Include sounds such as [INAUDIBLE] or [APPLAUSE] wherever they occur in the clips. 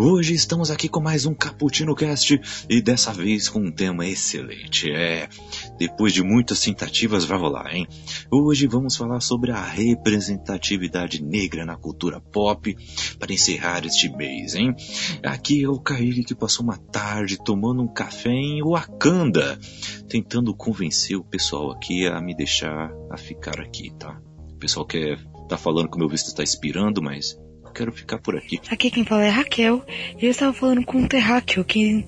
Hoje estamos aqui com mais um Cappuccino Cast e dessa vez com um tema excelente. É, depois de muitas tentativas vai rolar, hein? Hoje vamos falar sobre a representatividade negra na cultura pop para encerrar este mês, hein? Aqui é o Kaique que passou uma tarde tomando um café em Wakanda, tentando convencer o pessoal aqui a me deixar a ficar aqui, tá? O pessoal quer tá falando que o meu visto está expirando, mas quero ficar por aqui. Aqui quem fala é Raquel, e eu estava falando com um terráqueo que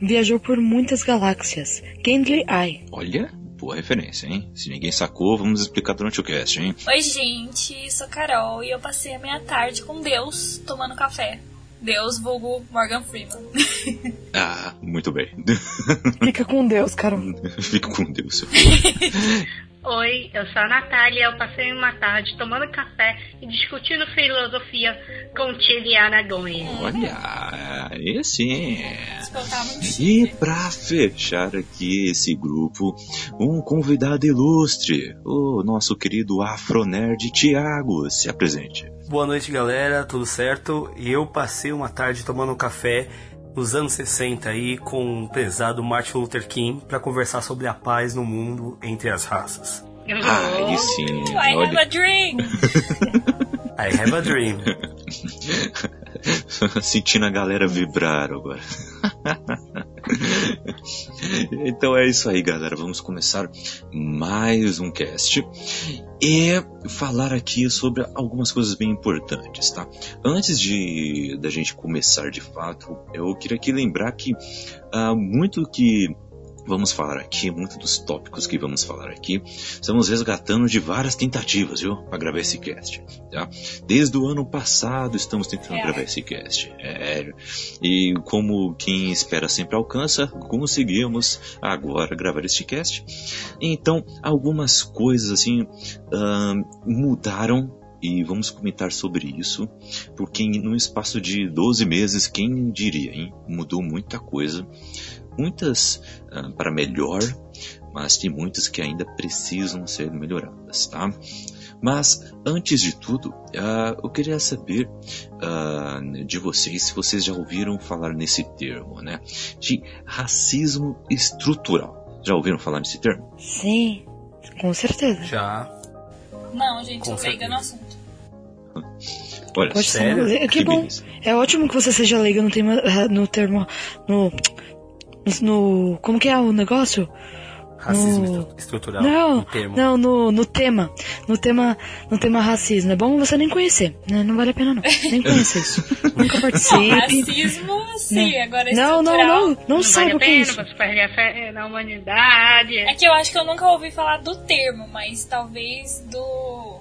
viajou por muitas galáxias, Gendry Eye. Olha, boa referência, hein? Se ninguém sacou, vamos explicar durante o cast, hein? Oi, gente, sou Carol e eu passei a minha tarde com Deus tomando café. Deus, vulgo Morgan Freeman. [LAUGHS] Ah, muito bem. Fica com Deus, Carol. [LAUGHS] Fico com Deus. [LAUGHS] Oi, eu sou a Natália. Eu passei uma tarde tomando café e discutindo filosofia com Tiliana Gomes. Olha, esse. Espantava um E pra fechar aqui esse grupo, um convidado ilustre, o nosso querido Afronerd Tiago. Se apresente. Boa noite, galera, tudo certo? E eu passei uma tarde tomando um café nos anos 60 aí com o pesado Martin Luther King para conversar sobre a paz no mundo entre as raças. Aí sim, I have a olha. dream! [LAUGHS] I have a dream. [LAUGHS] Sentindo a galera vibrar agora. [LAUGHS] então é isso aí, galera. Vamos começar mais um cast e falar aqui sobre algumas coisas bem importantes, tá? Antes de da gente começar de fato, eu queria aqui lembrar que ah, muito que vamos falar aqui, muito dos tópicos que vamos falar aqui, estamos resgatando de várias tentativas, viu? Para gravar esse cast, tá? Desde o ano passado estamos tentando É. gravar esse cast. É. E como quem espera sempre alcança, conseguimos agora gravar este cast. Então, algumas coisas assim ahn, mudaram e vamos comentar sobre isso, porque num espaço de 12 meses, quem diria, hein? Mudou muita coisa, muitas ah, para melhor, mas tem muitas que ainda precisam ser melhoradas, tá? Mas antes de tudo, ah, eu queria saber ah, de vocês se vocês já ouviram falar nesse termo, né? De racismo estrutural. Já ouviram falar nesse termo? Sim, com certeza. Já. Não, gente, Com sou leiga no assunto. Olha, Pode Sério? ser. Que bom. beleza. É ótimo que você seja leiga no tema, no termo, no, no, como que é o negócio? Racismo No- estru- estrutural. Não, um termo. não, no, no tema, no tema, no tema racismo. É bom você nem conhecer, né? Não vale a pena não. Nem conhecer isso. [LAUGHS] Nunca Não, participe. racismo, sim, Não. agora Não, não, estrutural. não, não Não sabe vale o que é pena, isso. você perde a fé na humanidade. É que eu acho que eu nunca ouvi falar do termo, mas talvez do,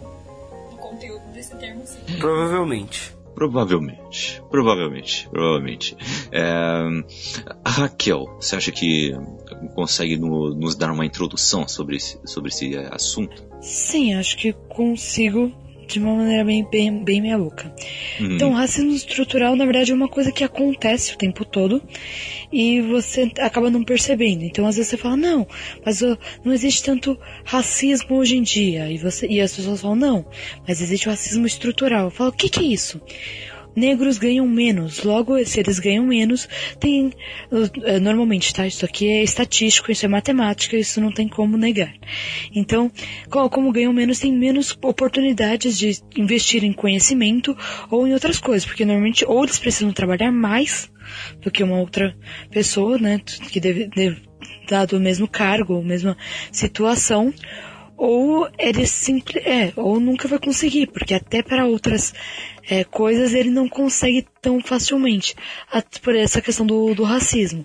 do conteúdo desse termo, sim. Provavelmente. Provavelmente, provavelmente, provavelmente. É, Raquel, você acha que consegue no- nos dar uma introdução sobre esse, sobre esse é, assunto? Sim, acho que consigo de uma maneira bem, bem, bem meia boca. Hum, Então, o racismo estrutural, na verdade, é uma coisa que acontece o tempo todo e você acaba não percebendo. Então, às vezes você fala, não, mas ó, não existe tanto racismo hoje em dia. E, você, e as pessoas falam, não, mas existe o racismo estrutural. Eu falo, o que, que é isso? Negros ganham menos, logo se eles ganham menos, tem eh, normalmente, tá? Isso aqui é estatístico, isso é matemática, isso não tem como negar. Então, co- como ganham menos, tem menos oportunidades de investir em conhecimento ou em outras coisas, porque normalmente ou eles precisam trabalhar mais do que uma outra pessoa, né, que deve, deve dado o mesmo cargo, a mesma situação, ou ele simple, é, ou nunca vai conseguir, porque até para outras é, coisas ele não consegue tão facilmente, por essa questão do, do racismo.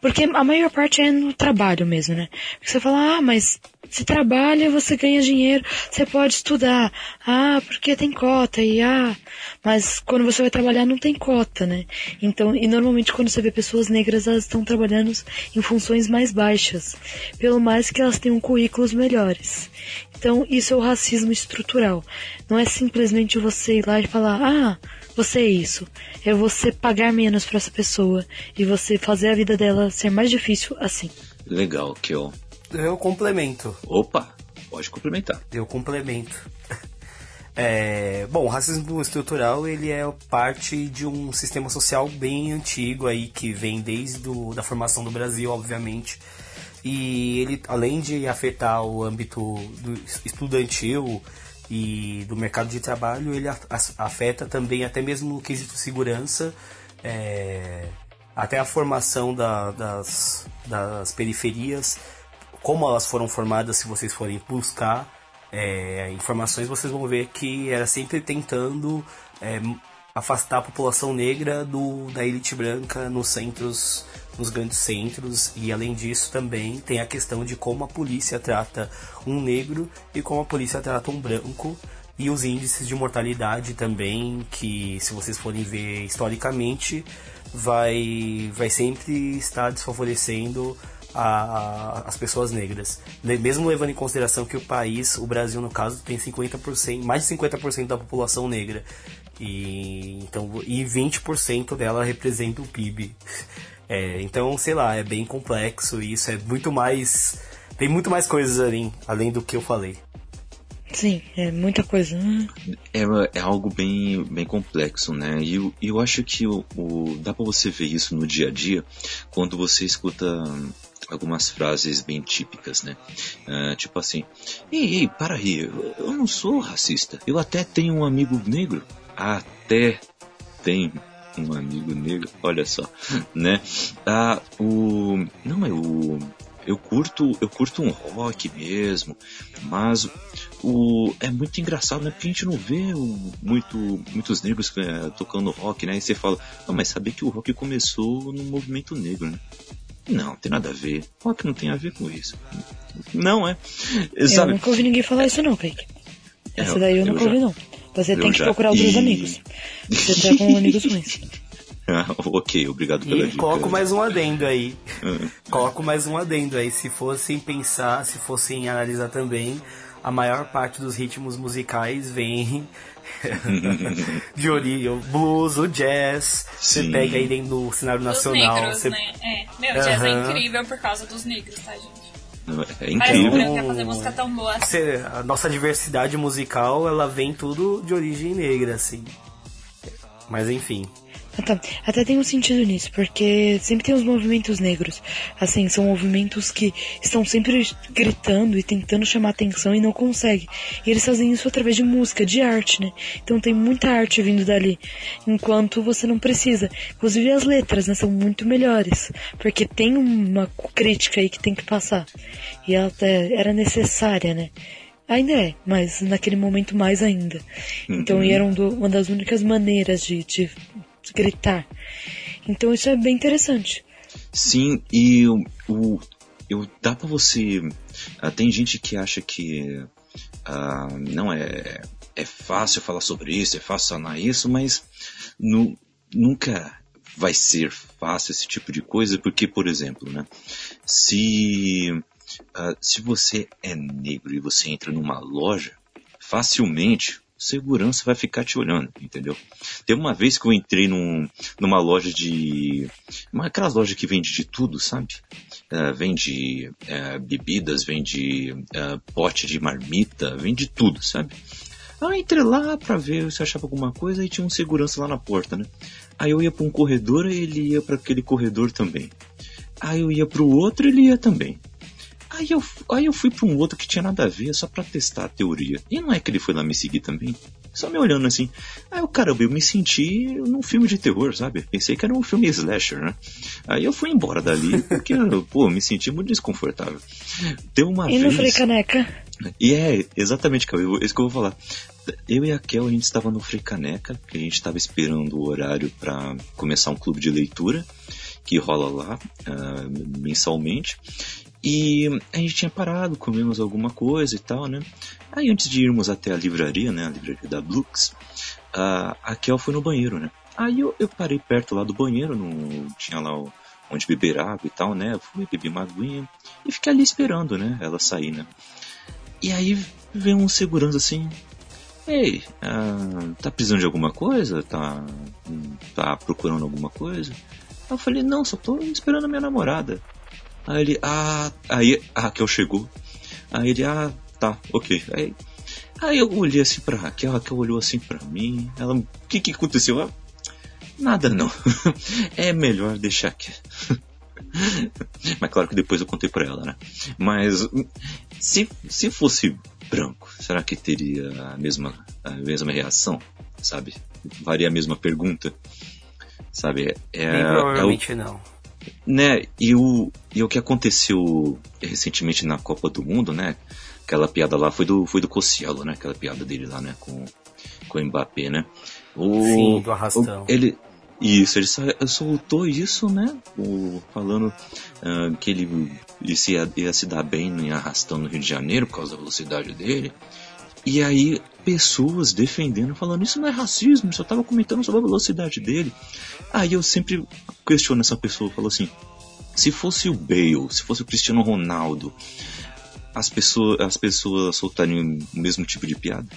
Porque a maior parte é no trabalho mesmo, né? Porque você fala, ah, mas se trabalha, você ganha dinheiro, você pode estudar. Ah, porque tem cota e ah, mas quando você vai trabalhar não tem cota, né? Então, e normalmente quando você vê pessoas negras, elas estão trabalhando em funções mais baixas, pelo mais que elas tenham currículos melhores. Então, isso é o racismo estrutural. Não é simplesmente você ir lá e falar, ah, você é isso. É você pagar menos para essa pessoa e você fazer a vida dela ser mais difícil assim. Legal, Kel. Eu complemento. Opa, pode complementar. Eu complemento. [LAUGHS] É, bom, o racismo estrutural ele é parte de um sistema social bem antigo aí que vem desde do, da formação do Brasil, obviamente. E ele, além de afetar o âmbito do estudantil e do mercado de trabalho, ele afeta também até mesmo o quesito segurança, é, até a formação da, das, das periferias, como elas foram formadas, se vocês forem buscar é, informações, vocês vão ver que era sempre tentando é, afastar a população negra do, da elite branca nos centros nos grandes centros. E além disso também tem a questão de como a polícia trata um negro e como a polícia trata um branco. E os índices de mortalidade também que se vocês forem ver historicamente vai vai sempre estar desfavorecendo a, a, as pessoas negras. Mesmo levando em consideração que o país, o Brasil no caso, tem 50%, mais de 50% da população negra. E, então, e 20% dela representa o PIB. É, então, sei lá, é bem complexo e isso é muito mais. Tem muito mais coisas ali, além do que eu falei. Sim, é muita coisa. É, é algo bem, bem complexo, né? E eu, eu acho que o, o, dá para você ver isso no dia a dia quando você escuta algumas frases bem típicas, né? Uh, tipo assim, ei, ei, para aí, eu, não sou racista. Eu até tenho um amigo negro. Até tenho um amigo negro, olha só, [LAUGHS] né? Ah, o não é o eu curto, eu curto um rock mesmo, mas o é muito engraçado, né? Porque a gente não vê o, muito, muitos negros é, tocando rock, né? E você fala, ah, mas saber que o rock começou no movimento negro, né? Não, tem nada a ver. Rock não tem a ver com isso. Não é. Sabe? Eu nunca ouvi ninguém falar isso não, Kaique. Essa daí eu, eu nunca já... ouvi não. Você tem que já... procurar outros e... amigos. Você tá com amigos ruins. [LAUGHS] Ah, ok, obrigado pela e dica. coloco mais um adendo aí. Ah. coloco mais um adendo aí. Se fossem pensar, se fossem analisar também, a maior parte dos ritmos musicais vem de origem, o blues, o jazz. Sim. Você pega aí dentro do cenário nacional. Negros, você... né? É. Meu, o jazz é incrível por causa dos negros, tá, gente? É incrível. Parece que fazer música tão boa. A nossa diversidade musical, ela vem tudo de origem negra, assim. Mas enfim. Até, até tem um sentido nisso, porque sempre tem os movimentos negros. Assim, são movimentos que estão sempre gritando e tentando chamar atenção e não conseguem. E eles fazem isso através de música, de arte, né? Então tem muita arte vindo dali. Enquanto você não precisa. Inclusive as letras, né? São muito melhores. Porque tem uma crítica aí que tem que passar. E ela até era necessária, né? Ainda é, mas naquele momento mais ainda. Então, uhum. e era uma das únicas maneiras de, de gritar. Então isso é bem interessante. Sim, e o, o eu dá para você. Uh, tem gente que acha que uh, não é é fácil falar sobre isso, é fácil sanar isso, mas nu, nunca vai ser fácil esse tipo de coisa, porque, por exemplo, né, se, uh, se você é negro e você entra numa loja, facilmente segurança vai ficar te olhando, entendeu? Teve uma vez que eu entrei num, numa loja de. Uma, aquelas lojas que vende de tudo, sabe? Uh, vende uh, bebidas, vende uh, pote de marmita, vende tudo, sabe? Ah, entrei lá pra ver se achava alguma coisa e tinha um segurança lá na porta, né? Aí eu ia pra um corredor e ele ia para aquele corredor também. Aí eu ia pro outro e ele ia também. Aí eu, aí eu fui pra um outro que tinha nada a ver, só pra testar a teoria. E não é que ele foi lá me seguir também? Só me olhando assim. Aí eu, caramba, eu me senti num filme de terror, sabe? Pensei que era um filme slasher, né? Aí eu fui embora dali, [LAUGHS] porque, pô, me senti muito desconfortável. Deu uma e vez... E não falei caneca? E é, exatamente, cara, isso que eu vou falar. Eu e a Kel, a gente estava no Frei Caneca, que a gente estava esperando o horário para começar um clube de leitura, que rola lá uh, mensalmente. E a gente tinha parado, comemos alguma coisa e tal, né? Aí antes de irmos até a livraria, né? A livraria da Blux, a, a Kel foi no banheiro, né? Aí eu, eu parei perto lá do banheiro, não tinha lá o, onde beber água e tal, né? Fui beber uma aguinha e fiquei ali esperando, né? Ela sair, né? E aí veio um segurança assim. Ei, ah, tá precisando de alguma coisa? Tá, tá procurando alguma coisa? Eu falei, não, só tô esperando a minha namorada. Aí ele, ah, aí a Raquel chegou. Aí ele, ah, tá, ok. Aí, aí eu olhei assim pra Raquel, a Raquel olhou assim pra mim. Ela, o que que aconteceu? Ah, nada não. [LAUGHS] é melhor deixar aqui. [LAUGHS] Mas claro que depois eu contei pra ela, né? Mas se, se fosse branco, será que teria a mesma, a mesma reação? Sabe? Faria a mesma pergunta? Sabe? É, provavelmente é o, não. Né? E o, e o que aconteceu recentemente na Copa do Mundo, né? Aquela piada lá foi do, foi do Cossielo, né? Aquela piada dele lá, né? Com, com o Mbappé, né? O, Sim, do arrastão. o- ele, isso, ele soltou isso, né? O, falando ah, que ele, ele se ia, ia se dar bem em arrastão no Rio de Janeiro por causa da velocidade dele. E aí, pessoas defendendo, falando, isso não é racismo, só tava comentando sobre a velocidade dele. Aí eu sempre questiono essa pessoa, falo assim, se fosse o Bale, se fosse o Cristiano Ronaldo, as pessoas, as pessoas soltariam o mesmo tipo de piada?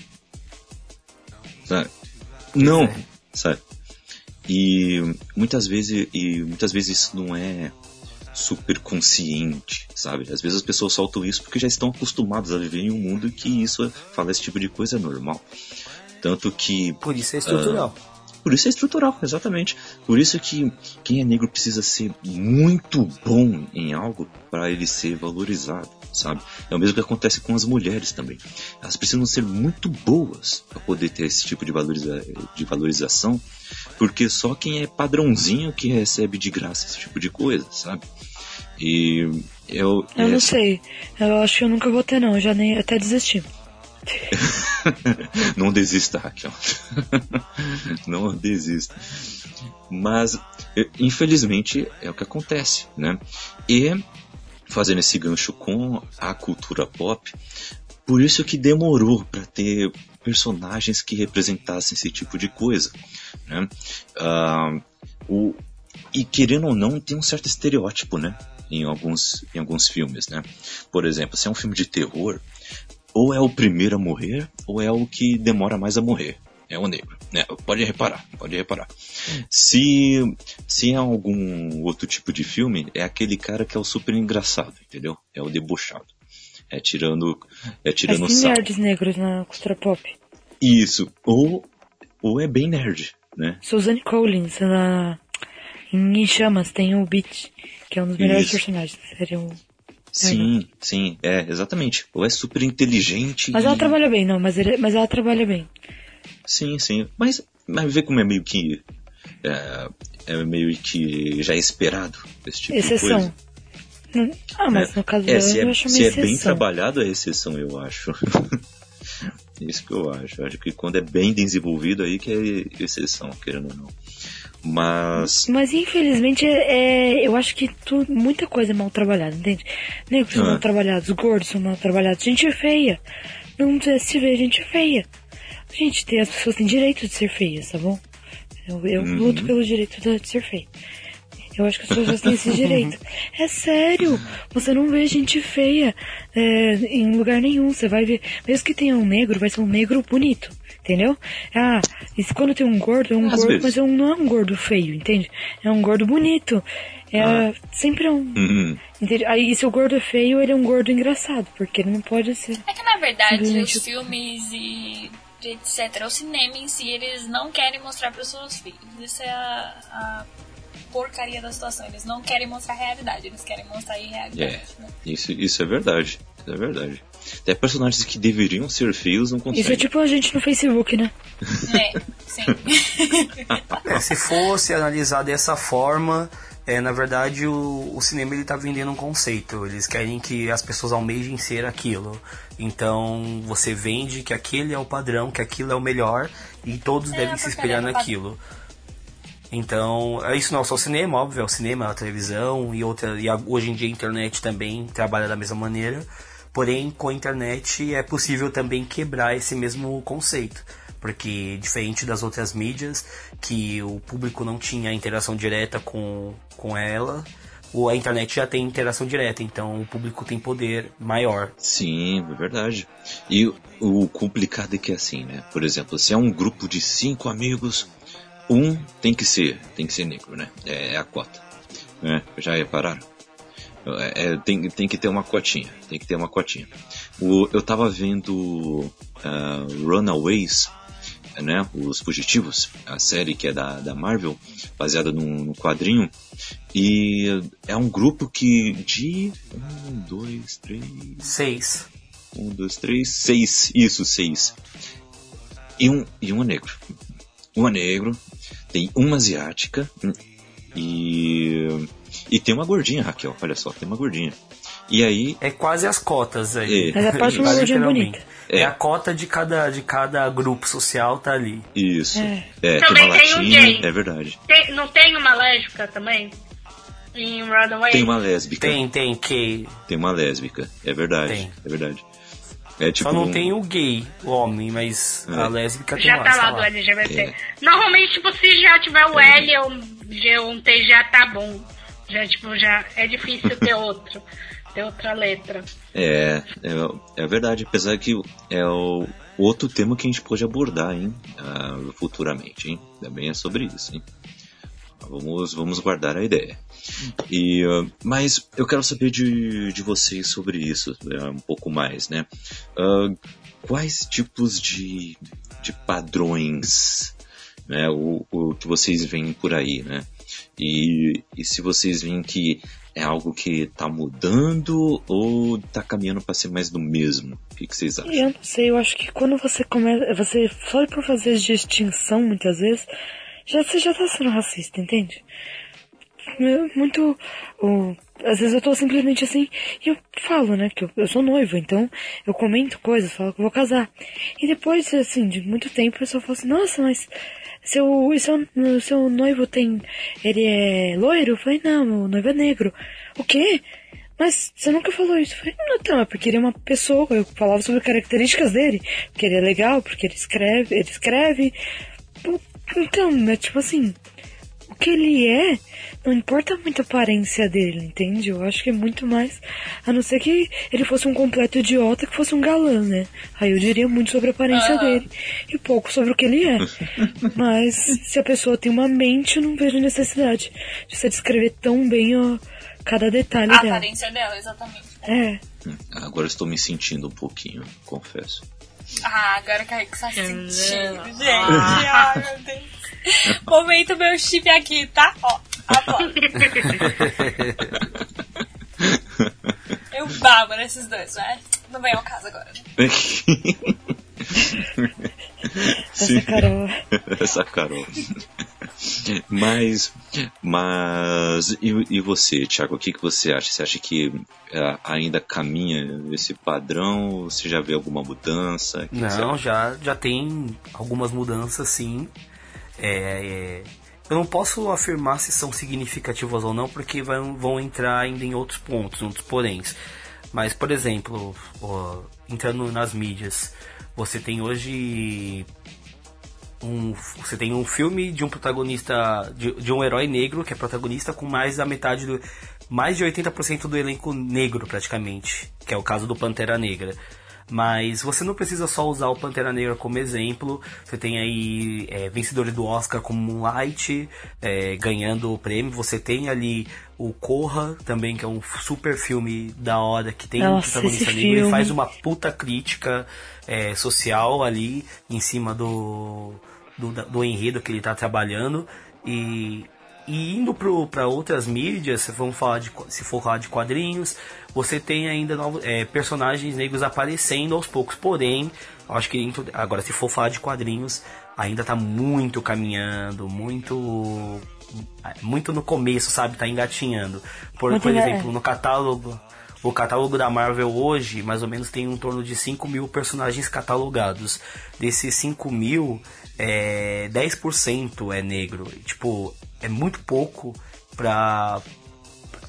Sabe? Não, é. sabe? E muitas vezes, e muitas vezes isso não é super consciente, sabe? Às vezes as pessoas soltam isso porque já estão acostumadas a viver em um mundo que isso, falar esse tipo de coisa é normal. Tanto que Por isso é estrutural. por isso é estrutural, exatamente. Por isso que quem é negro precisa ser muito bom em algo para ele ser valorizado, sabe? É o mesmo que acontece com as mulheres também. Elas precisam ser muito boas para poder ter esse tipo de, valoriza de valorização, porque só quem é padrãozinho que recebe de graça esse tipo de coisa, sabe? E eu, Eu não é- sei. Eu acho que eu nunca vou ter, não. Eu já nem até desisti. [LAUGHS] não desista, Raquel. [LAUGHS] não desista. Mas, eh, infelizmente, é o que acontece, né? E, fazendo esse gancho com a cultura pop, por isso que demorou para ter personagens que representassem esse tipo de coisa, né? Ah, o, e querendo ou não, tem um certo estereótipo, né? Em alguns, em alguns filmes, né? Por exemplo, se é um filme de terror, ou é o primeiro a morrer, ou é o que demora mais a morrer. É o negro. Né? Pode reparar, pode reparar. Se, se é algum outro tipo de filme, é aquele cara que é o super engraçado, entendeu? É o debochado. É tirando, é Mas tirando tem sarro. nerds negros na cultura pop. Isso. Ou, ou é bem nerd, né? Suzanne Collins, na... em Chamas, tem o Beat, que é um dos melhores Isso. personagens. Seria um... Sim, sim, é, exatamente. Ou é super inteligente Mas e... ela trabalha bem, não, mas, ele, mas ela trabalha bem. Sim, sim. Mas, mas vê como é meio que. É, é meio que já esperado esse tipo de Exceção. coisa. Não- Ah, mas É. no caso É, se eu é, acho se uma é bem exceção. trabalhado, é exceção, eu acho. [LAUGHS] Isso que eu acho. Eu acho que quando é bem desenvolvido aí que é exceção, querendo ou não. Mas. Mas infelizmente é, eu acho que tu, muita coisa é mal trabalhada, entende? Negros são Ah. mal trabalhados, gordos são mal trabalhados, gente feia. Não se vê gente feia. Gente, tem, as pessoas têm direito de ser feias, tá bom? Eu, eu Uhum. luto pelo direito de, ser feio. Eu acho que as pessoas têm esse [LAUGHS] direito. É sério, você não vê gente feia é, em lugar nenhum. Você vai ver, mesmo que tenha um negro, vai ser um negro bonito, entendeu? Ah, e se quando tem um gordo, é um Às gordo, vezes. mas é um, não é um gordo feio, entende? É um gordo bonito. É Ah. sempre é um. Uhum. Aí, e se o gordo é feio, ele é um gordo engraçado, porque ele não pode ser. É que na verdade os filmes e etc, o cinema em si, eles não querem mostrar pessoas feias. Isso é a, a porcaria da situação. Eles não querem mostrar a realidade, eles querem mostrar a irrealidade. É. né? Isso, isso é verdade. Isso é verdade. Até personagens que deveriam ser feios não conseguem. Isso é tipo a gente no Facebook, né? É, sim. [LAUGHS] [LAUGHS] É, se fosse analisar dessa forma, é, na verdade o, o cinema ele tá vendendo um conceito. Eles querem que as pessoas almejem ser aquilo. Então você vende que aquele é o padrão, que aquilo é o melhor e todos É, devem se espelhar é padrão. naquilo. Então, isso não é só o cinema, óbvio, é o cinema, a televisão e outra e a, hoje em dia a internet também trabalha da mesma maneira. Porém, com a internet é possível também quebrar esse mesmo conceito porque diferente das outras mídias, que o público não tinha interação direta com, com ela, a internet já tem interação direta, então o público tem poder maior. Sim, é verdade. E o complicado é que é assim, né? Por exemplo, se é um grupo de cinco amigos, um tem que ser, tem que ser negro, né? É, é a cota. Né? Já repararam? É, é, tem, tem que ter uma cotinha, tem que ter uma cotinha. O, eu tava vendo uh, Runaways, né, Os Fugitivos, a série que é da, da Marvel, baseada no, no quadrinho, e é um grupo que de um, dois, três, seis, um, dois, três, seis, isso, seis, e um e um é negro, um é negro, tem uma asiática e e tem uma gordinha, Raquel, olha só, tem uma gordinha. E aí. É quase as cotas aí. É. Mas a parte uma gordinha bonita. É. é. a cota de cada, de cada grupo social tá ali. Isso. É, é também tem, uma tem um gay. é verdade. Tem, não tem uma lésbica também? Em Runaway? Tem uma lésbica. Tem, tem, que. Tem uma lésbica, é verdade. Tem. É verdade. É tipo Só não um... tem o gay, o homem, mas é. a lésbica tem Já lá, tá lá, do LGBT. É. Normalmente, tipo, se já tiver o é. L ou G ou um T, já tá bom. Já, tipo, já é difícil ter outro ter outra letra. É, é, é verdade, apesar que é o outro tema que a gente pode abordar, hein, uh, futuramente, hein, também é sobre isso, hein. Vamos, vamos guardar a ideia. E, uh, mas eu quero saber de, de vocês sobre isso uh, um pouco mais, né? Uh, quais tipos de, de padrões né, o, o que vocês veem por aí, né? E, e se vocês veem que é algo que está mudando ou está caminhando para ser mais do mesmo? O que, que, vocês acham? Eu não sei, eu acho que quando você começa, você só por fazer distinção muitas vezes, já você já está sendo racista, entende? Muito, oh, às vezes eu tô simplesmente assim, e eu falo, né, que eu, eu sou noivo, então eu comento coisas, falo que eu vou casar. E depois, assim, de muito tempo, a pessoa fala assim, nossa, mas seu, seu, seu noivo tem, ele é loiro? Eu falei, não, o noivo é negro. O quê? Mas você nunca falou isso. Eu falei, não, então, é porque ele é uma pessoa, eu falava sobre características dele, porque ele é legal, porque ele escreve, ele escreve. Então, é tipo assim, o que ele é, não importa muito a aparência dele, entende? Eu acho que é muito mais. A não ser que ele fosse um completo idiota que fosse um galã, né? Aí eu diria muito sobre a aparência dele e pouco sobre o que ele é. [LAUGHS] Mas se a pessoa tem uma mente, eu não vejo necessidade de você descrever tão bem ó, cada detalhe a dela. A aparência dela, exatamente. É. Agora estou me sentindo um pouquinho, confesso. Ah, agora que você tá sentindo, gente. Ah. [LAUGHS] Ai, meu Deus. Momento meu chip aqui, tá? Ó, [LAUGHS] Eu babo nesses dois, né? Não vem ao caso agora. Né? [LAUGHS] Essa Carol. Essa Carol. [LAUGHS] Mas, mas e, e, você, Thiago, o que, que você acha? Você acha que uh, ainda caminha esse padrão? Você já vê alguma mudança? Não, já, já tem algumas mudanças, sim. É, é, eu não posso afirmar se são significativas ou não, porque vão, vão entrar ainda em outros pontos, outros poréns. Mas, por exemplo, ó, entrando nas mídias, você tem hoje um, você tem um filme de um protagonista, de, de, um herói negro que é protagonista com mais da metade do, mais de 80% do elenco negro praticamente, que é o caso do Pantera Negra. Mas você não precisa só usar o Pantera Negra como exemplo. Você tem aí é, vencedores do Oscar como Moonlight é, ganhando o prêmio. Você tem ali o Corra também, que é um super filme da hora, que tem Nossa, um protagonista negro e faz uma puta crítica é, social ali em cima do, do, do enredo que ele está trabalhando. E e indo para outras mídias, se for, falar de, se for falar de quadrinhos, você tem ainda novos, é, personagens negros aparecendo aos poucos. Porém, acho que agora se for falar de quadrinhos, ainda está muito caminhando, muito muito no começo, sabe? Tá engatinhando. Por, por exemplo, no catálogo O catálogo da Marvel hoje, mais ou menos, tem em torno de 5 mil personagens catalogados. Desses 5 mil, é, 10% é negro. Tipo, é muito pouco pra,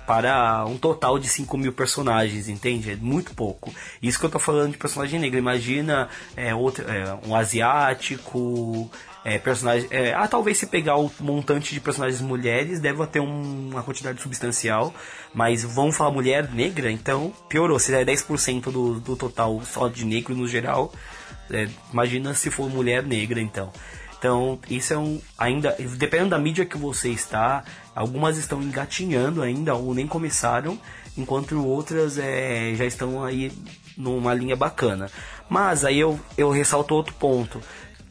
para um total de 5 mil personagens, entende? É muito pouco. Isso que eu tô falando de personagem negro. Imagina é, outro, é, um asiático, é, personagem. É, ah, talvez se pegar o montante de personagens mulheres, deve ter um, uma quantidade substancial. Mas vamos falar mulher negra, então piorou. Se é 10% do, do total só de negro no geral, é, imagina se for mulher negra, então. Então, isso é um. Ainda. Dependendo da mídia que você está, algumas estão engatinhando ainda, ou nem começaram, enquanto outras é, já estão aí numa linha bacana. Mas aí eu, eu ressalto outro ponto.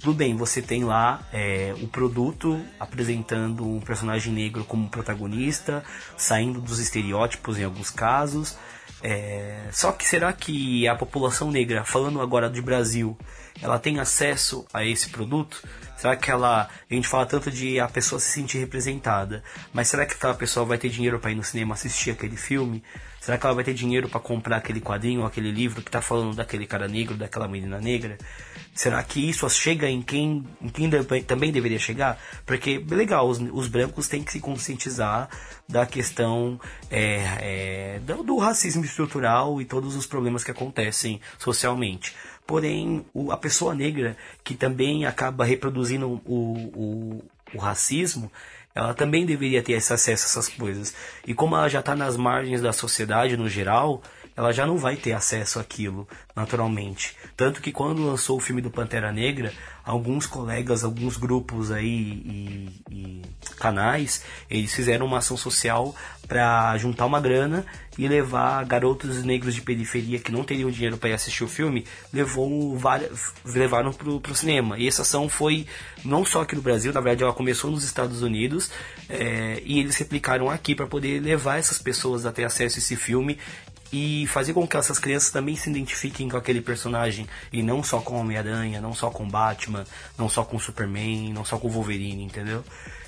Tudo bem, você tem lá é, o produto apresentando um personagem negro como protagonista, saindo dos estereótipos em alguns casos. É, só que será que a população negra, falando agora de Brasil, ela tem acesso a esse produto? Será que ela. A gente fala tanto de a pessoa se sentir representada, mas será que aquela pessoa vai ter dinheiro para ir no cinema assistir aquele filme? Será que ela vai ter dinheiro para comprar aquele quadrinho aquele livro que está falando daquele cara negro, daquela menina negra? Será que isso chega em quem, em quem também deveria chegar? Porque, legal, os, os brancos têm que se conscientizar da questão é, é, do, do racismo estrutural e todos os problemas que acontecem socialmente. Porém, o, a pessoa negra, que também acaba reproduzindo o, o, o racismo, ela também deveria ter esse acesso a essas coisas. E como ela já está nas margens da sociedade no geral, ela já não vai ter acesso àquilo, naturalmente. Tanto que quando lançou o filme do Pantera Negra, alguns colegas, alguns grupos aí e, e canais, eles fizeram uma ação social para juntar uma grana e levar garotos negros de periferia que não teriam dinheiro para ir assistir o filme, levou várias, levaram pro, pro cinema. E essa ação foi não só aqui no Brasil, na verdade ela começou nos Estados Unidos é, e eles replicaram aqui para poder levar essas pessoas a ter acesso a esse filme e fazer com que essas crianças também se identifiquem com aquele personagem e não só com Homem-Aranha, não só com Batman, não só com Superman, não só com Wolverine, entendeu?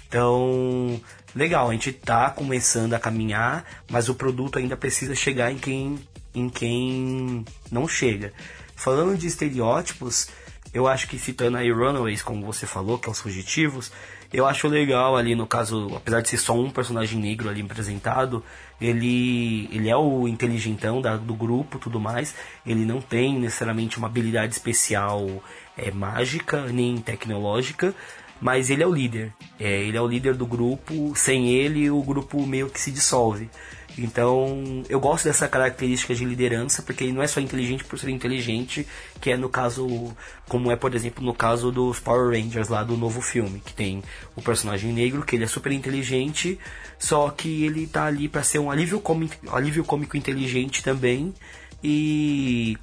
Então, legal, a gente tá começando a caminhar, mas o produto ainda precisa chegar em quem em quem não chega. Falando de estereótipos, eu acho que citando aí Runaways, como você falou, que é os fugitivos, eu acho legal ali no caso, apesar de ser só um personagem negro ali apresentado, ele, ele é o inteligentão da, do grupo tudo mais. Ele não tem necessariamente uma habilidade especial é, mágica nem tecnológica, mas ele é o líder. É, ele é o líder do grupo. Sem ele, o grupo meio que se dissolve. Então, eu gosto dessa característica de liderança, porque ele não é só inteligente por ser inteligente, que é no caso, como é, por exemplo, no caso dos Power Rangers lá do novo filme, que tem o personagem negro, que ele é super inteligente, só que ele tá ali para ser um alívio cômico, alívio cômico inteligente também, e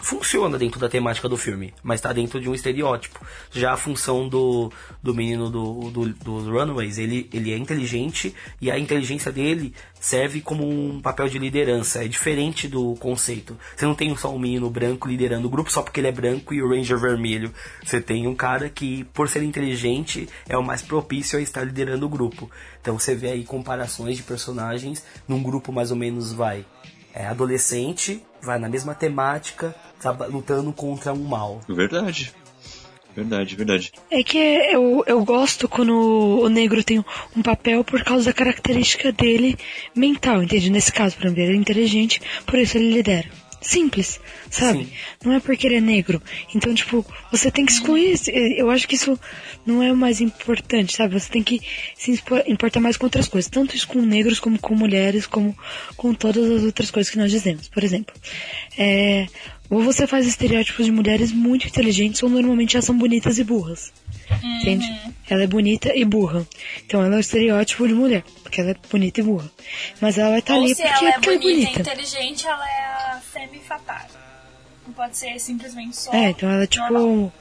funciona dentro da temática do filme, mas está dentro de um estereótipo. Já a função do, do menino do, do, do Runaways, ele, ele é inteligente e a inteligência dele serve como um papel de liderança. É diferente do conceito. Você não tem só um menino branco liderando o grupo só porque ele é branco e o Ranger vermelho. Você tem um cara que, por ser inteligente, é o mais propício a estar liderando o grupo. Então você vê aí comparações de personagens num grupo mais ou menos vai é adolescente, vai na mesma temática, tá lutando contra um mal. Verdade. Verdade, verdade. É que eu, eu gosto quando o negro tem um papel por causa da característica dele mental, entende? Nesse caso, por exemplo, ele é inteligente, por isso ele lidera. Simples, sabe? Sim. Não é porque ele é negro. Então, tipo, você tem que excluir. Eu acho que isso não é o mais importante, sabe? Você tem que se importar mais com outras coisas. Tanto isso com negros, como com mulheres, como com todas as outras coisas que nós dizemos. Por exemplo, é, ou você faz estereótipos de mulheres muito inteligentes, ou normalmente elas são bonitas e burras. Uhum. Entende? Ela é bonita e burra. Então ela é o estereótipo de mulher, porque ela é bonita e burra. Mas ela vai estar tá ali porque, ela é, porque bonita é bonita. e inteligente, ela é a femme fatale. Não pode ser simplesmente só. É, então ela é tipo.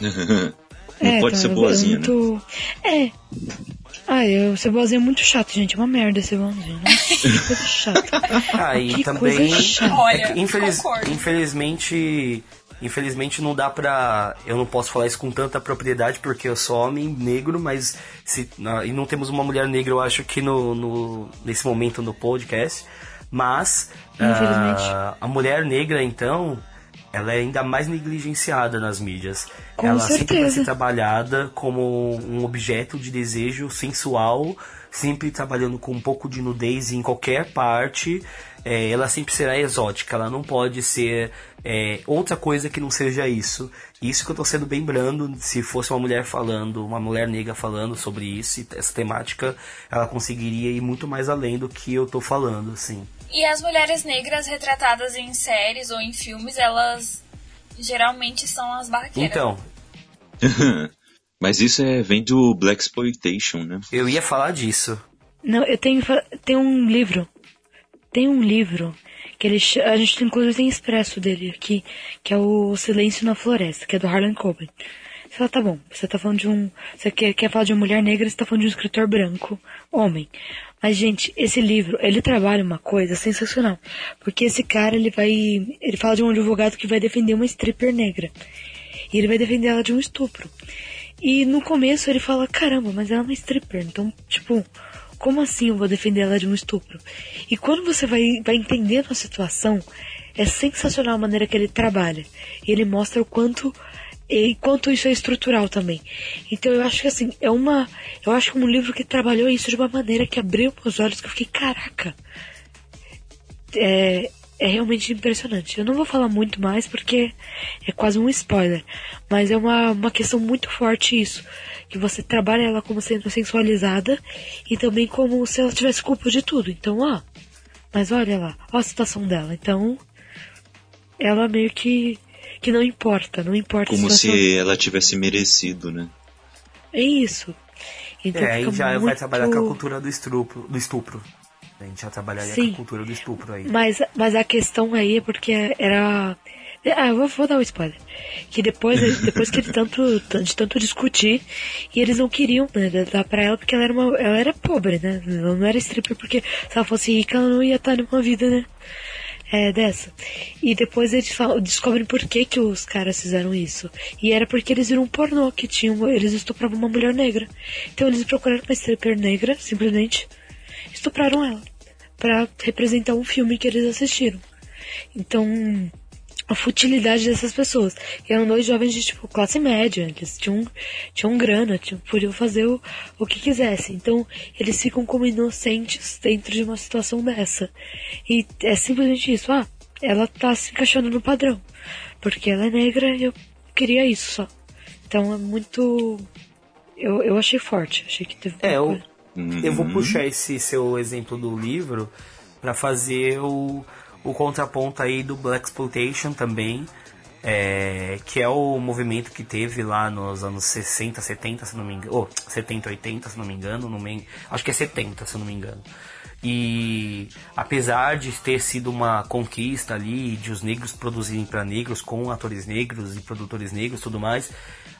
[LAUGHS] Não é, pode então ser boazinha, é muito... né? É. Ah, eu, cebolinha é muito chato, gente. É uma merda cebolinha. Nossa, que coisa [LAUGHS] chata. Ah, e que também. Olha, é infeliz, infelizmente. Infelizmente não dá pra. Eu não posso falar isso com tanta propriedade porque eu sou homem negro, mas se, e não temos uma mulher negra, eu acho que no, no, nesse momento no podcast. Mas uh, a mulher negra, então, ela é ainda mais negligenciada nas mídias. Com ela certeza. sempre vai ser trabalhada como um objeto de desejo sensual, sempre trabalhando com um pouco de nudez em qualquer parte. É, ela sempre será exótica, ela não pode ser é, outra coisa que não seja isso. Isso que eu tô sendo bem brando, se fosse uma mulher falando, uma mulher negra falando sobre isso, essa temática, ela conseguiria ir muito mais além do que eu tô falando, assim. E as mulheres negras retratadas em séries ou em filmes, elas geralmente são as barraqueiras. Então, [LAUGHS] Mas isso é, vem do Black Exploitation, né? eu ia falar disso. Não, eu tenho, tem um livro. Tem um livro que ele, a gente inclusive tem expresso dele aqui, que é o Silêncio na Floresta, que é do Harlan Coben. Você fala, tá bom, você tá falando de um. Você quer, quer falar de uma mulher negra, você tá falando de um escritor branco, homem. Mas, gente, esse livro, ele trabalha uma coisa sensacional. Porque esse cara, ele vai. Ele fala de um advogado que vai defender uma stripper negra. E ele vai defender ela de um estupro. E no começo ele fala, caramba, mas ela é uma stripper, então, tipo, como assim eu vou defender ela de um estupro? E quando você vai, vai entendendo a situação, é sensacional a maneira que ele trabalha. E ele mostra o quanto e quanto isso é estrutural também. Então eu acho que assim, é uma. Eu acho que um livro que trabalhou isso de uma maneira que abriu meus olhos, que eu fiquei, caraca. É, é realmente impressionante. Eu não vou falar muito mais porque é quase um spoiler. Mas é uma, uma questão muito forte isso. Que você trabalha ela como sendo sensualizada e também como se ela tivesse culpa de tudo. Então, ó. Mas olha lá, ó a situação dela. Então, ela meio que. que não importa, não importa Como se ela tivesse merecido, né? É isso. Então é, aí já vai muito- trabalhar com a cultura do estupro. Do estupro. A gente já trabalharia Sim. com a cultura do estupro aí. Mas, mas a questão aí é porque era. Ah, eu vou, vou dar um spoiler. Que depois, depois que ele tanto, de tanto discutir, e eles não queriam né, dar pra ela porque ela era, uma, ela era pobre, né? Ela não era stripper porque se ela fosse rica ela não ia estar numa vida, né? É, dessa. E depois eles falam, descobrem por que, que os caras fizeram isso. E era porque eles viram um pornô que tinham, eles estupravam uma mulher negra. Então eles procuraram uma stripper negra, simplesmente, estupraram ela. Pra representar um filme que eles assistiram. Então, a futilidade dessas pessoas. Que eram dois jovens de tipo classe média, eles tinham, tinham grana, tinham, podiam fazer o, o que quisessem. Então, eles ficam como inocentes dentro de uma situação dessa. E é simplesmente isso, ah, ela tá se encaixando no padrão. Porque ela é negra e eu queria isso só. Então é muito. Eu, eu achei forte, achei que teve. É, eu, eu vou Uhum. puxar esse seu exemplo do livro para fazer o, o contraponto aí do Black Exploitation também, é, que é o movimento que teve lá nos anos 60, 70, se não me engano, ou 70, 80, se não me engano, não me, acho que é 70, se não me engano. E apesar de ter sido uma conquista ali de os negros produzirem para negros com atores negros e produtores negros tudo mais,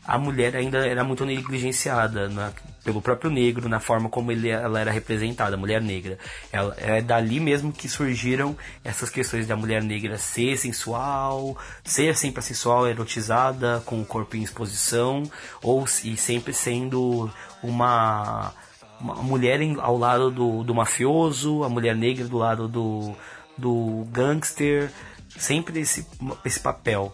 a mulher ainda era muito negligenciada na- pelo próprio negro na forma como ele, ela era representada, a mulher negra. Ela, é dali mesmo que surgiram essas questões da mulher negra ser sensual, ser sempre sensual, erotizada, com o corpo em exposição, ou e sempre sendo uma uma mulher em- ao lado do, do mafioso, a mulher negra do lado do, do gangster, sempre esse, esse papel.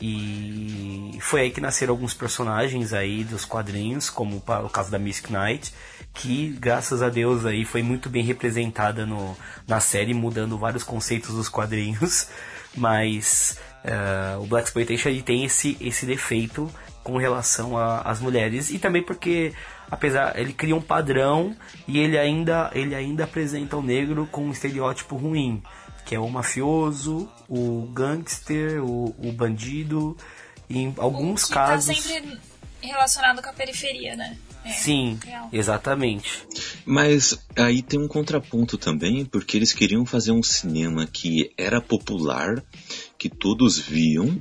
E foi aí que nasceram alguns personagens aí dos quadrinhos, como o caso da Mystic Knight, que graças a Deus aí foi muito bem representada no, na série, mudando vários conceitos dos quadrinhos. [LAUGHS] Mas eh, o Black Exploitation tem esse, esse defeito com relação às mulheres e também porque apesar ele cria um padrão e ele ainda ele ainda apresenta o negro com um estereótipo ruim que é o mafioso o gangster o, o bandido e em alguns que casos tá sempre relacionado com a periferia, né? É, sim real. exatamente Mas aí tem um contraponto também, porque eles queriam fazer um cinema que era popular, que todos viam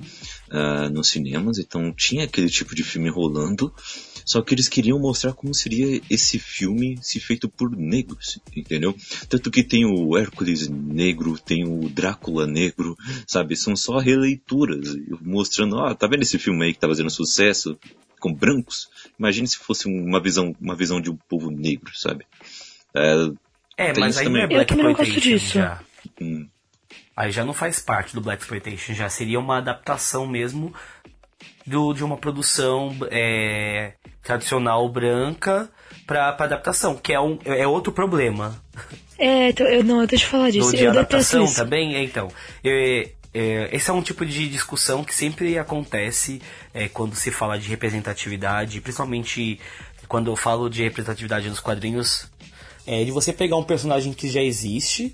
ah, nos cinemas, então tinha aquele tipo de filme rolando, só que eles queriam mostrar como seria esse filme se feito por negros, entendeu? Tanto que tem o Hércules negro, tem o Drácula negro, sabe? São só releituras, mostrando, ó, tá vendo esse filme aí que tá fazendo sucesso? Com brancos? Imagine se fosse uma visão, uma visão de um povo negro, sabe? É, é mas aí também. não é Eu Black também não gosto disso. já Hum. Aí já não faz parte do Black Exploitation, já seria uma adaptação mesmo do, de uma produção é, tradicional branca para adaptação, que é, um, é outro problema. É, então, eu não, deixa eu falar disso. Do de eu adaptação também, é, então. é, é, esse é um tipo de discussão que sempre acontece é, quando se fala de representatividade, principalmente quando eu falo de representatividade nos quadrinhos, é de você pegar um personagem que já existe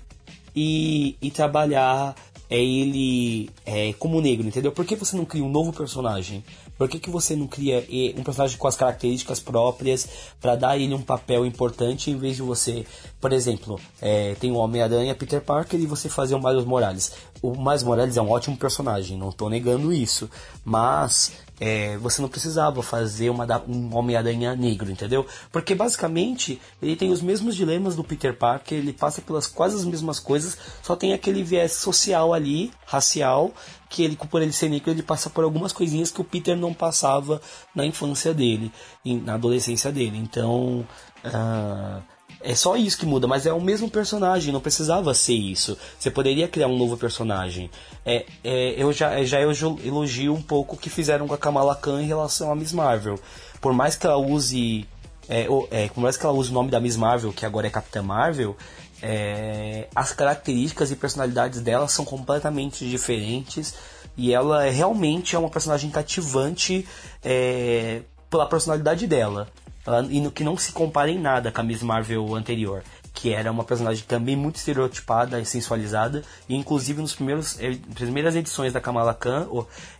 e, e trabalhar é ele é, como negro, entendeu? Por que você não cria um novo personagem? Por que, que você não cria eh, um personagem com as características próprias para dar ele um papel importante em vez de você, por exemplo, é, tem o Homem-Aranha, Peter Parker e você fazer o Miles Morales. O Miles Morales é um ótimo personagem, não estou negando isso, mas é, você não precisava fazer uma, um Homem-Aranha negro, entendeu? Porque basicamente ele tem os mesmos dilemas do Peter Parker, ele passa pelas quase as mesmas coisas, só tem aquele viés social ali, racial, que ele, por ele ser negro, ele passa por algumas coisinhas que o Peter não passava na infância dele, na adolescência dele. Então, uh, é só isso que muda, mas é o mesmo personagem, não precisava ser isso. Você poderia criar um novo personagem. É, é, eu já, já elogio um pouco o que fizeram com a Kamala Khan em relação a Miss Marvel. Por mais que ela use. É, é, por mais que ela use o nome da Miss Marvel, que agora é Capitã Marvel, é, as características e personalidades dela são completamente diferentes e ela é, realmente é uma personagem cativante é, pela personalidade dela. Ela, e no que não se compara em nada com a Miss Marvel anterior que era uma personagem também muito estereotipada e sensualizada. E inclusive nos primeiros eh, primeiras edições da Kamala Khan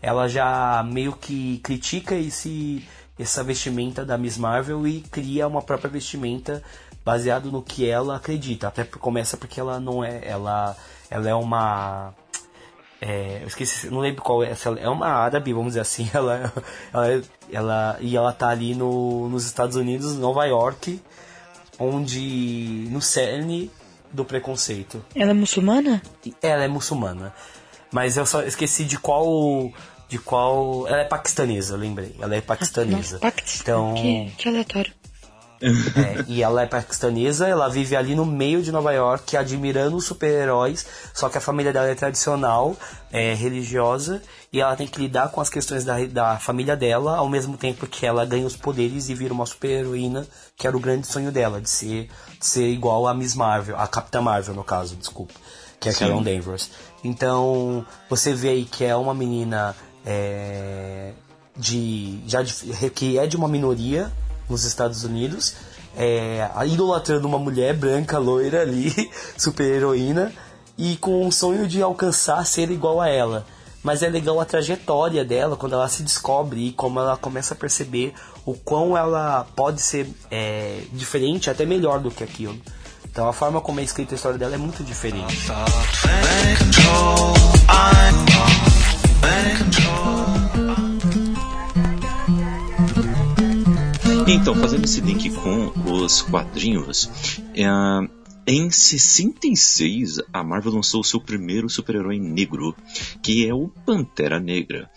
ela já meio que critica esse essa vestimenta da Miss Marvel e cria uma própria vestimenta baseado no que ela acredita. Até começa porque ela não é. Ela, ela é uma. É, eu esqueci, não lembro qual é. É uma árabe, vamos dizer assim. [LAUGHS] Ela, ela, ela, e ela tá ali no, nos Estados Unidos, Nova York, onde. no cerne do preconceito. Ela é muçulmana? Ela é muçulmana. Mas eu só esqueci de qual. De qual. Ela é paquistanesa, lembrei. Ela é paquistanesa. Ah, então... Que, que aleatório. É, e ela é paquistanesa, ela vive ali no meio de Nova York, admirando os super-heróis, só que a família dela é tradicional, é religiosa, e ela tem que lidar com as questões da, da família dela, ao mesmo tempo que ela ganha os poderes e vira uma super-heroína, que era o grande sonho dela, de ser, de ser igual a Miss Marvel, a Capitã Marvel, no caso, desculpa, que é a Carol Danvers. Então, você vê aí que é uma menina é, de, já de, que é de uma minoria, nos Estados Unidos, é, idolatrando uma mulher branca, loira ali, [LAUGHS] super heroína, e com o sonho de alcançar ser igual a ela. Mas é legal a trajetória dela quando ela se descobre e como ela começa a perceber o quão ela pode ser é, diferente, até melhor do que aquilo. Então a forma como é escrita a história dela é muito diferente. Então, fazendo esse link com os quadrinhos, é, em 66 a Marvel lançou o seu primeiro super-herói negro, que é o Pantera Negra.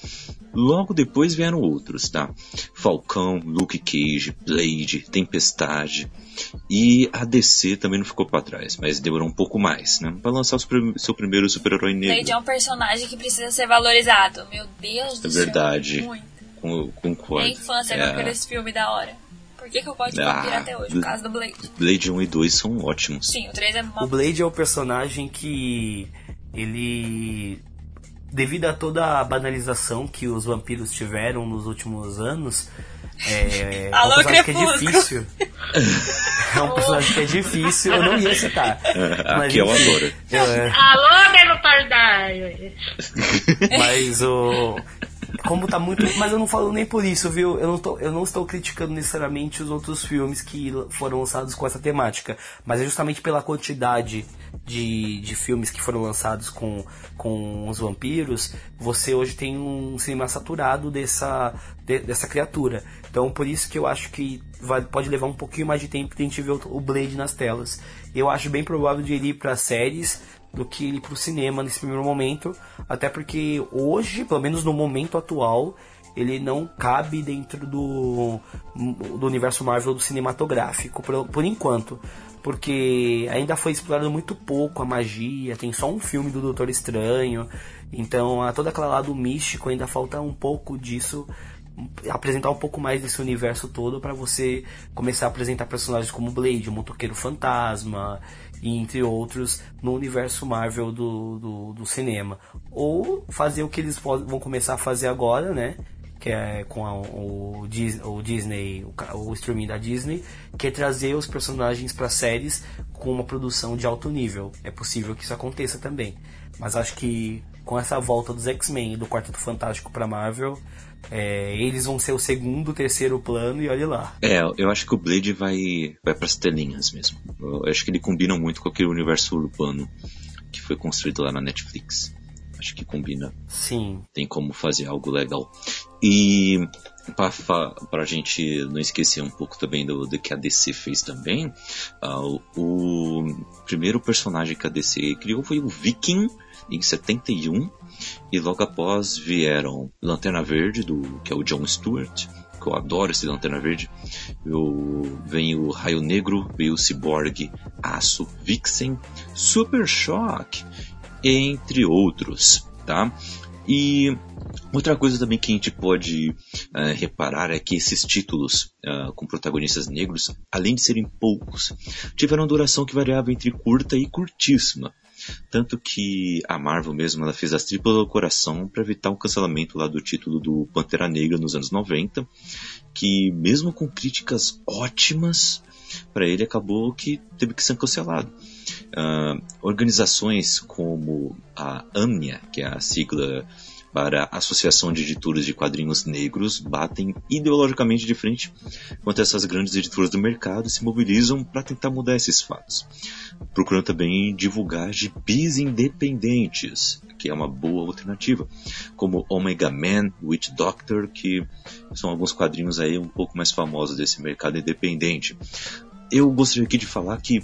Logo depois vieram outros, tá? Falcão, Luke Cage, Blade, Tempestade. E a DC também não ficou para trás, mas demorou um pouco mais, né? Pra lançar o seu primeiro super-herói negro. Blade é um personagem que precisa ser valorizado. Meu Deus do é verdade. céu. Muito com, concordo. Minha infância é... com esse filme da hora. Por que, que eu gosto de vampiro ah, até hoje? Por causa do Blade. Blade 1 e 2 são ótimos. Sim, o 3 é uma... O Blade é o personagem que. Ele. Devido a toda a banalização que os vampiros tiveram nos últimos anos. É, Alô, é um personagem que é difícil. é um personagem que é difícil, eu não ia citar. [LAUGHS] Mas, Aqui é o adoro. É... Alô, Nego Pardai! Mas o como tá muito. Mas eu não falo nem por isso, viu? Eu não, tô, eu não estou criticando necessariamente os outros filmes que foram lançados com essa temática. Mas é justamente pela quantidade de, de filmes que foram lançados com, com os vampiros, você hoje tem um cinema saturado dessa, de, dessa criatura. Então por isso que eu acho que vai, pode levar um pouquinho mais de tempo pra gente ver o, Blade nas telas. Eu acho bem provável de ele ir para séries do que ir pro cinema nesse primeiro momento, até porque hoje, pelo menos no momento atual, ele não cabe dentro do, do universo Marvel do cinematográfico, por, por enquanto. Porque ainda foi explorado muito pouco a magia, tem só um filme do Doutor Estranho, então a todo aquele lado místico ainda falta um pouco disso apresentar um pouco mais desse universo todo para você começar a apresentar personagens como Blade, o Motoqueiro Fantasma, entre outros no universo Marvel do, do, do, cinema. Ou fazer o que eles vão começar a fazer agora, né? Que é com a, o, o, Disney, o, o streaming da Disney, que é trazer os personagens para séries com uma produção de alto nível. É possível que isso aconteça também. Mas acho que com essa volta dos X-Men e do Quarteto Fantástico para Marvel, é, eles vão ser o segundo, terceiro plano e olha lá. É, eu acho que o Blade vai, vai pras telinhas mesmo. Eu acho que ele combina muito com aquele universo urbano que foi construído lá na Netflix. Acho que combina. Sim. Tem como fazer algo legal. E para a gente não esquecer um pouco também do, do que a DC fez também, uh, o primeiro personagem que a DC criou foi o Viking em 71 e logo após vieram Lanterna Verde, do, que é o John Stewart, que eu adoro esse Lanterna Verde. Eu, vem o Raio Negro, veio o Cyborg, Aço, Vixen, Super Shock, entre outros, tá? E outra coisa também que a gente pode uh, reparar é que esses títulos uh, com protagonistas negros, além de serem poucos, tiveram duração que variava entre curta e curtíssima. Tanto que a Marvel mesmo ela fez as triplas do coração para evitar o cancelamento lá do título do Pantera Negra nos anos 90, que mesmo com críticas ótimas para ele acabou que teve que ser cancelado. Uh, organizações como a AMNIA, que é a sigla para a Associação de Editores de Quadrinhos Negros batem ideologicamente de frente contra essas grandes editoras do mercado e se mobilizam para tentar mudar esses fatos. Procurando também divulgar gibis independentes, que é uma boa alternativa, como Omega Man, Witch Doctor, que são alguns quadrinhos aí um pouco mais famosos desse mercado independente. Eu gostaria aqui de falar que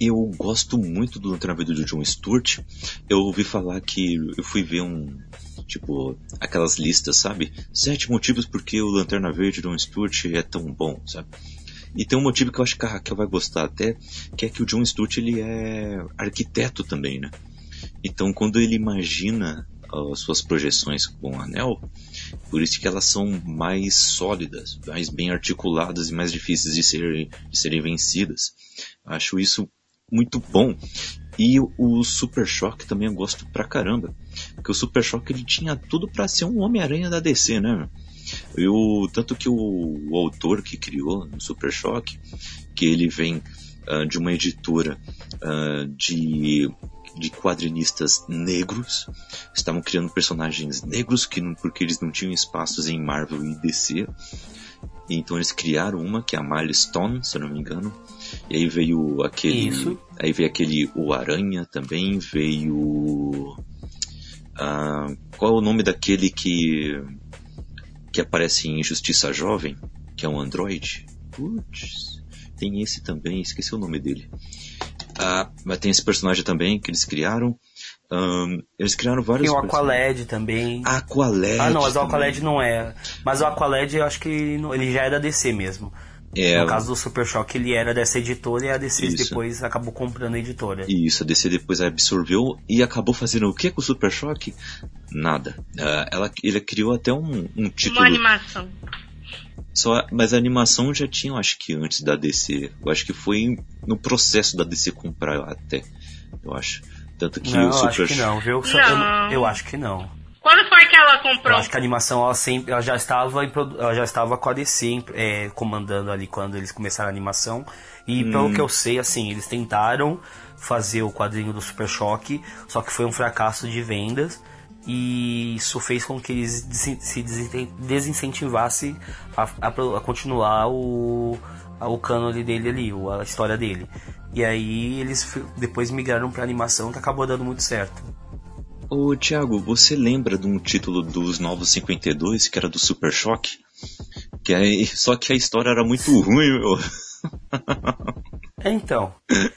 eu gosto muito do Verde do John Stewart. Eu ouvi falar que eu fui ver um, Tipo, aquelas listas, sabe? Sete motivos porque o Lanterna Verde do John Stewart é tão bom, sabe? E tem um motivo que eu acho que a Raquel vai gostar até, que é que o John Stewart ele é arquiteto também, né? Então quando ele imagina as suas projeções com o anel, por isso que elas são mais sólidas, mais bem articuladas e mais difíceis de, de serem vencidas. Acho isso muito bom. E o Super Shock também eu gosto pra caramba. Porque o Super Shock ele tinha tudo para ser um Homem-Aranha da DC, né? Eu, tanto que o, o, autor que criou o Super Shock, que ele vem uh, de uma editora uh, de, de quadrinistas negros, estavam criando personagens negros que não, porque eles não tinham espaços em Marvel e DC. Então eles criaram uma que é a Milestone, se eu não me engano. E aí veio aquele. Isso. Aí veio aquele O Aranha também, veio. Uh, qual é o nome daquele que. que aparece em Justiça Jovem? Que é um android? Putz, tem esse também, esqueci o nome dele. Uh, mas tem esse personagem também que eles criaram. Um, eles criaram vários. Tem o Aqualed também. Aqualed. Ah, não, mas o Aqualed não é. Mas o Aqualed eu acho que ele já é da DC mesmo. É, no caso do Super Choque, ele era dessa editora e a DC isso. depois acabou comprando a editora. Isso, a DC depois absorveu e acabou fazendo o que com o Super Choque? Nada. Uh, ela, ele criou até um, um título. Uma animação. Só, mas a animação já tinha, acho que antes da DC. Eu acho que foi no processo da DC comprar até. Eu acho. Tanto que não, o Super eu acho que não, viu? Não. Eu, eu acho que não. Quando foi comprou? Eu acho que a animação ela sempre, ela já estava em, ela já estava com a DC é, comandando ali quando eles começaram a animação. E hum. pelo que eu sei, assim, eles tentaram fazer o quadrinho do Super Choque, só que foi um fracasso de vendas. E isso fez com que eles se desincentivassem a, a, a continuar o, o cânone dele ali, a história dele. E aí eles depois migraram para animação que acabou dando muito certo. Ô Thiago, você lembra de um título dos Novos 52 que era do Super Choque? Que é, só que a história era muito ruim, meu. É, então.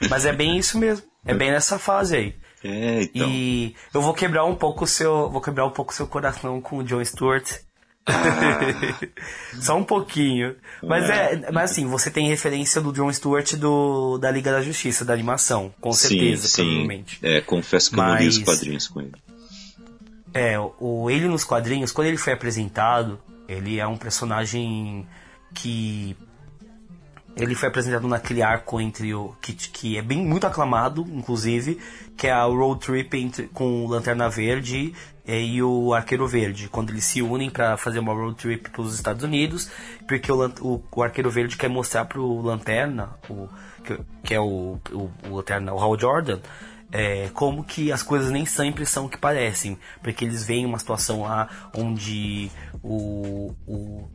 Mas é bem isso mesmo. É bem nessa fase aí. É, então. E eu vou quebrar um pouco o seu. Vou quebrar um pouco o seu coração com o John Stewart. [LAUGHS] Só um pouquinho. Mas é. é. mas assim, você tem referência do John Stewart do, da Liga da Justiça, da animação, com certeza, sim, provavelmente. É, confesso que mas, eu não li os quadrinhos com ele. É, o, ele nos quadrinhos, quando ele foi apresentado, ele é um personagem que ele foi apresentado naquele arco entre o que, que é bem muito aclamado, inclusive, que é a road trip entre, com o Lanterna Verde é, e o Arqueiro Verde, quando eles se unem para fazer uma road trip para os Estados Unidos, porque o, o, o, Arqueiro Verde quer mostrar para o Lanterna, o, que, que é o, o, o Lanterna, o Hal Jordan, é, como que as coisas nem sempre são o que parecem, porque eles veem uma situação lá onde o, o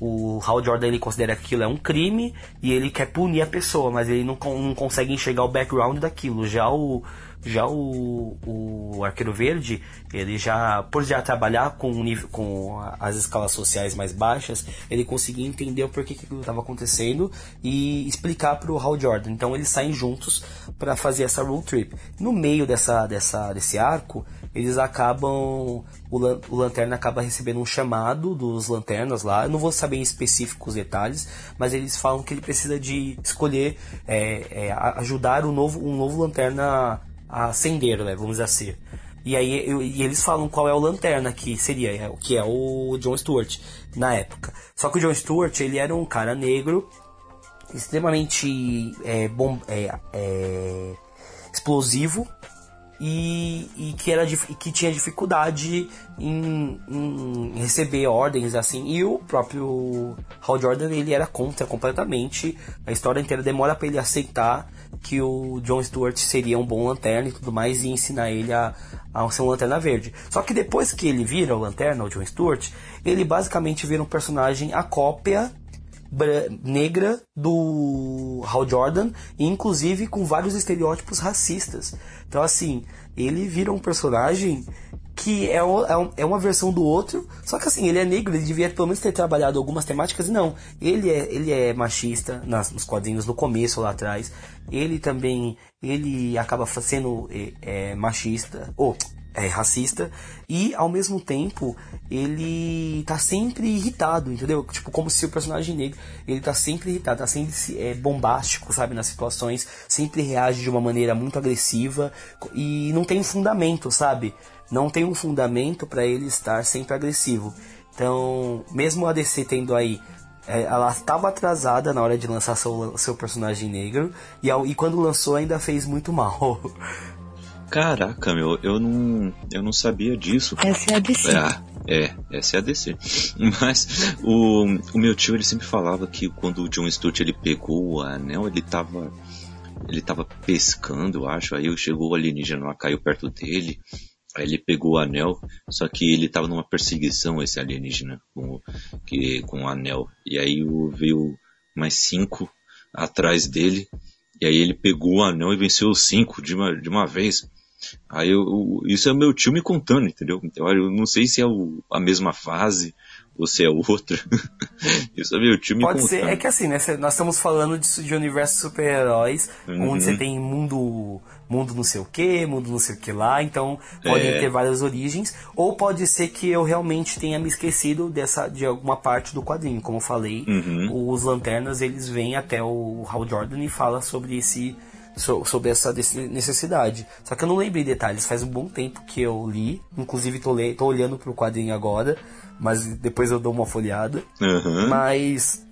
o Hal Jordan ele considera que aquilo é um crime e ele quer punir a pessoa, mas ele não, não consegue enxergar o background daquilo. Já o já o, o Arqueiro Verde, ele já, por já trabalhar com, com as escalas sociais mais baixas, ele conseguia entender o porquê que aquilo estava acontecendo e explicar para o Hal Jordan. Então eles saem juntos para fazer essa road trip. No meio dessa, dessa, desse arco, eles acabam. O, o Lanterna acaba recebendo um chamado dos Lanternas lá. Eu não vou saber em específico os detalhes, mas eles falam que ele precisa de escolher, é, é, ajudar um novo, um novo Lanterna a acender, né, vamos dizer assim. E aí eu, e eles falam qual é o Lanterna que seria, é, que é o John Stewart na época. Só que o John Stewart ele era um cara negro extremamente é, bom, é, é, explosivo e, e que, era, que tinha dificuldade em, em, receber ordens assim e o próprio Hal Jordan ele era contra completamente a história inteira demora para ele aceitar que o John Stewart seria um bom lanterna e tudo mais e ensinar ele a, a ser um lanterna verde só que depois que ele vira o lanterna o John Stewart ele basicamente vira um personagem a cópia negra do Hal Jordan, inclusive com vários estereótipos racistas. Então, assim, ele vira um personagem que é, é, é, uma versão do outro, só que assim, ele é negro, ele devia pelo menos ter trabalhado algumas temáticas, e não, ele é, ele é machista nas, nos quadrinhos no começo lá atrás, ele também, ele acaba sendo é, é machista, ou é, racista e ao mesmo tempo ele tá sempre irritado, entendeu? Tipo, como se o personagem negro ele tá sempre irritado, tá sempre é, bombástico, sabe, nas situações, sempre reage de uma maneira muito agressiva e não tem fundamento, sabe? Não tem um fundamento para ele estar sempre agressivo. Então, mesmo a DC tendo aí é, ela estava atrasada na hora de lançar seu, seu personagem negro e, e quando lançou ainda fez muito mal. [LAUGHS] Caraca, meu, eu não, eu não sabia disso. Essa é a DC. Ah, é, essa é a DC. [LAUGHS] Mas o, o meu tio ele sempre falava que quando o John Stewart ele pegou o anel, ele tava ele tava pescando, eu acho. Aí chegou o alienígena lá, caiu perto dele. Aí ele pegou o anel, só que ele tava numa perseguição esse alienígena com, que, com o anel. E aí veio mais cinco atrás dele. E aí ele pegou o anel e venceu os cinco de uma, de uma vez. Aí eu, isso é meu tio me contando, entendeu? Então, eu não sei se é o, a mesma fase se é outra. isso é [LAUGHS] meu tio me Pode ser, é que assim, né? Nós estamos falando de, de universo super-heróis, uhum. onde você tem mundo, mundo não sei o que, mundo não sei o que lá, então podem é. ter várias origens, ou pode ser que eu realmente tenha me esquecido dessa, de alguma parte do quadrinho. Como eu falei, uhum. os lanternas eles vêm até o Hal Jordan e fala sobre esse sobre essa necessidade. Só que eu não lembrei detalhes, faz um bom tempo que eu li, inclusive tô, le tô olhando pro quadrinho agora, mas depois eu dou uma folhada. Uhum. Mas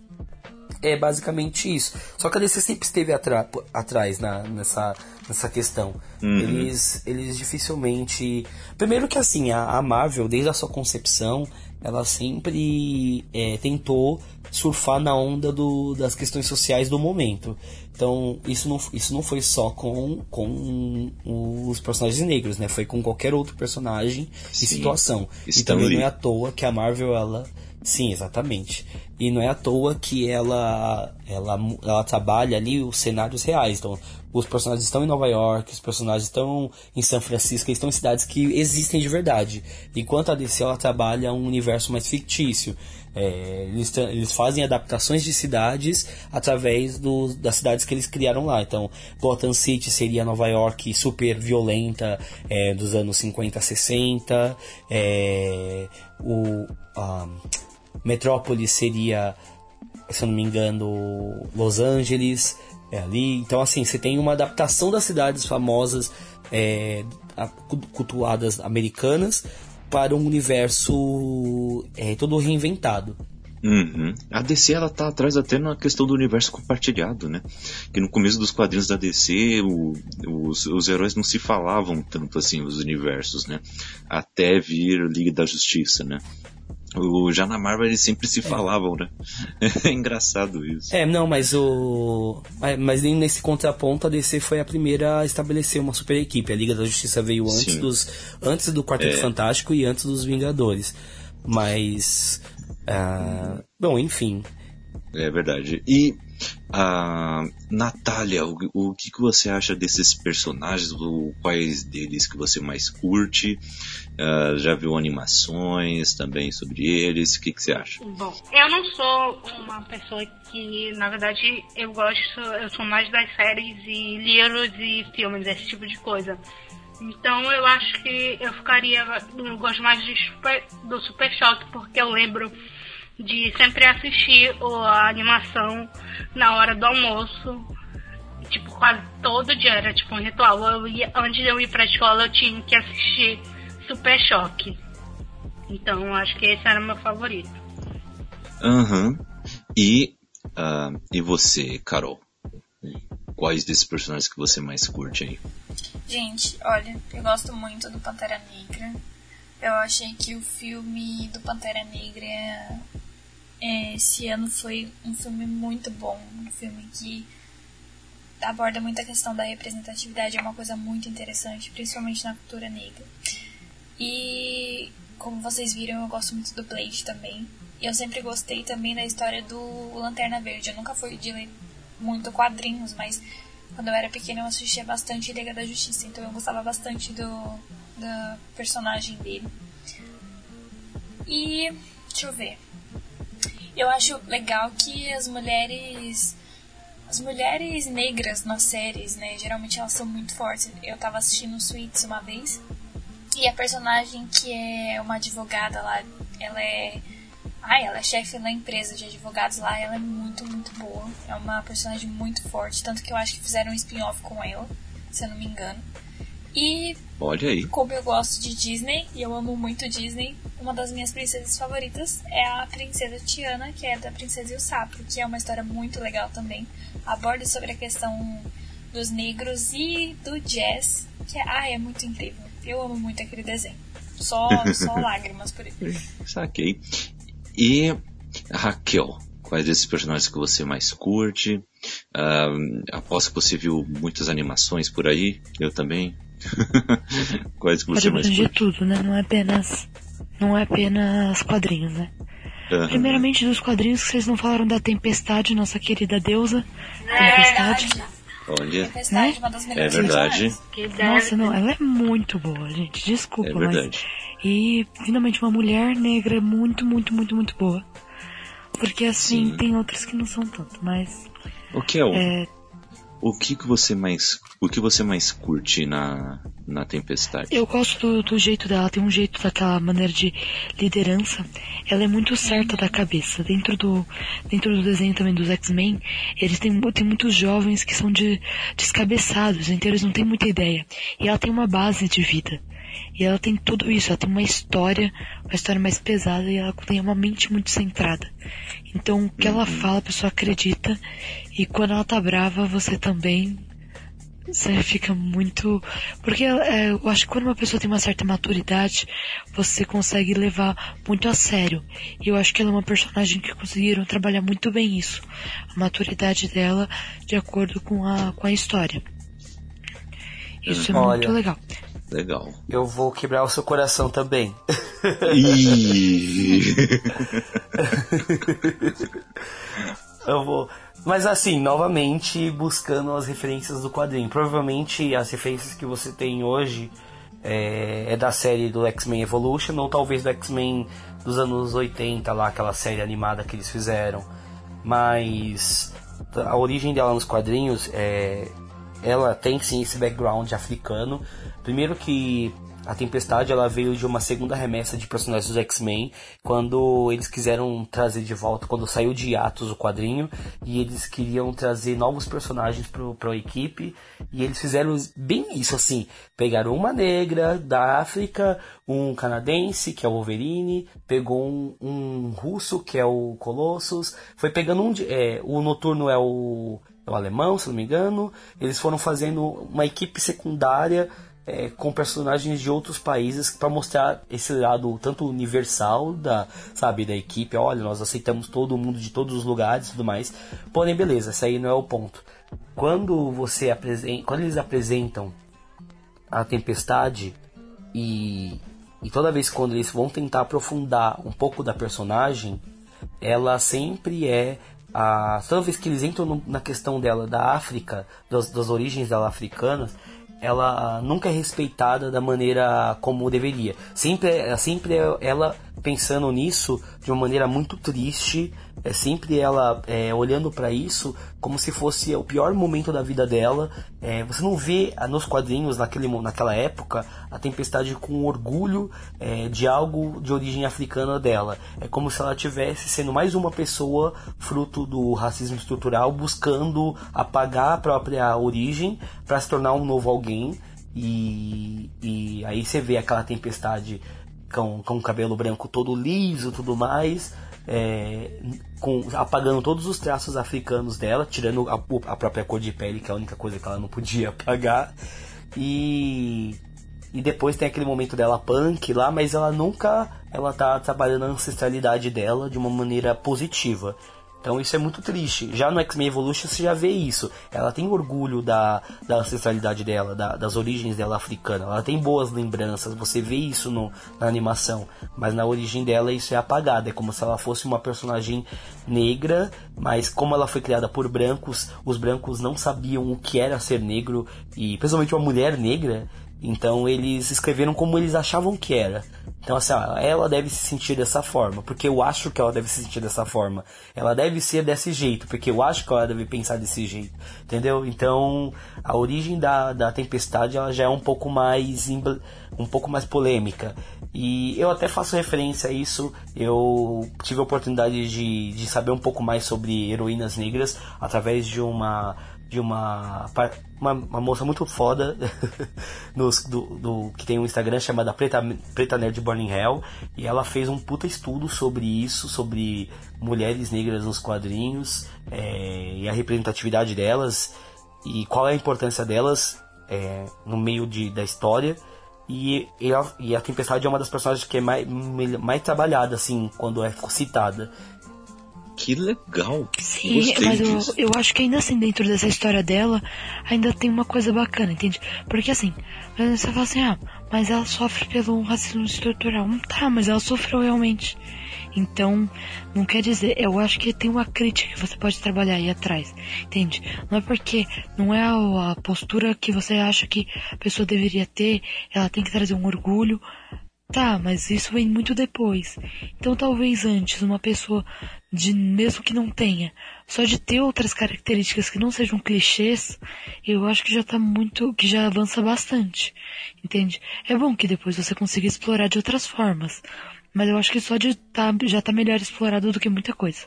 é basicamente isso. Só que a DC sempre esteve atrás na, nessa, nessa questão. Uhum. Eles, eles dificilmente. Primeiro que assim, a, a Marvel, desde a sua concepção, ela sempre é, tentou surfar na onda do, das questões sociais do momento. Então, isso não, isso não foi só com, com os personagens negros, né? Foi com qualquer outro personagem Sim, e situação. E também não é à toa que a Marvel, ela... Sim, exatamente. E não é à toa que ela, ela, ela trabalha ali os cenários reais. Então, os personagens estão em Nova York, os personagens estão em São Francisco, eles estão em cidades que existem de verdade. Enquanto a DC ela trabalha um universo mais fictício. É, eles, eles, fazem adaptações de cidades através do, das cidades que eles criaram lá. Então, Gotham City seria Nova York super violenta é, dos anos 50, 60. É, o Metrópolis seria, se eu não me engano, Los Angeles, é ali. Então, assim, você tem uma adaptação das cidades famosas, é, cultuadas americanas, para um universo é, todo reinventado. Uhum. A DC ela tá atrás até na questão do universo compartilhado, né? Que no começo dos quadrinhos da DC o, os, os heróis não se falavam tanto assim os universos, né? Até vir Liga da Justiça, né? O, já na Marvel eles sempre se é. falavam, né? [LAUGHS] É engraçado isso. É, não, mas o. Mas nem nesse contraponto a DC foi a primeira a estabelecer uma super equipe. A Liga da Justiça veio antes dos. antes do Quarteto é. Fantástico e antes dos Vingadores. Mas. Uh, bom, enfim. É verdade. E a Natália, o, o que, que você acha desses personagens? O, quais deles que você mais curte? Uh, já viu animações também sobre eles? O que, que você acha? Bom, eu não sou uma pessoa que, na verdade, eu gosto, eu sou mais das séries e livros e filmes, esse tipo de coisa. Então eu acho que eu ficaria. Eu gosto mais super, do Super Choque, porque eu lembro de sempre assistir a animação na hora do almoço. Tipo, quase todo dia era tipo um ritual. Eu ia, antes de eu ir pra escola eu tinha que assistir Super Choque. Então acho que esse era o meu favorito. Aham. Uhum. E, uh, e você, Carol? Quais desses personagens que você mais curte aí? Gente, olha, eu gosto muito do Pantera Negra. Eu achei que o filme do Pantera Negra é, esse ano foi um filme muito bom, um filme que aborda muito a questão da representatividade, é uma coisa muito interessante, principalmente na cultura negra. E como vocês viram, eu gosto muito do Blade também. E eu sempre gostei também da história do Lanterna Verde. Eu nunca fui de ler muito quadrinhos, mas quando eu era pequena eu assistia bastante Liga da Justiça, então eu gostava bastante do, do personagem dele. E deixa eu ver. Eu acho legal que as mulheres as mulheres negras nas séries, né, geralmente elas são muito fortes. Eu tava assistindo Suits uma vez e a personagem que é uma advogada lá, ela é Ai, ela é chefe na empresa de advogados lá, ela é muito, muito boa. É uma personagem muito forte, tanto que eu acho que fizeram um spin-off com ela, se eu não me engano. E Olha aí. como eu gosto de Disney e eu amo muito Disney, uma das minhas princesas favoritas é a princesa Tiana, que é da Princesa e o Sapo, que é uma história muito legal também. Aborda sobre a questão dos negros e do jazz, que é, ah, é muito incrível. Eu amo muito aquele desenho. Só, só [LAUGHS] lágrimas por ele. Saquei. E Raquel, quais desses personagens que você mais curte? Uh, aposto que você viu muitas animações por aí, eu também. [LAUGHS] quais que você mais curte? tudo, né? Não é apenas, não é apenas quadrinhos, né? Uhum. Primeiramente dos quadrinhos que vocês não falaram da Tempestade, nossa querida deusa. É Tempestade. Olha, Tempestade, uma das é verdade. Nossa, não, ela é muito boa, gente. Desculpa, é mas e finalmente uma mulher negra muito, muito, muito, muito boa. Porque assim, Sim. tem outras que não são tanto, mas. O que é o. É... O que, que você mais. O que você mais curte na, na tempestade? Eu gosto do, do jeito dela, tem um jeito daquela maneira de liderança. Ela é muito certa da cabeça. Dentro do, dentro do desenho também dos X-Men, eles têm, tem muitos jovens que são de, descabeçados, então eles não têm muita ideia. E ela tem uma base de vida. E ela tem tudo isso, ela tem uma história, uma história mais pesada e ela tem uma mente muito centrada. Então o que ela uhum. fala, a pessoa acredita, e quando ela tá brava, você também. Você fica muito. Porque é, eu acho que quando uma pessoa tem uma certa maturidade, você consegue levar muito a sério. E eu acho que ela é uma personagem que conseguiram trabalhar muito bem isso. A maturidade dela de acordo com a, com a história. Isso é Olha, muito legal. Legal. Eu vou quebrar o seu coração também. [LAUGHS] eu vou. Mas assim, novamente buscando as referências do quadrinho. Provavelmente as referências que você tem hoje é, é da série do X-Men Evolution ou talvez do X-Men dos anos 80, lá, aquela série animada que eles fizeram. Mas a origem dela nos quadrinhos é. Ela tem sim esse background africano, Primeiro que A Tempestade ela veio de uma segunda remessa de personagens dos X-Men, quando eles quiseram trazer de volta, quando saiu de Atos o quadrinho, e eles queriam trazer novos personagens para a equipe, e eles fizeram bem isso, assim, pegaram uma negra da África, um canadense, que é o Wolverine, pegou um, um russo, que é o Colossus, foi pegando um, é, o Noturno é o, é o alemão, se não me engano, eles foram fazendo uma equipe secundária é, com personagens de outros países para mostrar esse lado tanto universal da sabe da equipe. Olha nós aceitamos todo mundo de todos os lugares e tudo mais. Porém beleza esse aí não é o ponto. Quando você apresenta quando eles apresentam a tempestade e e toda vez quando eles vão tentar aprofundar um pouco da personagem ela sempre é a vez que eles entram no, na questão dela da África das, das origens dela africanas ela nunca é respeitada da maneira como deveria. Sempre, sempre ela pensando nisso de uma maneira muito triste, é sempre ela é, olhando para isso como se fosse o pior momento da vida dela. É, você não vê ah, nos quadrinhos naquele, naquela época a tempestade com orgulho é, de algo de origem africana dela. É como se ela tivesse sendo mais uma pessoa fruto do racismo estrutural buscando apagar a própria origem para se tornar um novo alguém. E, e aí você vê aquela tempestade com, com o cabelo branco todo liso tudo mais, é, com, apagando todos os traços africanos dela, tirando a, a, própria cor de pele, que é a única coisa que ela não podia [LAUGHS] apagar. E, e depois tem aquele momento dela punk lá, mas ela nunca ela tá trabalhando a ancestralidade dela de uma maneira positiva. Então isso é muito triste. Já no X-Men Evolution você já vê isso. Ela tem orgulho da, da ancestralidade dela, da, das origens dela africana. Ela tem boas lembranças, você vê isso no, na animação. Mas na origem dela isso é apagado. É como se ela fosse uma personagem negra, mas como ela foi criada por brancos, os brancos não sabiam o que era ser negro, e principalmente uma mulher negra. Então eles escreveram como eles achavam que era. Então, assim, ela deve se sentir dessa forma, porque eu acho que ela deve se sentir dessa forma. Ela deve ser desse jeito, porque eu acho que ela deve pensar desse jeito. Entendeu? Então, a origem da, da tempestade ela já é um pouco mais um pouco mais polêmica. E eu até faço referência a isso. Eu tive a oportunidade de, de saber um pouco mais sobre heroínas negras através de uma de uma, uma, uma moça muito foda [LAUGHS] do, do, que tem um Instagram chamada Preta, Preta Nerd Burning Hell e ela fez um puta estudo sobre isso, sobre mulheres negras nos quadrinhos é, e a representatividade delas e qual é a importância delas é, no meio de, da história e, e, a, e a Tempestade é uma das personagens que é mais, mais trabalhada assim quando é citada que legal. Sim, Gostei mas eu, eu, acho que ainda assim, dentro dessa história dela, ainda tem uma coisa bacana, entende? Porque assim, você fala assim, ah, mas ela sofre pelo racismo estrutural. Não tá, mas ela sofreu realmente. Então, não quer dizer, eu acho que tem uma crítica que você pode trabalhar aí atrás, entende? Não é porque não é a, a postura que você acha que a pessoa deveria ter, ela tem que trazer um orgulho, Tá, mas isso vem muito depois. Então talvez antes uma pessoa de mesmo que não tenha, só de ter outras características que não sejam clichês, eu acho que já tá muito, que já avança bastante. Entende? É bom que depois você consiga explorar de outras formas, mas eu acho que só de tá, já tá melhor explorado do que muita coisa.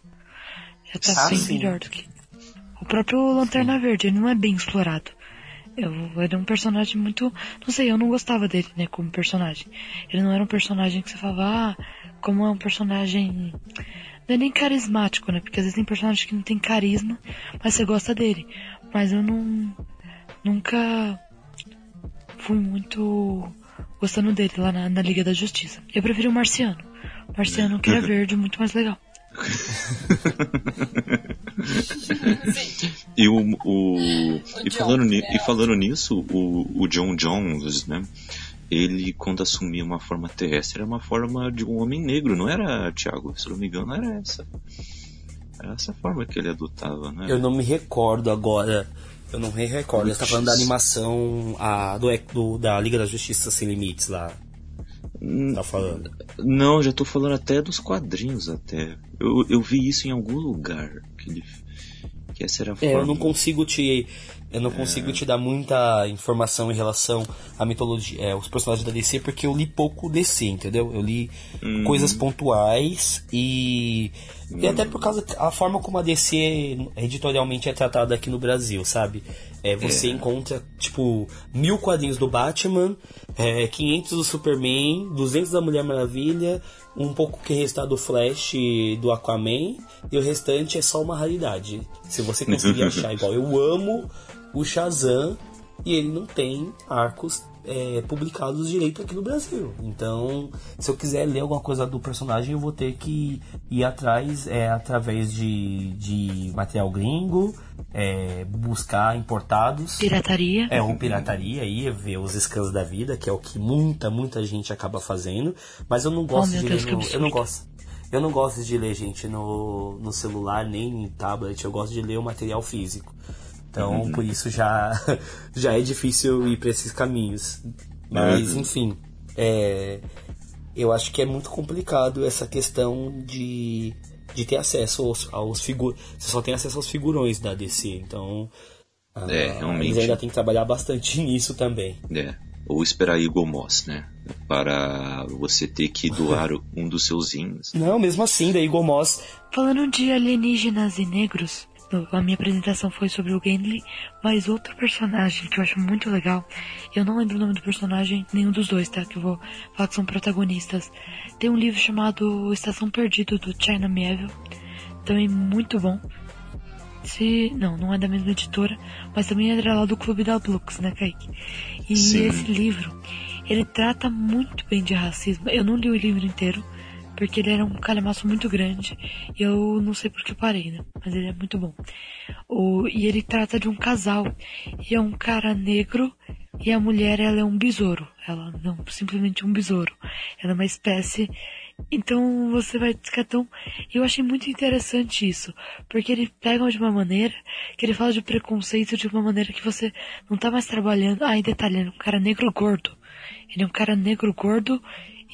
Já tá ah, bem sim. melhor do que. O próprio Lanterna Verde, ele não é bem explorado. Eu, ele é um personagem muito. Não sei, eu não gostava dele, né, como personagem. Ele não era um personagem que você falava, ah, como é um personagem. Não é nem carismático, né? Porque às vezes tem personagens que não tem carisma, mas você gosta dele. Mas eu não. Nunca fui muito gostando dele lá na, na Liga da Justiça. Eu preferi o Marciano. O Marciano que era verde, muito mais legal. E, o, o, e, falando, e falando nisso, o, o John Jones, né? Ele, quando assumia uma forma terrestre, era uma forma de um homem negro, não era, Thiago? Se não me engano, era essa. Era essa forma que ele adotava, né? Eu não me recordo agora. Eu não me recordo. Você tá falando da animação a, do, do, da Liga da Justiça Sem Limites lá. Tá falando? Não, já tô falando até dos quadrinhos até. Eu, eu vi isso em algum lugar. Que, ele, que essa era a forma. É, eu não consigo te, Eu não consigo te dar muita informação em relação à mitologia, é, os personagens da DC, porque eu li pouco DC, entendeu? Eu li Hum. coisas pontuais e. E até por causa da forma como a DC editorialmente é tratada aqui no Brasil, sabe? É, você É. encontra, tipo, mil quadrinhos do Batman, é, 500 do Superman, 200 da Mulher Maravilha, um pouco que restar do Flash e do Aquaman, e o restante é só uma raridade. Se você conseguir [LAUGHS] achar igual, eu amo o Shazam, e ele não tem arcos é, publicados direito aqui no Brasil. Então, se eu quiser ler alguma coisa do personagem, eu vou ter que ir atrás é, através de, de material gringo, é, buscar importados. Pirataria. É, ou pirataria aí, ver os scans da vida, que é o que muita, muita gente acaba fazendo. Mas eu não gosto meu de Deus, ler no, Eu não gosto. Eu não gosto de ler, gente, no, no celular, nem em tablet. Eu gosto de ler o material físico. Então, por isso já, [LAUGHS] já é difícil ir para esses caminhos. Mas, Uhum. enfim, é, eu acho que é muito complicado essa questão de, de ter acesso aos, aos figuros. Você só tem acesso aos figurões da DC, então. ah, É, realmente. Eles ainda tem que trabalhar bastante [LAUGHS] nisso também. É. Ou esperar Eagle Moss, né? Para você ter que doar [LAUGHS] um dos seus rins. Não, mesmo assim, daí Eagle Moss Falando de alienígenas e negros, a minha apresentação foi sobre o Gendry, mas outro personagem que eu acho muito legal, eu não lembro o nome do personagem, nenhum dos dois, tá? Que eu vou falar que são protagonistas. Tem um livro chamado Estação Perdida do China Mieville, também muito bom. Se, não, não é da mesma editora, mas também é lá do Clube da Blux, né, Kaique? E Sim. esse livro, ele trata muito bem de racismo. Eu não li o livro inteiro, porque ele era um calhamaço muito grande. E eu não sei por que parei, né? Mas ele é muito bom. O, e ele trata de um casal. E é um cara negro e a mulher, ela é um besouro. Ela não simplesmente um besouro. Ela é uma espécie. Então você vai ficar tão. Eu achei muito interessante isso. Porque ele pega de uma maneira que ele fala de preconceito de uma maneira que você não tá mais trabalhando. Ah, e detalhe, ele é um cara negro gordo. Ele é um cara negro gordo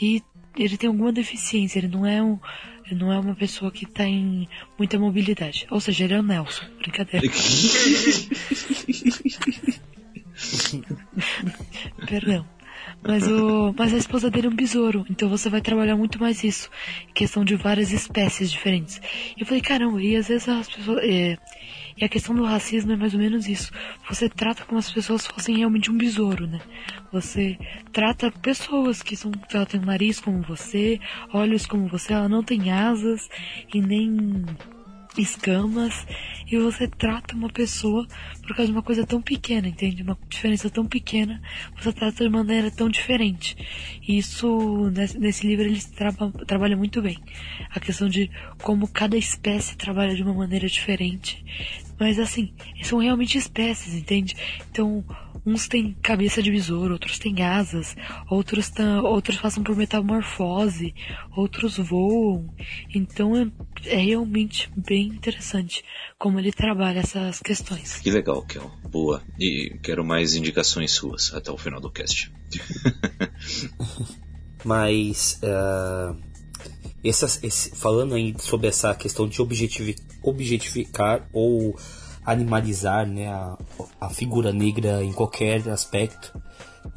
e ele tem alguma deficiência, ele não é um. Ele não é uma pessoa que tá em muita mobilidade. Ou seja, ele é o Nelson. Brincadeira. [LAUGHS] Perdão. Mas, o, mas a esposa dele é um besouro, então você vai trabalhar muito mais isso. Questão de várias espécies diferentes. E eu falei, caramba, e às vezes as pessoas. é, e a questão do racismo é mais ou menos isso. Você trata como as pessoas fossem realmente um besouro, né? Você trata pessoas que são. Ela tem nariz como você, olhos como você, ela não tem asas e nem escamas e você trata uma pessoa por causa de uma coisa tão pequena, entende? Uma diferença tão pequena, você trata de maneira tão diferente. E isso, nesse, nesse livro, eles traba, muito bem. A questão de como cada espécie trabalha de uma maneira diferente. Mas assim, são realmente espécies, entende? Então, uns têm cabeça de besouro, outros têm asas, outros, tã, outros passam por metamorfose, outros voam. Então é, é realmente bem interessante como ele trabalha essas questões. Que legal, Kel. Boa. E quero mais indicações suas até o final do cast. [LAUGHS] Mas ah, essas- esse- falando aí sobre essa questão de objetificar ou animalizar né, a, a figura negra em qualquer aspecto,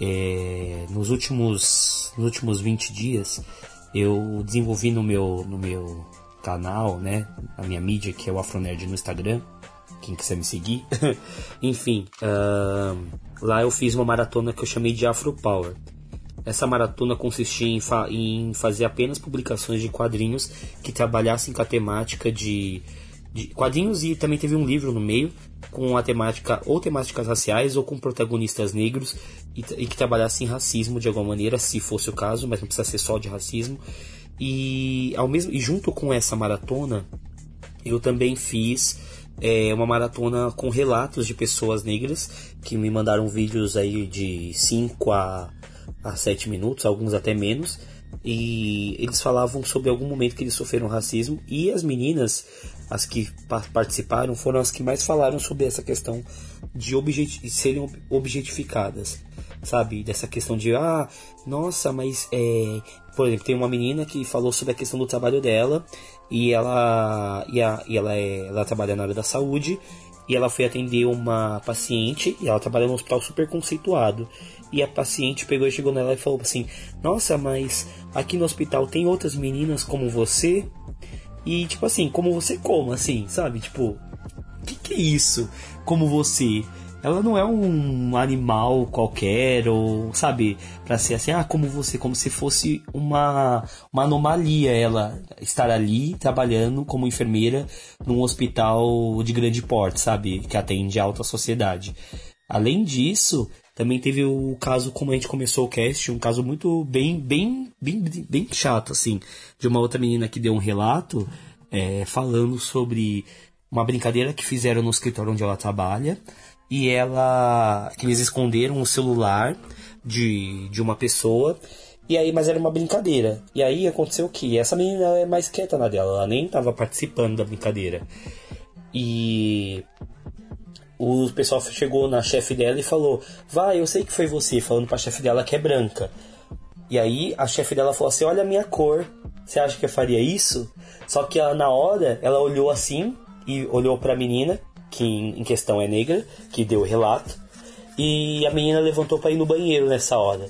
é, nos, últimos, nos últimos 20 dias eu desenvolvi no meu, no meu canal, né, a minha mídia que é o Afronerd no Instagram, quem quiser me seguir. [LAUGHS] Enfim, ah, lá eu fiz uma maratona que eu chamei de Afro Power. Essa maratona consistia em, fa- em fazer apenas publicações de quadrinhos que trabalhassem com a temática de, de quadrinhos e também teve um livro no meio com a temática ou temáticas raciais ou com protagonistas negros e, e que trabalhassem racismo de alguma maneira, se fosse o caso, mas não precisa ser só de racismo. E ao mesmo e junto com essa maratona, eu também fiz é, uma maratona com relatos de pessoas negras que me mandaram vídeos aí de 5 a, a 7 minutos, alguns até menos. E eles falavam sobre algum momento que eles sofreram racismo. E as meninas, as que pa- participaram, foram as que mais falaram sobre essa questão de serem ob- objetificadas. Sabe? Dessa questão de, ah, nossa, mas é. Por exemplo, tem uma menina que falou sobre a questão do trabalho dela e ela, e a, e ela, é, ela trabalha na área da saúde e ela foi atender uma paciente e ela trabalha num hospital super conceituado. E a paciente pegou e chegou nela e falou assim: Nossa, mas aqui no hospital tem outras meninas como você? E tipo assim, como você como, assim, sabe? Tipo, o que, que é isso? Como você? ela não é um animal qualquer, ou, sabe, para ser assim, ah, como você, como se fosse uma, uma anomalia ela estar ali trabalhando como enfermeira num hospital de grande porte, sabe, que atende a alta sociedade. Além disso, também teve o caso, como a gente começou o cast, um caso muito bem, bem, bem, bem chato, assim, de uma outra menina que deu um relato é, falando sobre uma brincadeira que fizeram no escritório onde ela trabalha e ela que eles esconderam o celular de, de uma pessoa e aí mas era uma brincadeira. E aí aconteceu o que essa menina é mais quieta na dela ela nem estava participando da brincadeira. E o pessoal chegou na chefe dela e falou vai eu sei que foi você falando para a chefe dela que é branca e aí a chefe dela falou assim olha a minha cor você acha que eu faria isso só que ela, na hora ela olhou assim e olhou para a menina que em questão é negra, que deu o relato, e a menina levantou para ir no banheiro nessa hora.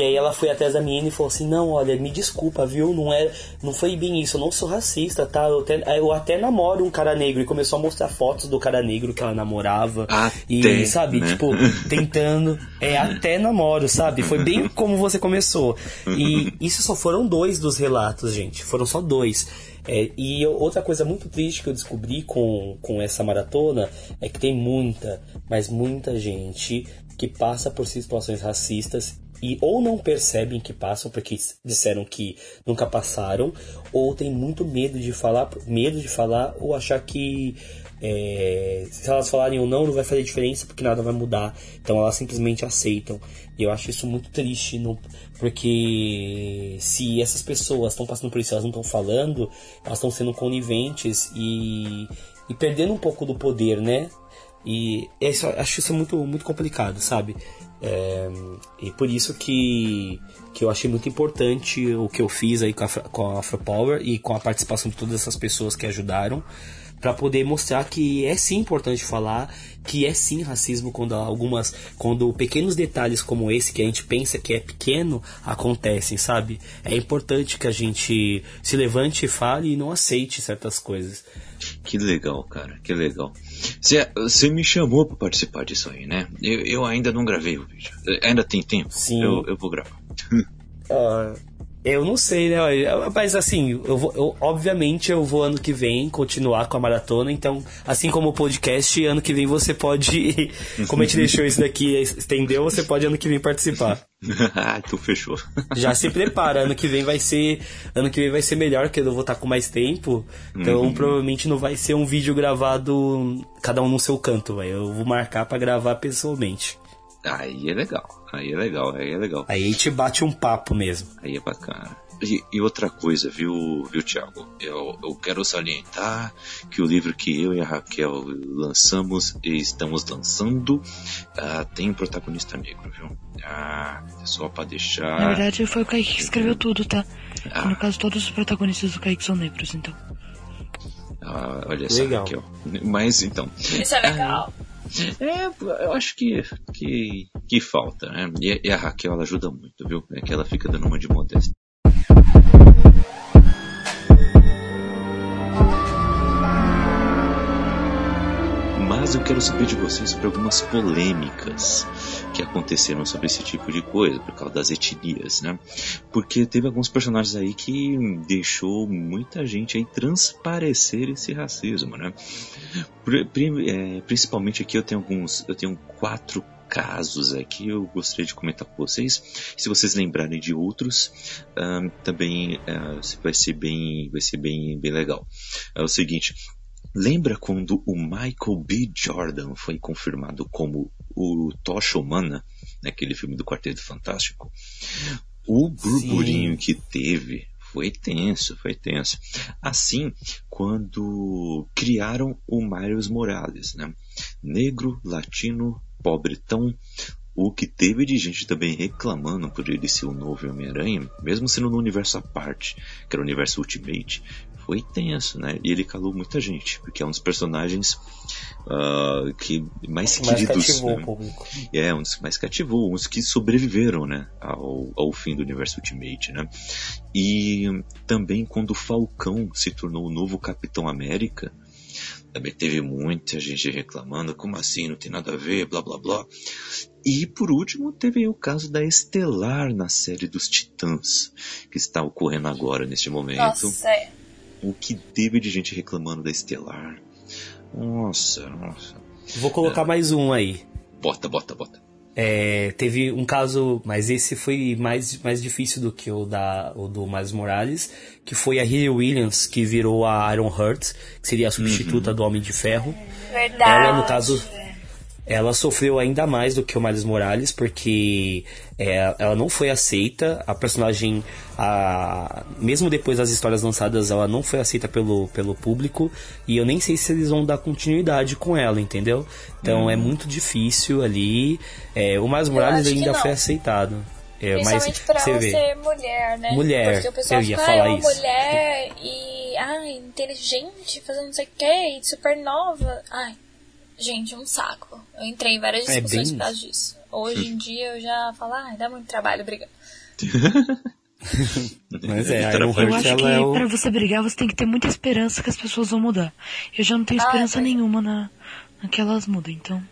E aí ela foi atrás da menina e falou assim: Não, olha, me desculpa, viu? Não, é, não foi bem isso, eu não sou racista, tá? Eu até, eu até namoro um cara negro. E começou a mostrar fotos do cara negro que ela namorava. Até, e, sabe, né? tipo, [LAUGHS] tentando. É, até namoro, sabe? Foi bem como você começou. E isso só foram dois dos relatos, gente. Foram só dois. É, e outra coisa muito triste que eu descobri com, com essa maratona é que tem muita, mas muita gente que passa por situações racistas e ou não percebem que passam porque disseram que nunca passaram, ou tem muito medo de falar, medo de falar ou achar que é, se elas falarem ou não, não vai fazer diferença porque nada vai mudar. Então elas simplesmente aceitam. E eu acho isso muito triste, não, porque se essas pessoas estão passando por isso elas não estão falando, elas estão sendo coniventes e, e perdendo um pouco do poder, né? E isso, acho isso muito, muito complicado, sabe? É, e por isso que, que eu achei muito importante o que eu fiz aí com a, com a Afropower e com a participação de todas essas pessoas que ajudaram para poder mostrar que é sim importante falar, que é sim racismo quando algumas, quando pequenos detalhes como esse que a gente pensa que é pequeno acontecem, sabe? É importante que a gente se levante e fale e não aceite certas coisas. Que legal, cara, que legal. Você me chamou para participar disso aí, né? Eu, eu, ainda não gravei o vídeo. Ainda tem tempo? Sim. Eu, eu vou gravar. [LAUGHS] uh, eu não sei, né? Mas assim, eu vou, eu, obviamente eu vou ano que vem continuar com a maratona, então, assim como o podcast, ano que vem você pode, [LAUGHS] como a gente deixou isso daqui, estendeu, você pode ano que vem participar. [LAUGHS] ah, tu fechou. Já se prepara, ano que vem vai ser, ano que vem vai ser melhor, porque eu vou estar com mais tempo, então uhum. provavelmente não vai ser um vídeo gravado cada um no seu canto, vai. Eu vou marcar para gravar pessoalmente. Aí é legal, aí é legal, aí é legal. Aí a gente bate um papo mesmo. Aí é bacana. E, e, outra coisa, viu, viu Tiago? Eu, eu quero salientar que o livro que eu e a Raquel lançamos e estamos lançando uh, tem um protagonista negro, viu? Ah, é só pra deixar. Na verdade, foi o Kaique que escreveu tudo, tá? Ah. No caso, todos os protagonistas do Kaique são negros, então. Ah, olha só, legal. Raquel. Mas então. Isso é legal. Ah, é, eu acho que, que, que falta, né? E, e a Raquel ela ajuda muito, viu? É que ela fica dando uma de modéstia. Mas eu quero saber de vocês sobre algumas polêmicas que aconteceram sobre esse tipo de coisa, por causa das etnias, né? Porque teve alguns personagens aí que deixou muita gente aí transparecer esse racismo, né? É, principalmente aqui eu tenho alguns, eu tenho quatro casos aqui eu gostaria de comentar com vocês. Se vocês lembrarem de outros, um, também uh, vai ser bem, vai ser bem, bem legal. É o seguinte, Lembra quando o Michael B. Jordan foi confirmado como o Tocha Humana, naquele filme do Quarteto Fantástico? O burburinho Sim. que teve foi tenso, foi tenso. Assim, quando criaram o Miles Morales, né? Negro, latino, pobretão, o que teve de gente também reclamando por ele ser o novo Homem-Aranha, mesmo sendo no universo à parte, que era o universo Ultimate, foi tenso, né? E ele calou muita gente, porque é um dos personagens uh, que mais, mais queridos. Cativou né? o público. É, um dos que mais cativou, uns que sobreviveram, né? Ao, ao fim do universo Ultimate, né? E também quando o Falcão se tornou o novo Capitão América, também teve muita gente reclamando, como assim, não tem nada a ver, blá blá blá. E por último, teve o caso da Estelar na série dos Titãs, que está ocorrendo agora neste momento. Nossa, é. O que teve de gente reclamando da Estelar. Nossa, nossa. Vou colocar é. mais um aí. Bota, bota, bota. É, teve um caso, mas esse foi mais, mais difícil do que o, da, o do Miles Morales, que foi a Hayley Williams, que virou a Iron Heart, que seria a substituta uhum. do Homem de Ferro. Verdade. Ela, no caso, ela sofreu ainda mais do que o Miles Morales, porque é, ela não foi aceita, a personagem, a, mesmo depois das histórias lançadas, ela não foi aceita pelo, pelo público, e eu nem sei se eles vão dar continuidade com ela, entendeu? Então hum. é muito difícil ali. É, o Miles Morales ainda foi aceitado. É, Principalmente mas pra você, vê. ser mulher, né? Mulher, Porque o pessoal eu ia falar ah, é uma mulher e ai, inteligente, fazendo não sei o que, super nova. Ai, Gente, um saco. Eu entrei em várias é discussões é bem... por causa disso. Hoje em dia eu já falo, ah, dá muito trabalho brigar. [LAUGHS] Mas é, eu acho que é o... pra você brigar você tem que ter muita esperança que as pessoas vão mudar. Eu já não tenho ah, esperança ah, nenhuma na, naquelas mudam, então.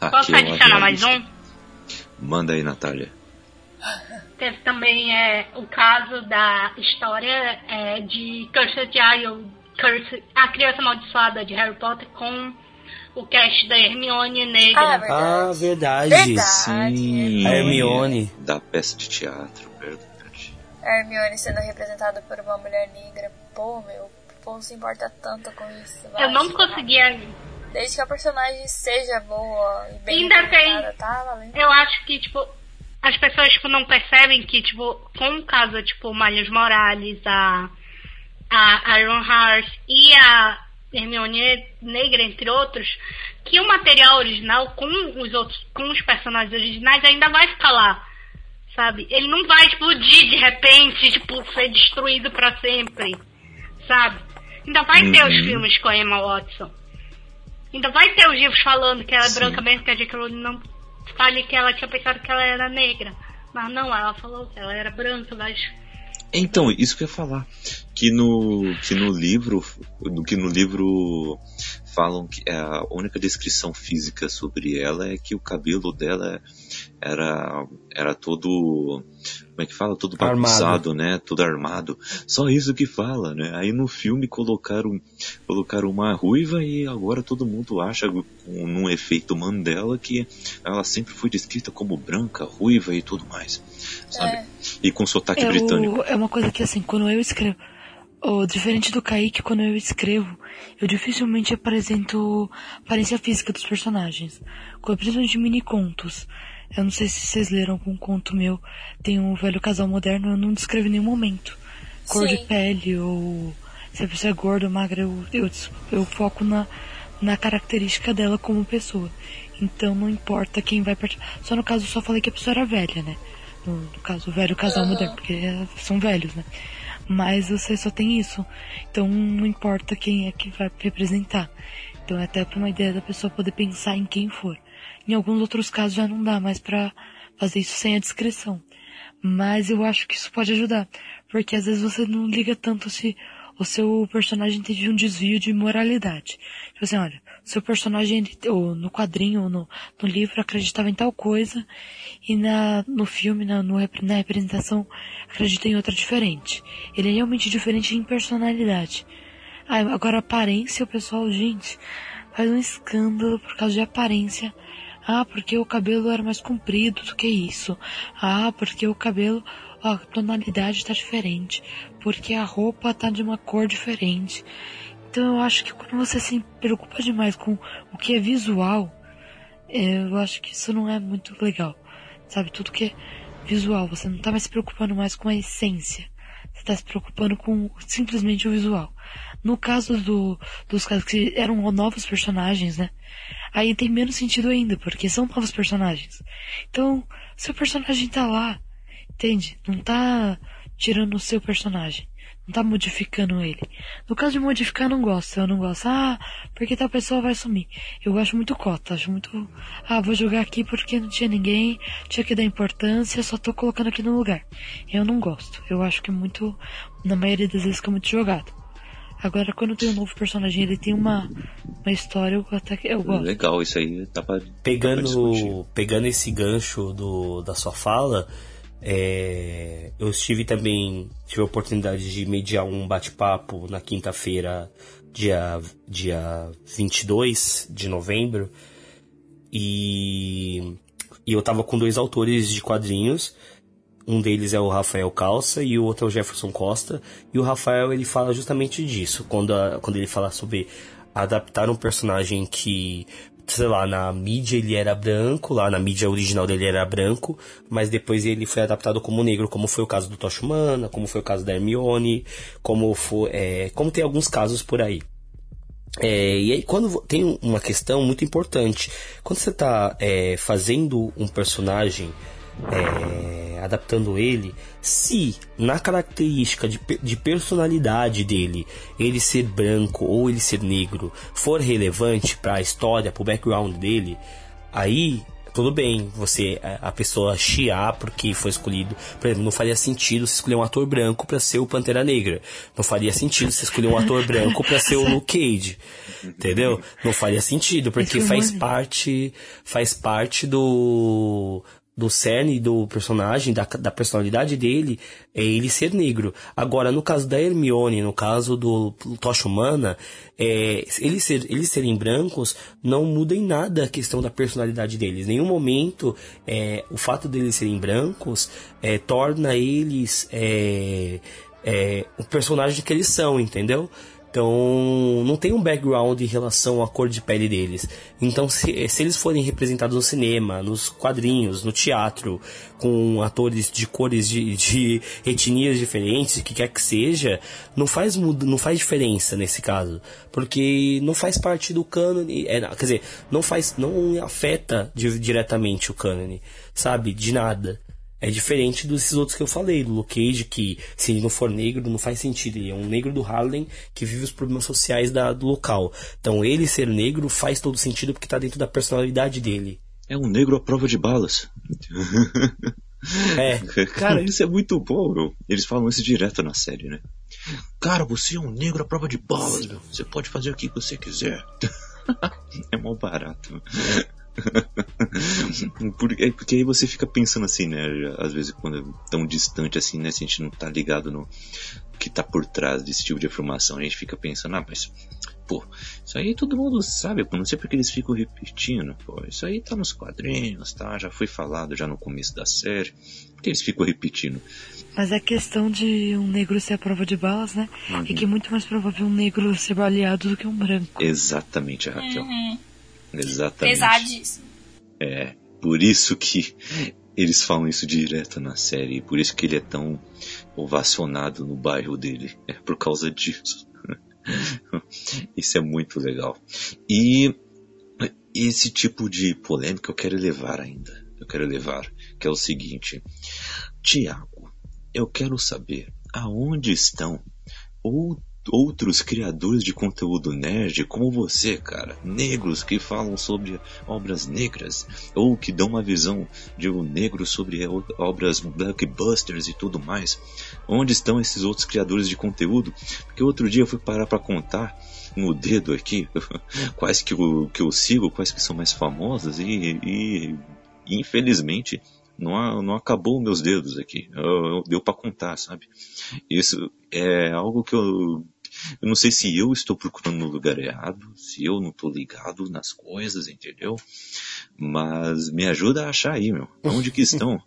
Posso adicionar mais um? Manda aí, Natália. Teve também é, o caso da história é, de Cursed Child, Curse, a criança amaldiçoada de Harry Potter com o cast da Hermione Negra. Ah, verdade. Ah, verdade. verdade. Sim. A Hermione. Da peça de teatro, verdade. A Hermione sendo representada por uma mulher negra. Pô, meu, o povo se importa tanto com isso. Eu não conseguia... Desde que a personagem seja boa e bem Ainda tem. Tá valendo. Eu acho que, tipo, as pessoas, tipo, não percebem que, tipo, com o caso, tipo, Miles Morales, a, a Iron Heart e a Hermione Negra, entre outros, que o material original com os outros, com os personagens originais ainda vai ficar lá, sabe? Ele não vai explodir de repente, tipo, ser destruído para sempre, sabe? Ainda vai uhum. ter os uhum. filmes com a Emma Watson. Ainda vai ter os livros falando que ela é Sim. branca mesmo que a J.K. Rowling não fale que ela tinha pensado que ela era negra. Mas não, ela falou que ela era branca, mas então, isso que eu ia falar. Que no, que no livro, que no livro falam que a única descrição física sobre ela é que o cabelo dela era, era todo, como é que fala? Todo bagunçado, né? Todo armado. Só isso que fala, né? Aí no filme colocaram, colocaram uma ruiva e agora todo mundo acha, num efeito Mandela, que ela sempre foi descrita como branca, ruiva e tudo mais. Sabe? É. E com sotaque é britânico. é uma coisa que assim, quando eu escrevo, Oh, diferente do Kaique, quando eu escrevo, eu dificilmente apresento aparência física dos personagens. Principalmente de mini contos. Eu não sei se vocês leram algum conto meu. Tem um velho casal moderno, eu não descrevo em nenhum momento. Cor Sim. de pele ou se a pessoa é gorda ou magra, eu, eu, eu foco na, na característica dela como pessoa. Então não importa quem vai participar. Só no caso eu só falei que a pessoa era velha, né? No, no caso, o velho casal uhum. moderno, porque são velhos, né? Mas você só tem isso. Então não importa quem é que vai representar. Então é até para uma ideia da pessoa poder pensar em quem for. Em alguns outros casos já não dá mais para fazer isso sem a descrição. Mas eu acho que isso pode ajudar. Porque às vezes você não liga tanto se o seu personagem teve um desvio de moralidade. Tipo assim, olha, seu personagem, ou no quadrinho, ou no, no livro, acreditava em tal coisa, e na, no filme, na, no, na representação, acredita em outra diferente. Ele é realmente diferente em personalidade. Ah, agora aparência, o pessoal, gente, faz um escândalo por causa de aparência. Ah, porque o cabelo era mais comprido do que isso. Ah, porque o cabelo, a tonalidade está diferente. Porque a roupa tá de uma cor diferente. Então eu acho que quando você se preocupa demais com o que é visual, é, eu acho que isso não é muito legal. Sabe, tudo que é visual, você não tá mais se preocupando mais com a essência. Você tá se preocupando com simplesmente o visual. No caso do, dos casos que eram novos personagens, né? Aí tem menos sentido ainda, porque são novos personagens. Então, seu personagem tá lá, entende? Não tá tirando o seu personagem. Não tá modificando ele. No caso de modificar, não gosto. Eu não gosto. Ah, porque tal pessoa vai sumir. Eu gosto muito cota. Acho muito. Ah, vou jogar aqui porque não tinha ninguém. Tinha que dar importância. Só tô colocando aqui no lugar. Eu não gosto. Eu acho que muito. Na maioria das vezes fica muito jogado. Agora, quando tem um novo personagem, ele tem uma, uma história, eu até que eu gosto. Legal, isso aí tá pra. Pegando, pegando esse gancho do, da sua fala, é, eu estive também, tive a oportunidade de mediar um bate-papo na quinta-feira, dia, dia 22 de novembro, e, e eu tava com dois autores de quadrinhos, um deles é o Rafael Calça e o outro é o Jefferson Costa. E o Rafael ele fala justamente disso, quando, a, quando ele fala sobre adaptar um personagem que, sei lá, na mídia ele era branco, lá na mídia original dele era branco, mas depois ele foi adaptado como negro, como foi o caso do Tocha Humana, como foi o caso da Hermione, como foi, é, como tem alguns casos por aí. É, e aí quando tem uma questão muito importante, quando você está é, fazendo um personagem é, adaptando ele, se na característica de, de personalidade dele ele ser branco ou ele ser negro for relevante para a história, para o background dele, aí tudo bem, você a pessoa chiar porque foi escolhido, por exemplo, não faria sentido se escolher um ator branco para ser o Pantera Negra. Não faria sentido se escolher um ator branco para ser o Luke Cage. Entendeu? Não faria sentido porque faz parte faz parte do do cerne do personagem, da, da personalidade dele, é ele ser negro. Agora, no caso da Hermione, no caso do Tocha Humana, é, eles, ser, eles serem brancos não muda em nada a questão da personalidade deles. Em nenhum momento é, o fato deles serem brancos é, torna eles é, é, o personagem que eles são, entendeu? Então, não tem um background em relação à cor de pele deles. Então, se, se eles forem representados no cinema, nos quadrinhos, no teatro, com atores de cores de, de etnias diferentes, que quer que seja, não faz, não faz diferença nesse caso. Porque não faz parte do cânone. É, quer dizer, não faz. não afeta diretamente o cânone, sabe? De nada. É diferente desses outros que eu falei, do Luke Cage, que se ele não for negro, não faz sentido. Ele é um negro do Harlem que vive os problemas sociais da, do local. Então ele ser negro faz todo sentido porque está dentro da personalidade dele. É um negro à prova de balas. É. [LAUGHS] Cara, isso é muito bom, meu. Eles falam isso direto na série, né? Cara, você é um negro à prova de balas, meu. Você pode fazer o que você quiser. [LAUGHS] é mal barato. é, [LAUGHS] porque aí você fica pensando assim, né? Às vezes quando é tão distante assim, né? Se a gente não tá ligado no que tá por trás desse tipo de afirmação, a gente fica pensando, ah, mas, pô, isso aí todo mundo sabe, pô, não sei porque eles ficam repetindo, pô, isso aí tá nos quadrinhos, tá? Já foi falado já no começo da série, porque eles ficam repetindo. Mas a questão de um negro ser a prova de balas, né? Uhum. É que é muito mais provável um negro ser baleado do que um branco. Exatamente, Raquel. Uhum. Exatamente. Pesadíssimo. É, por isso que eles falam isso direto na série, por isso que ele é tão ovacionado no bairro dele. É por causa disso. [LAUGHS] isso é muito legal. E esse tipo de polêmica eu quero levar ainda. Eu quero levar, que é o seguinte. Tiago, eu quero saber aonde estão ou outros criadores de conteúdo nerd como você, cara. Negros que falam sobre obras negras ou que dão uma visão de um negro sobre obras blockbusters e tudo mais. Onde estão esses outros criadores de conteúdo? Porque outro dia eu fui parar para contar no dedo aqui [LAUGHS] quais que eu, que eu sigo, quais que são mais famosas e, e infelizmente não, não acabou meus dedos aqui. Eu, eu, deu para contar, sabe? Isso é algo que eu eu não sei se eu estou procurando no lugar errado, se eu não estou ligado nas coisas, entendeu? Mas me ajuda a achar aí, meu. Onde que estão?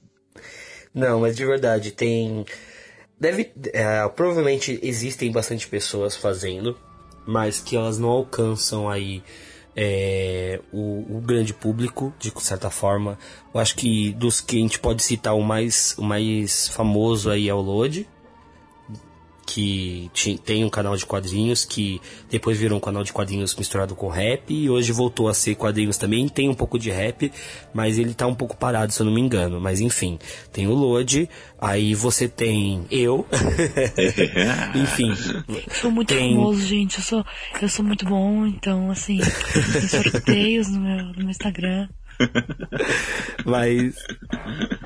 [LAUGHS] não, mas de verdade, tem. Deve. É, provavelmente existem bastante pessoas fazendo, mas que elas não alcançam aí. É, o, o, grande público, de certa forma. Eu acho que dos que a gente pode citar, o mais, o mais famoso aí é o Lode, que tem um canal de quadrinhos que depois virou um canal de quadrinhos misturado com rap e hoje voltou a ser quadrinhos também. Tem um pouco de rap, mas ele tá um pouco parado, se eu não me engano. Mas enfim, tem o Lode, aí você tem eu. [LAUGHS] enfim. Eu sou muito tem... famoso, gente. Eu sou, eu sou muito bom, então assim, tem sorteios no meu, no meu Instagram. Mas.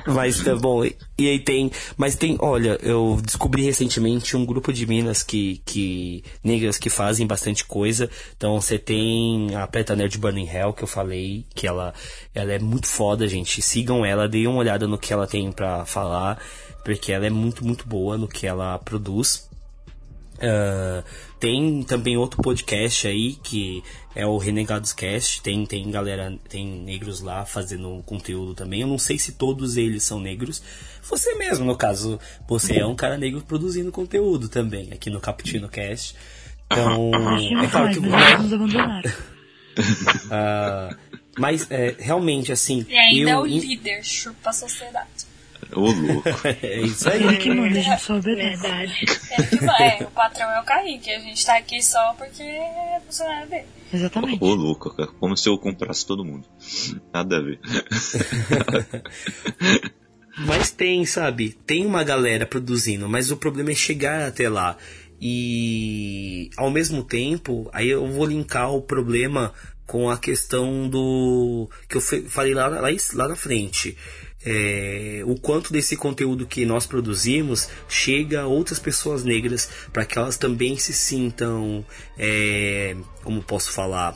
Mas tá bom. E aí tem. Mas tem. Olha, eu descobri recentemente um grupo de minas que. que negras que fazem bastante coisa. Então você tem a Preta Nerd Burning Hell, que eu falei, que ela, ela é muito foda, gente. Sigam ela, deem uma olhada no que ela tem para falar. Porque ela é muito, muito boa no que ela produz. Uh, tem também outro podcast aí que é o Renegados Cast. Tem, tem galera, tem negros lá fazendo conteúdo também. Eu não sei se todos eles são negros. Você mesmo, no caso, você é um cara negro produzindo conteúdo também aqui no Cappuccino Cast. Então, é claro que vamos abandonar. uh, [LAUGHS] mas é, realmente assim. E ainda eu, é o líder, chupa a sociedade. Ô, louco. [LAUGHS] é isso aí. Ele que manda, a gente só obedece. Verdade. É, o patrão é o Kaique. A gente tá aqui só porque é funcionário dele. Exatamente. Ô, louco, cara. Como se eu comprasse todo mundo. Nada a ver. [LAUGHS] mas tem, sabe? Tem uma galera produzindo, mas o problema é chegar até lá. E ao mesmo tempo, aí eu vou linkar o problema com a questão do que eu falei lá, lá, lá na frente é, o quanto desse conteúdo que nós produzimos chega a outras pessoas negras para que elas também se sintam, é, como posso falar,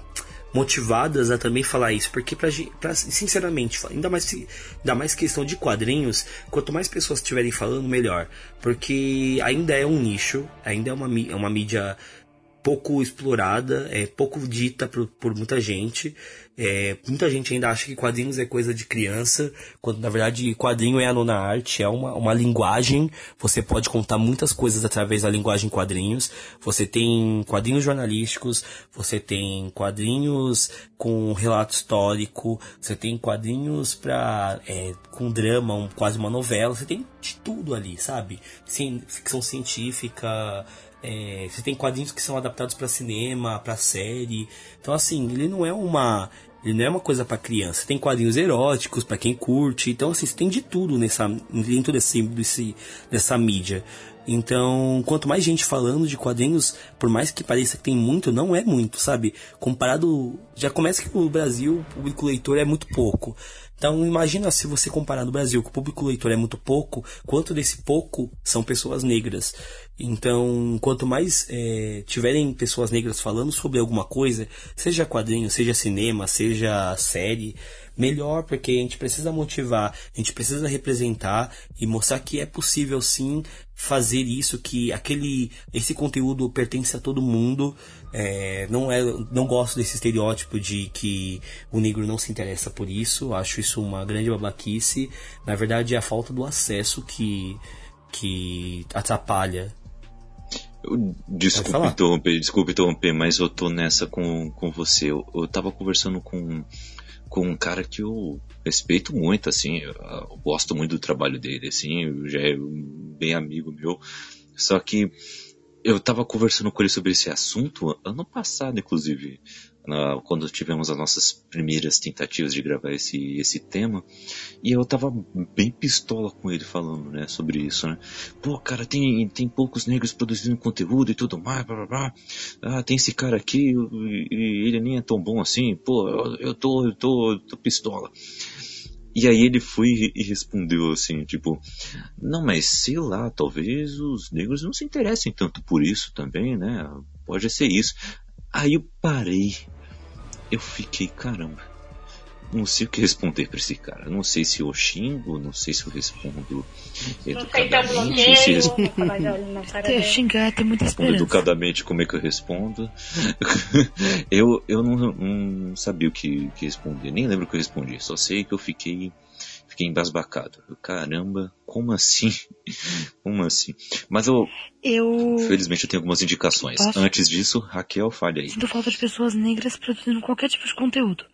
motivadas a também falar isso, porque pra, pra, sinceramente, ainda mais, ainda mais questão de quadrinhos, quanto mais pessoas estiverem falando, melhor, porque ainda é um nicho, ainda é uma, é uma mídia pouco explorada, é pouco dita por, por muita gente. É, muita gente ainda acha que quadrinhos é coisa de criança, quando na verdade quadrinho é a nona arte, é uma, uma linguagem. Você pode contar muitas coisas através da linguagem quadrinhos. Você tem quadrinhos jornalísticos, você tem quadrinhos com relato histórico, você tem quadrinhos pra, é, com drama, um, quase uma novela. Você tem de tudo ali, sabe? Ficção científica. É, você tem quadrinhos que são adaptados para cinema, para série. Então, assim, ele não é uma. Ele não é uma coisa para criança. Tem quadrinhos eróticos para quem curte. Então, assim, tem de tudo nessa, dentro desse, desse, dessa mídia. Então, quanto mais gente falando de quadrinhos, por mais que pareça que tem muito, não é muito, sabe? Comparado. Já começa que no Brasil o público leitor é muito pouco. Então imagina se você comparar no Brasil que o público leitor é muito pouco, quanto desse pouco são pessoas negras. Então, quanto mais é, tiverem pessoas negras falando sobre alguma coisa, seja quadrinho, seja cinema, seja série, melhor, porque a gente precisa motivar, a gente precisa representar e mostrar que é possível sim fazer isso, que aquele esse conteúdo pertence a todo mundo. É, não é, não gosto desse estereótipo de que o negro não se interessa por isso. Acho isso uma grande babaquice. Na verdade, é a falta do acesso que que atrapalha Desculpe interromper, desculpe interromper, mas eu tô nessa com, com você. Eu, eu tava conversando com com um cara que eu respeito muito, assim, eu, gosto muito do trabalho dele, assim, já é um bem amigo meu. Só que eu tava conversando com ele sobre esse assunto ano passado, inclusive quando tivemos as nossas primeiras tentativas de gravar esse, esse tema, e eu tava bem pistola com ele falando, né, sobre isso, né. Pô, cara, tem, tem poucos negros produzindo conteúdo e tudo mais, blá blá blá. Ah, tem esse cara aqui e ele nem é tão bom assim, pô, eu, eu tô, eu tô, eu tô pistola. E aí ele foi e respondeu assim, tipo, não, mas sei lá, talvez os negros não se interessem tanto por isso também, né? Pode ser isso. Aí eu parei eu fiquei, caramba, não sei o que responder pra esse cara. Não sei se eu xingo, não sei se eu respondo educadamente. Se respondo... Tem xingar, tem muita esperança. Educadamente, como é que eu respondo? [LAUGHS] eu eu não, não sabia o que, que responder, nem lembro o que eu respondi. Só sei que eu fiquei fiquei embasbacado. Caramba, como assim? [LAUGHS] como assim? Mas eu, eu... Felizmente eu tenho algumas indicações. Posso? Antes disso, Raquel, fale aí. Sinto falta de pessoas negras produzindo qualquer tipo de conteúdo.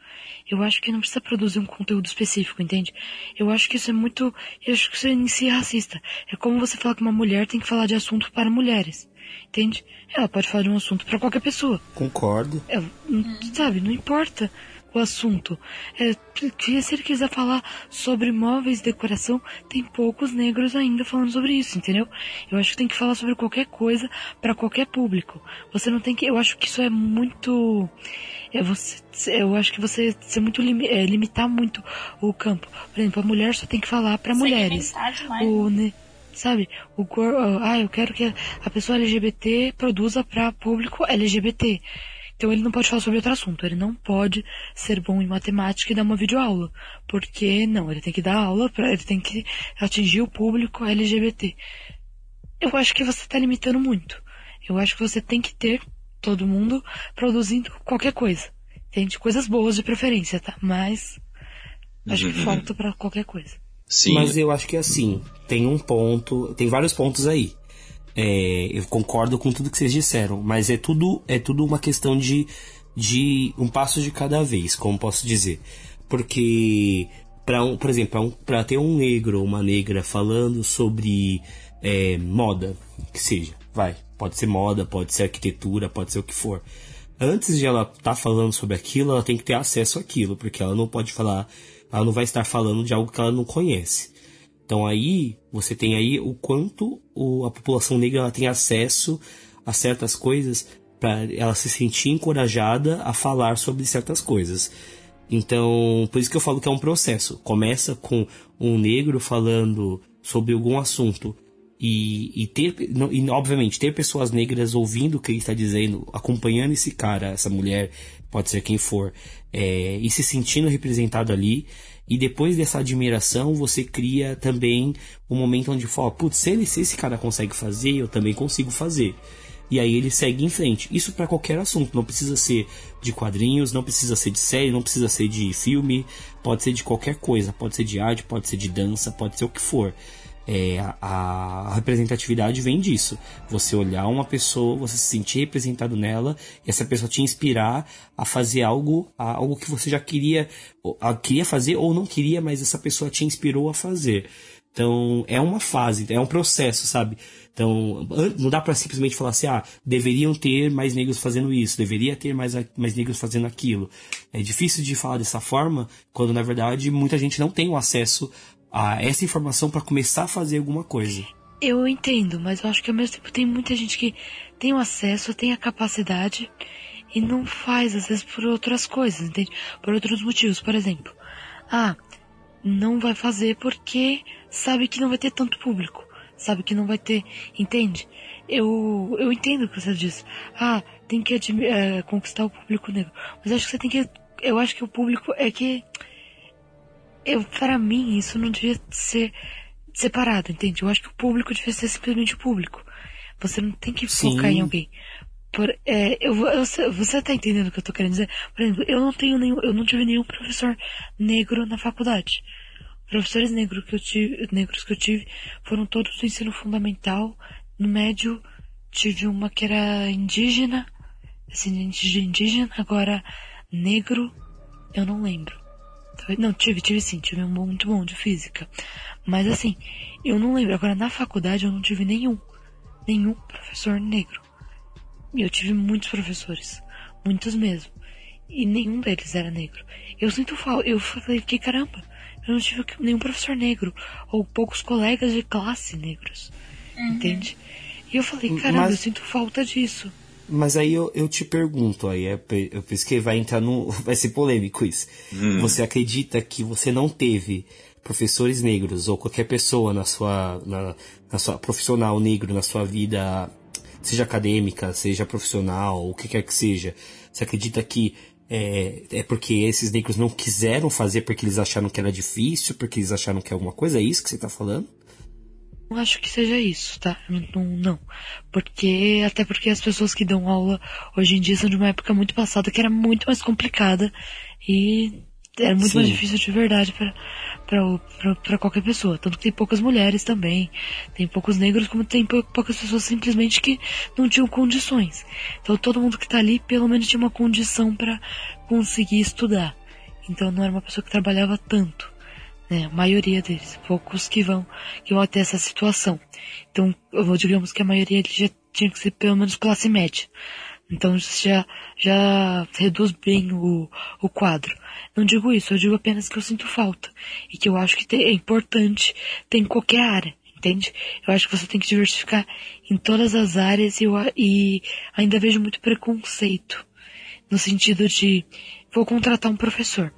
Eu acho que não precisa produzir um conteúdo específico, entende? Eu acho que isso é muito. Eu acho que isso é em si racista. É como você falar que uma mulher tem que falar de assunto para mulheres. Entende? Ela pode falar de um assunto para qualquer pessoa. Concordo. É, sabe, não importa o assunto. É, se ele quiser falar sobre móveis decoração, tem poucos negros ainda falando sobre isso, entendeu? Eu acho que tem que falar sobre qualquer coisa para qualquer público. Você não tem que. Eu acho que isso é muito. É você, eu acho que você, você muito é, limitar muito o campo. Por exemplo, a mulher só tem que falar para mulheres. O, né, sabe? O ah, eu quero que a pessoa LGBT produza para público LGBT. Então ele não pode falar sobre outro assunto. Ele não pode ser bom em matemática e dar uma videoaula. Porque não, ele tem que dar aula, pra, ele tem que atingir o público LGBT. Eu acho que você está limitando muito. Eu acho que você tem que ter todo mundo produzindo qualquer coisa. Entende? Coisas boas de preferência, tá? Mas acho que uhum. falta para qualquer coisa. Sim. Mas eu acho que assim, tem um ponto, tem vários pontos aí. É, eu concordo com tudo que vocês disseram, mas é tudo, é tudo uma questão de, de um passo de cada vez, como posso dizer. Porque, para um, por exemplo, para ter um negro ou uma negra falando sobre é, moda, que seja, vai, pode ser moda, pode ser arquitetura, pode ser o que for. Antes de ela estar tá falando sobre aquilo, ela tem que ter acesso àquilo, porque ela não pode falar, ela não vai estar falando de algo que ela não conhece. Então aí você tem aí o quanto o, a população negra tem acesso a certas coisas para ela se sentir encorajada a falar sobre certas coisas. Então, por isso que eu falo que é um processo. Começa com um negro falando sobre algum assunto e, e ter, e obviamente, ter pessoas negras ouvindo o que ele está dizendo, acompanhando esse cara, essa mulher, pode ser quem for, é, e se sentindo representado ali. E depois dessa admiração, você cria também um momento onde fala, putz, se, se esse cara consegue fazer, eu também consigo fazer. E aí ele segue em frente. Isso para qualquer assunto, não precisa ser de quadrinhos, não precisa ser de série, não precisa ser de filme, pode ser de qualquer coisa, pode ser de arte, pode ser de dança, pode ser o que for. É, a, a, representatividade vem disso. Você olhar uma pessoa, você se sentir representado nela, e essa pessoa te inspirar a fazer algo, a, algo que você já queria, queria fazer ou não queria, mas essa pessoa te inspirou a fazer. Então, é uma fase, é um processo, sabe? Então, não dá para simplesmente falar assim, ah, deveriam ter mais negros fazendo isso, deveria ter mais, mais negros fazendo aquilo. É difícil de falar dessa forma, quando na verdade muita gente não tem o acesso a essa informação para começar a fazer alguma coisa. Eu entendo, mas eu acho que ao mesmo tempo tem muita gente que tem o acesso, tem a capacidade e não faz, às vezes, por outras coisas, entende? Por outros motivos. Por exemplo, ah, não vai fazer porque sabe que não vai ter tanto público. Sabe que não vai ter. Entende? Eu, eu entendo o que você diz. Ah, tem que é, conquistar o público negro. Mas acho que você tem que. Eu acho que o público é que eu, para mim, isso não devia ser separado, entende? Eu acho que o público devia ser simplesmente o público. Você não tem que Sim. focar em alguém. Por, é, eu, eu, você tá entendendo o que eu tô querendo dizer? Por exemplo, eu não tenho nenhum, eu não tive nenhum professor negro na faculdade. Professores negros que eu tive, negros que eu tive foram todos do ensino fundamental. No médio, tive uma que era indígena, assim, indígena, agora negro, eu não lembro. Não, tive, tive sim, tive um bom, muito bom de física. Mas assim, eu não lembro. Agora na faculdade eu não tive nenhum, nenhum professor negro. Eu tive muitos professores, muitos mesmo. E nenhum deles era negro. Eu sinto falta, eu falei que caramba, eu não tive nenhum professor negro, ou poucos colegas de classe negros. Uhum. Entende? E eu falei, caramba, Mas... eu sinto falta disso. Mas aí eu, eu te pergunto, aí é, eu penso que vai entrar no. [LAUGHS] vai ser polêmico isso. Hum. Você acredita que você não teve professores negros ou qualquer pessoa na sua, na, na sua profissional negro na sua vida, seja acadêmica, seja profissional, o que quer que seja, você acredita que é, é porque esses negros não quiseram fazer porque eles acharam que era difícil, porque eles acharam que é alguma coisa? É isso que você está falando? Não acho que seja isso, tá? Não, não. Porque, até porque as pessoas que dão aula hoje em dia são de uma época muito passada que era muito mais complicada e era muito Sim. mais difícil de verdade para qualquer pessoa. Tanto que tem poucas mulheres também, tem poucos negros, como tem poucas pessoas simplesmente que não tinham condições. Então todo mundo que tá ali pelo menos tinha uma condição para conseguir estudar. Então não era uma pessoa que trabalhava tanto. Né? A maioria deles, poucos que vão, que vão ter essa situação. Então, digamos que a maioria já tinha que ser pelo menos classe média. Então já, já reduz bem o, o quadro. Não digo isso, eu digo apenas que eu sinto falta. E que eu acho que é importante ter em qualquer área, entende? Eu acho que você tem que diversificar em todas as áreas e, eu, e ainda vejo muito preconceito. No sentido de, vou contratar um professor.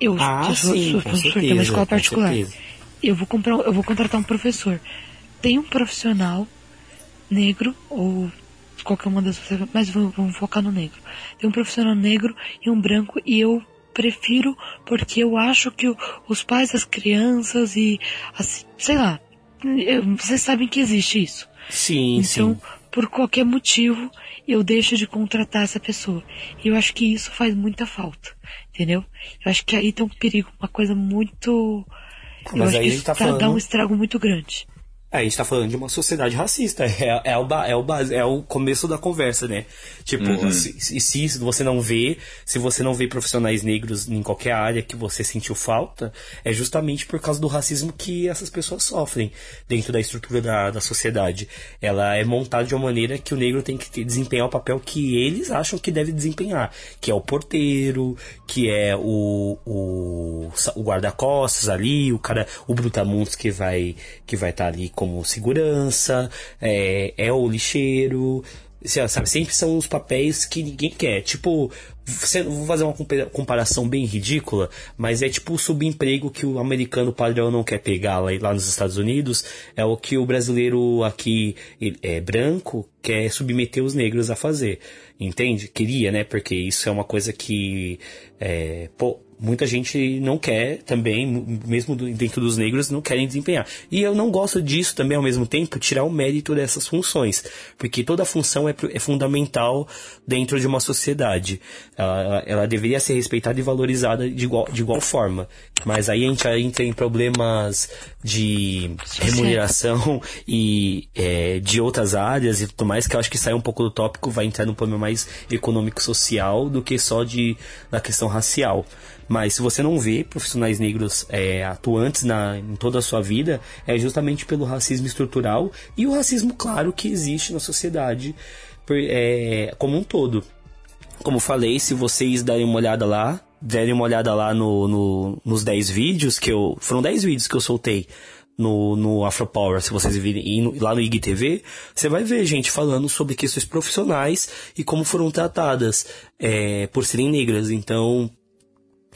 Eu ah, sou, sim, sou professor, tenho uma escola particular. Eu vou comprar, eu vou contratar um professor. Tem um profissional negro ou qualquer uma das mas vamos, vamos focar no negro. Tem um profissional negro e um branco e eu prefiro porque eu acho que o, os pais das crianças e sei lá, vocês sabem que existe isso. Sim, então, sim. por qualquer motivo, eu deixo de contratar essa pessoa. E eu acho que isso faz muita falta, entendeu? Eu acho que aí tem um perigo, uma coisa muito. Mas eu acho que isso tá- falando- dá um estrago muito grande. É, a gente tá falando de uma sociedade racista. [LAUGHS] É, é, o, é, o, é o começo da conversa, né? Tipo, Uhum. se, se, você não vê, se você não vê profissionais negros em qualquer área que você sentiu falta, é justamente por causa do racismo que essas pessoas sofrem dentro da estrutura da, da sociedade. Ela é montada de uma maneira que o negro tem que desempenhar o papel que eles acham que deve desempenhar, que é o porteiro, que é o, o, o guarda-costas ali, o cara, o brutamontes que vai que vai estar ali como segurança, é, é o lixeiro, sabe? Sempre são os papéis que ninguém quer. Tipo, vou fazer uma compa- comparação bem ridícula, mas é tipo o subemprego que o americano padrão não quer pegar lá, lá nos Estados Unidos, é o que o brasileiro aqui é branco quer submeter os negros a fazer. Entende? Queria, né? Porque isso é uma coisa que é, pô, muita gente não quer também, mesmo dentro dos negros, não querem desempenhar. E eu não gosto disso também, ao mesmo tempo, tirar o mérito dessas funções. Porque toda função é, é fundamental dentro de uma sociedade. Ela, ela deveria ser respeitada e valorizada de igual, de igual forma. Mas aí a gente entra em problemas de remuneração [LAUGHS] e é, de outras áreas e tudo mais, que eu acho que sai um pouco do tópico, vai entrar num problema mais econômico-social do que só de, da questão racial. Mas se você não vê profissionais negros é, atuantes na, em toda a sua vida, é justamente pelo racismo estrutural e o racismo, claro, que existe na sociedade é, como um todo. Como falei, se vocês derem uma olhada lá, derem uma olhada lá no, no- nos 10 vídeos que eu. Foram 10 vídeos que eu soltei no, no Afropower, se vocês virem lá no IGTV, você vai ver gente falando sobre questões profissionais e como foram tratadas é, por serem negras. Então,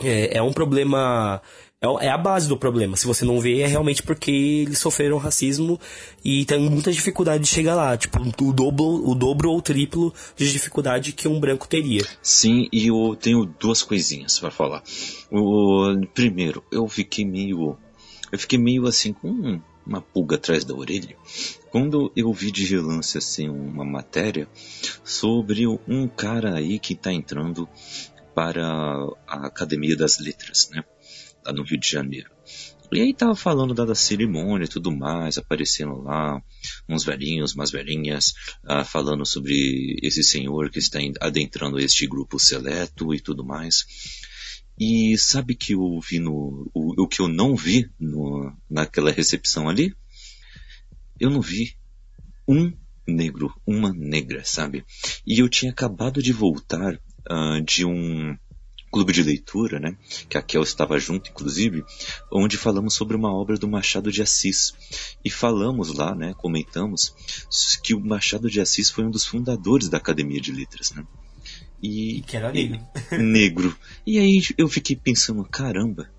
é, é um problema. É, é a base do problema. Se você não vê, é realmente porque eles sofreram racismo e tem muita dificuldade de chegar lá. Tipo, o dobro, o dobro ou o triplo de dificuldade que um branco teria. Sim, e eu tenho duas coisinhas para falar. O primeiro, eu fiquei meio eu fiquei meio assim com uma pulga atrás da orelha quando eu vi de relance assim uma matéria sobre um cara aí que está entrando para a Academia das Letras, né, lá no Rio de Janeiro. E aí tava falando da, da cerimônia e tudo mais, aparecendo lá uns velhinhos, umas velhinhas, ah, falando sobre esse senhor que está adentrando este grupo seleto e tudo mais. E sabe que eu vi no, o, o que eu não vi no, naquela recepção ali? Eu não vi um negro, uma negra, sabe? E eu tinha acabado de voltar ah, de um clube de leitura, né? Que a Kel estava junto, inclusive, onde falamos sobre uma obra do Machado de Assis. E falamos lá, né? Comentamos que o Machado de Assis foi um dos fundadores da Academia de Letras, né? E, Que era negro. [LAUGHS] negro. E aí eu fiquei pensando, caramba,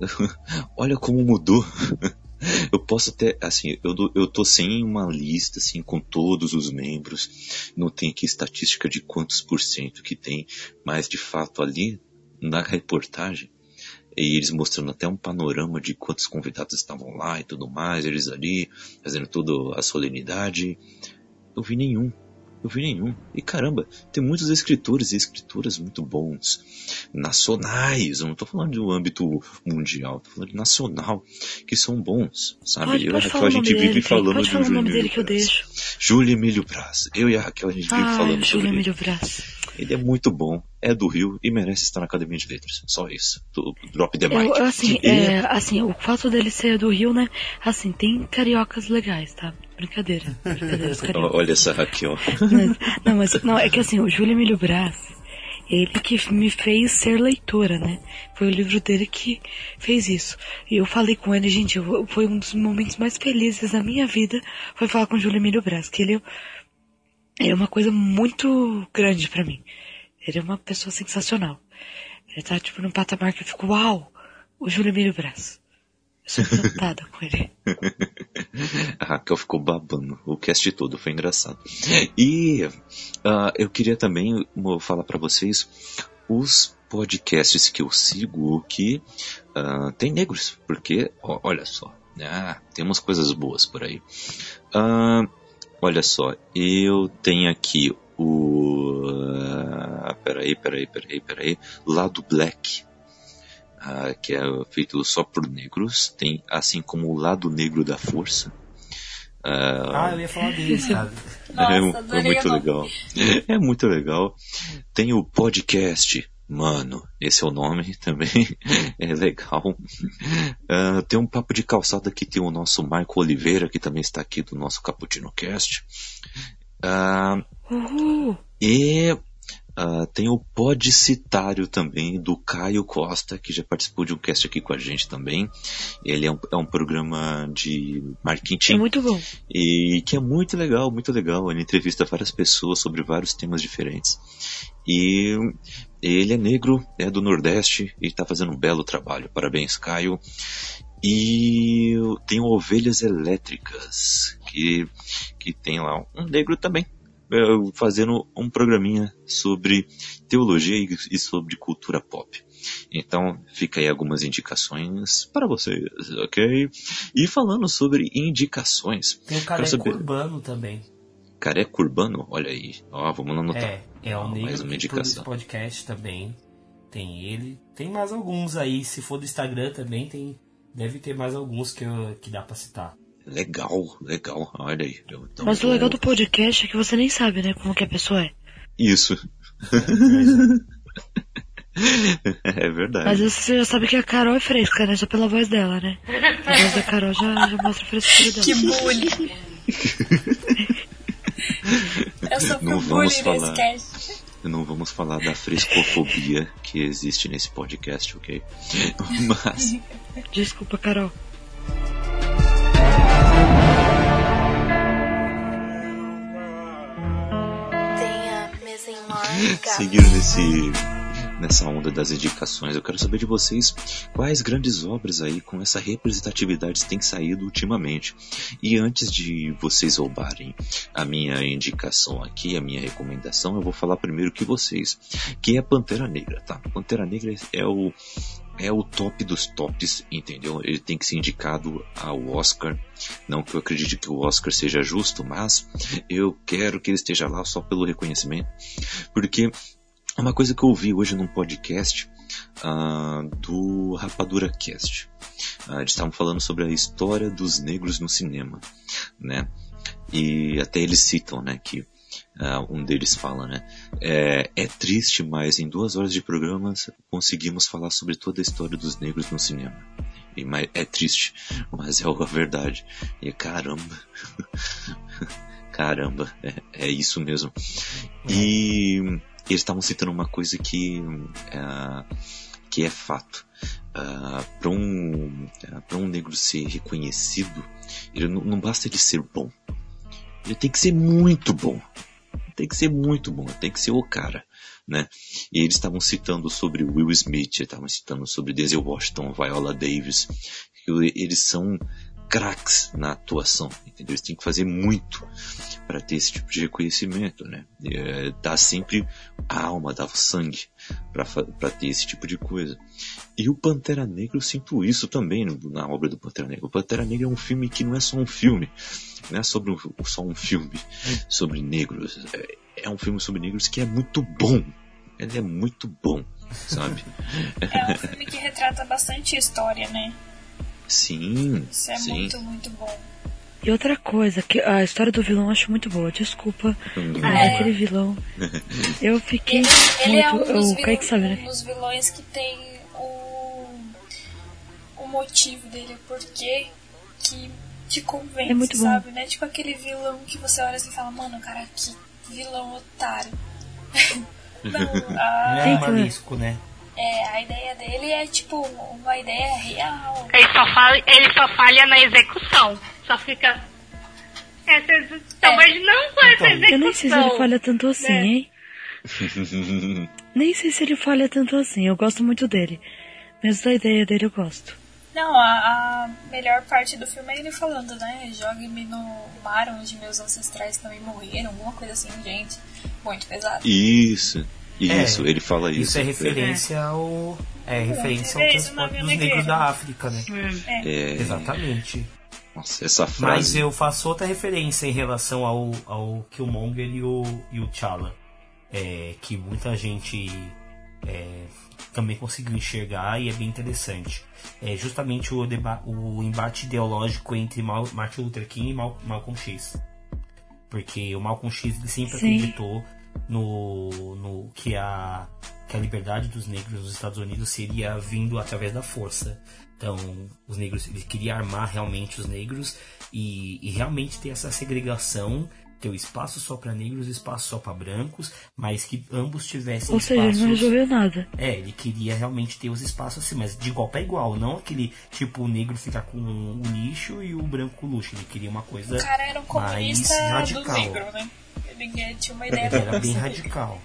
[LAUGHS] olha como mudou. [LAUGHS] Eu posso até, assim, eu, eu tô sem uma lista, assim, com todos os membros. Não tem aqui estatística de quantos por cento que tem, mas de fato ali, na reportagem, e eles mostrando até um panorama de quantos convidados estavam lá e tudo mais, eles ali, fazendo toda a solenidade. Eu vi nenhum eu vi nenhum. E caramba, tem muitos escritores e escritoras muito bons, nacionais, eu não tô falando de um âmbito mundial, tô falando de nacional, que são bons, sabe? Pode, eu e a Raquel a gente vive dele, falando pode de falar o Júlio Emílio que eu Braz. deixo. Júlio Emílio Braz. Eu e a Raquel a gente vive Ah, falando Júlio sobre ele. Emílio Brás. Ele é muito bom, é do Rio e merece estar na Academia de Letras. Só isso. Do- Drop the mic. Eu, assim, E- é, assim, o fato dele ser do Rio, né? Assim, tem cariocas legais, tá? Brincadeira. Brincadeira, os [LAUGHS] cariocas. Olha essa. Mas- não, mas não, é que assim, o Júlio Emílio Brás, ele que me fez ser leitora, né? Foi o livro dele que fez isso. E eu falei com ele, gente, eu- foi um dos momentos mais felizes da minha vida, foi falar com o Júlio Emílio Brás, que ele, ele é uma coisa muito grande pra mim. Ele é uma pessoa sensacional. Ele tá, tipo, num patamar que eu fico, uau, o Júlio Emílio Brás. Eu sou encantada com ele. [LAUGHS] A Raquel ficou babando. O cast todo foi engraçado. E ah, eu queria também falar pra vocês os podcasts que eu sigo que ah, tem negros. Porque, ó, olha só, ah, tem umas coisas boas por aí. Ah, olha só, eu tenho aqui o. peraí, peraí, peraí, peraí. Lado Black. ah, que é feito só por negros. Tem assim como o Lado Negro da Força. Ah, Ah, eu ia falar dele, [LAUGHS] sabe? Nossa, é, mu- é muito legal. É muito legal. Tem o podcast, mano. Esse é o nome também. [LAUGHS] É legal. Ah, tem um papo de calçada que tem o nosso Marco Oliveira, que também está aqui do nosso Cappuccino Cast. Uhul! e ah, tem o Podcitário também, do Caio Costa, que já participou de um cast aqui com a gente também. Ele é um, é um programa de marketing É muito bom. e que é muito legal, muito legal. Ele entrevista várias pessoas sobre vários temas diferentes. E ele é negro, é do Nordeste e está fazendo um belo trabalho. Parabéns, Caio. E tem o Ovelhas Elétricas, que, que tem lá um negro também, fazendo um programinha sobre teologia e, sobre cultura pop. Então, fica aí algumas indicações para vocês, ok? E falando sobre indicações, Tem o Careca saber- Urbano também. Careca Urbano, olha aí. Ó, vamos anotar. É, é o mais negro uma indicação. podcast também. Tem ele. Tem mais alguns aí. Se for do Instagram também, tem. Deve ter mais alguns que, eu- que dá pra citar. Legal, legal. Olha aí. Então Mas o legal do podcast é que você nem sabe, né, como que a pessoa é. Isso. [LAUGHS] é verdade. Mas você já sabe que a Carol é fresca, né? Só pela voz dela, né? A voz da Carol já, já mostra a frescura dela. Que bullying. [LAUGHS] Eu sofri Não vamos falar. Não vamos falar da frescofobia que existe nesse podcast, ok? [LAUGHS] Mas Desculpa, Carol. Seguindo nesse nessa onda das indicações, eu quero saber de vocês quais grandes obras aí com essa representatividade têm saído ultimamente. E antes de vocês roubarem a minha indicação aqui, a minha recomendação, eu vou falar primeiro que vocês, que é Pantera Negra, tá? Pantera Negra é o é o top dos tops, entendeu? Ele tem que ser indicado ao Oscar. Não que eu acredite que o Oscar seja justo, mas eu quero que ele esteja lá só pelo reconhecimento. Porque uma coisa que eu ouvi hoje num podcast ah, do Rapadura Cast. Ah, eles estavam falando sobre a história dos negros no cinema, né? E até eles citam, né, que ah, um deles fala, né? É, é triste, mas em duas horas de programa conseguimos falar sobre toda a história dos negros no cinema. E, mas, é triste, mas é a verdade. E caramba, [LAUGHS] caramba, é, é isso mesmo. E eles estavam citando uma coisa que, ah, que é fato. para um, para um negro ser reconhecido, ele não, basta ele ser bom. Ele tem que ser muito bom. Tem que ser muito bom, tem que ser o cara, né? E eles estavam citando sobre Will Smith, estavam citando sobre Denzel Washington, Viola Davis, eles são craques na atuação, entendeu? Eles têm que fazer muito para ter esse tipo de reconhecimento, né? É, dá sempre a alma, dá o sangue para ter esse tipo de coisa. E o Pantera Negra eu sinto isso também na obra do Pantera Negra. O Pantera Negra é um filme que não é só um filme, não é sobre um, só um filme sobre negros. É, é um filme sobre negros que é muito bom. Ele é muito bom, sabe? [LAUGHS] É um filme que retrata bastante história, né? Sim. Isso é sim. muito, muito bom. E outra coisa, que a história do vilão eu acho muito boa, desculpa. Hum. Mas É. aquele vilão. [LAUGHS] Eu fiquei Ele, ele é um muito. dos, vilões, né? um dos vilões que tem motivo dele, o porquê que te convence, É muito bom. sabe? Não é tipo aquele vilão que você olha assim e fala, mano, cara, que vilão otário. Não, [LAUGHS] Não a, é Tem um que- marisco, né? é, a ideia dele é tipo uma ideia real. Ele só, falha, ele só falha na execução. Só fica. Essa, ex- talvez não com essa execução. Eu nem sei se ele falha tanto assim, né? hein? [LAUGHS] Nem sei se ele falha tanto assim. Eu gosto muito dele. Mesmo da ideia dele eu gosto. Não, a, a melhor parte do filme é ele falando, né? Jogue-me no mar onde meus ancestrais também morreram, alguma coisa assim, gente. Muito pesado. Isso, isso, É, ele fala isso. Isso é referência ao. É referência ao transporte dos negros da África, né? É, Exatamente. Nossa, essa Mas frase. eu faço outra referência em relação ao, ao Killmonger e o, e o T'Challa. É, que muita gente é, também conseguiu enxergar e é bem interessante. É justamente o, o embate ideológico entre Mal- Martin Luther King e Mal- Malcolm X. Porque o Malcolm X ele sempre Sim. acreditou no, no que, a, que a liberdade dos negros nos Estados Unidos seria vindo através da força. Então, os negros, ele queria armar realmente os negros e, e realmente ter essa segregação, ter o espaço só para negros e espaço só para brancos, mas que ambos tivessem Ou seja, ele espaços. não resolveu nada. É, ele queria realmente ter os espaços assim, mas de igual para igual, não aquele tipo o negro ficar com o lixo e o branco com o luxo. Ele queria uma coisa O cara era um comunista mais do radical. negro, né? Ele tinha uma ideia Ele era bem radical.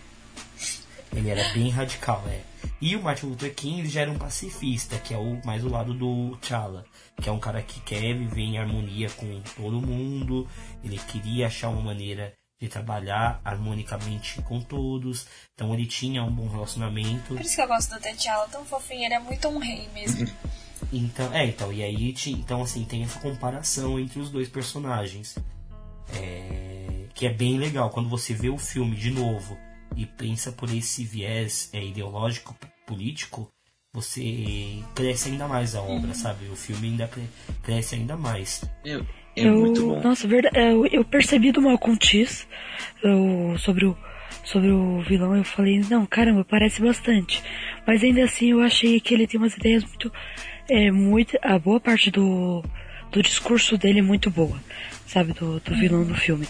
Ele era bem radical, é. E o Martin Luther King ele já era um pacifista, que é o mais o lado do T'Challa, que é um cara que quer viver em harmonia com todo mundo. Ele queria achar uma maneira de trabalhar harmonicamente com todos. Então ele tinha um bom relacionamento. Por isso que eu gosto do T'Challa, tão fofinho, ele é muito um rei mesmo. [LAUGHS] Então, é, então, e aí, então, assim, tem essa comparação entre os dois personagens. É, que é bem legal. Quando você vê o filme de novo e pensa por esse viés é, ideológico, político, você cresce ainda mais a obra, sabe? O filme ainda cre- cresce ainda mais. É, é eu, muito bom. Nossa, verdade, eu, eu percebi do Malcolm X eu, sobre, o, sobre o vilão. Eu falei, não, caramba, parece bastante. Mas ainda assim eu achei que ele tem umas ideias muito. É, muito a boa parte do, do discurso dele é muito boa, sabe? Do, do vilão do filme.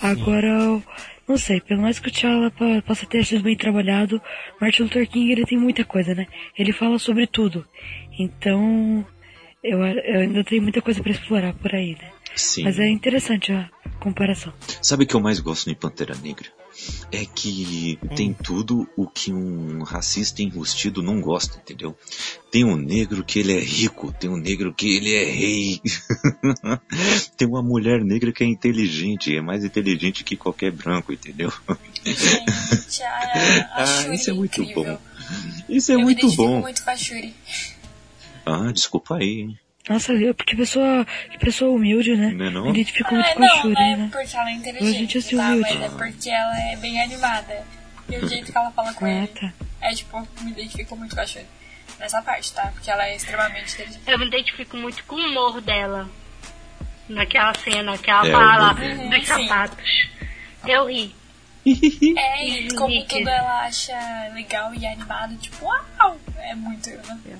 Agora, eu não sei, pelo mais que o T'Challa possa ter sido bem trabalhado, Martin Luther King ele tem muita coisa, né? Ele fala sobre tudo. Então, eu, eu ainda tenho muita coisa pra explorar por aí, né? Sim. Mas é interessante a comparação. Sabe o que eu mais gosto em Pantera Negra? É que tem tudo o que um racista enrustido não gosta, entendeu? Tem um negro que ele é rico, tem um negro que ele é rei. [LAUGHS] tem uma mulher negra que é inteligente, é mais inteligente que qualquer branco, entendeu? Gente, a, [LAUGHS] a Ah, isso é muito incrível. bom. Isso é eu muito bom. muito com a Shuri. Ah, desculpa aí, hein? Nossa, eu, porque pessoa, que pessoa humilde, né? Não é não? Me identifico muito Ah, com a Shuri, não é né? porque ela é A gente inteligente, assistiu tá? o Mas é porque ela é bem animada. E o jeito que ela fala com Ah, ele. tá. É tipo, me identifico muito com a Shuri. Nessa parte, tá? Porque ela é extremamente inteligente. Eu me identifico muito com o humor dela. Naquela cena que ela É, fala o humor. dos Sim. sapatos. Eu ri. É, e como tudo ela acha legal e animado, tipo, uau! É muito eu, né?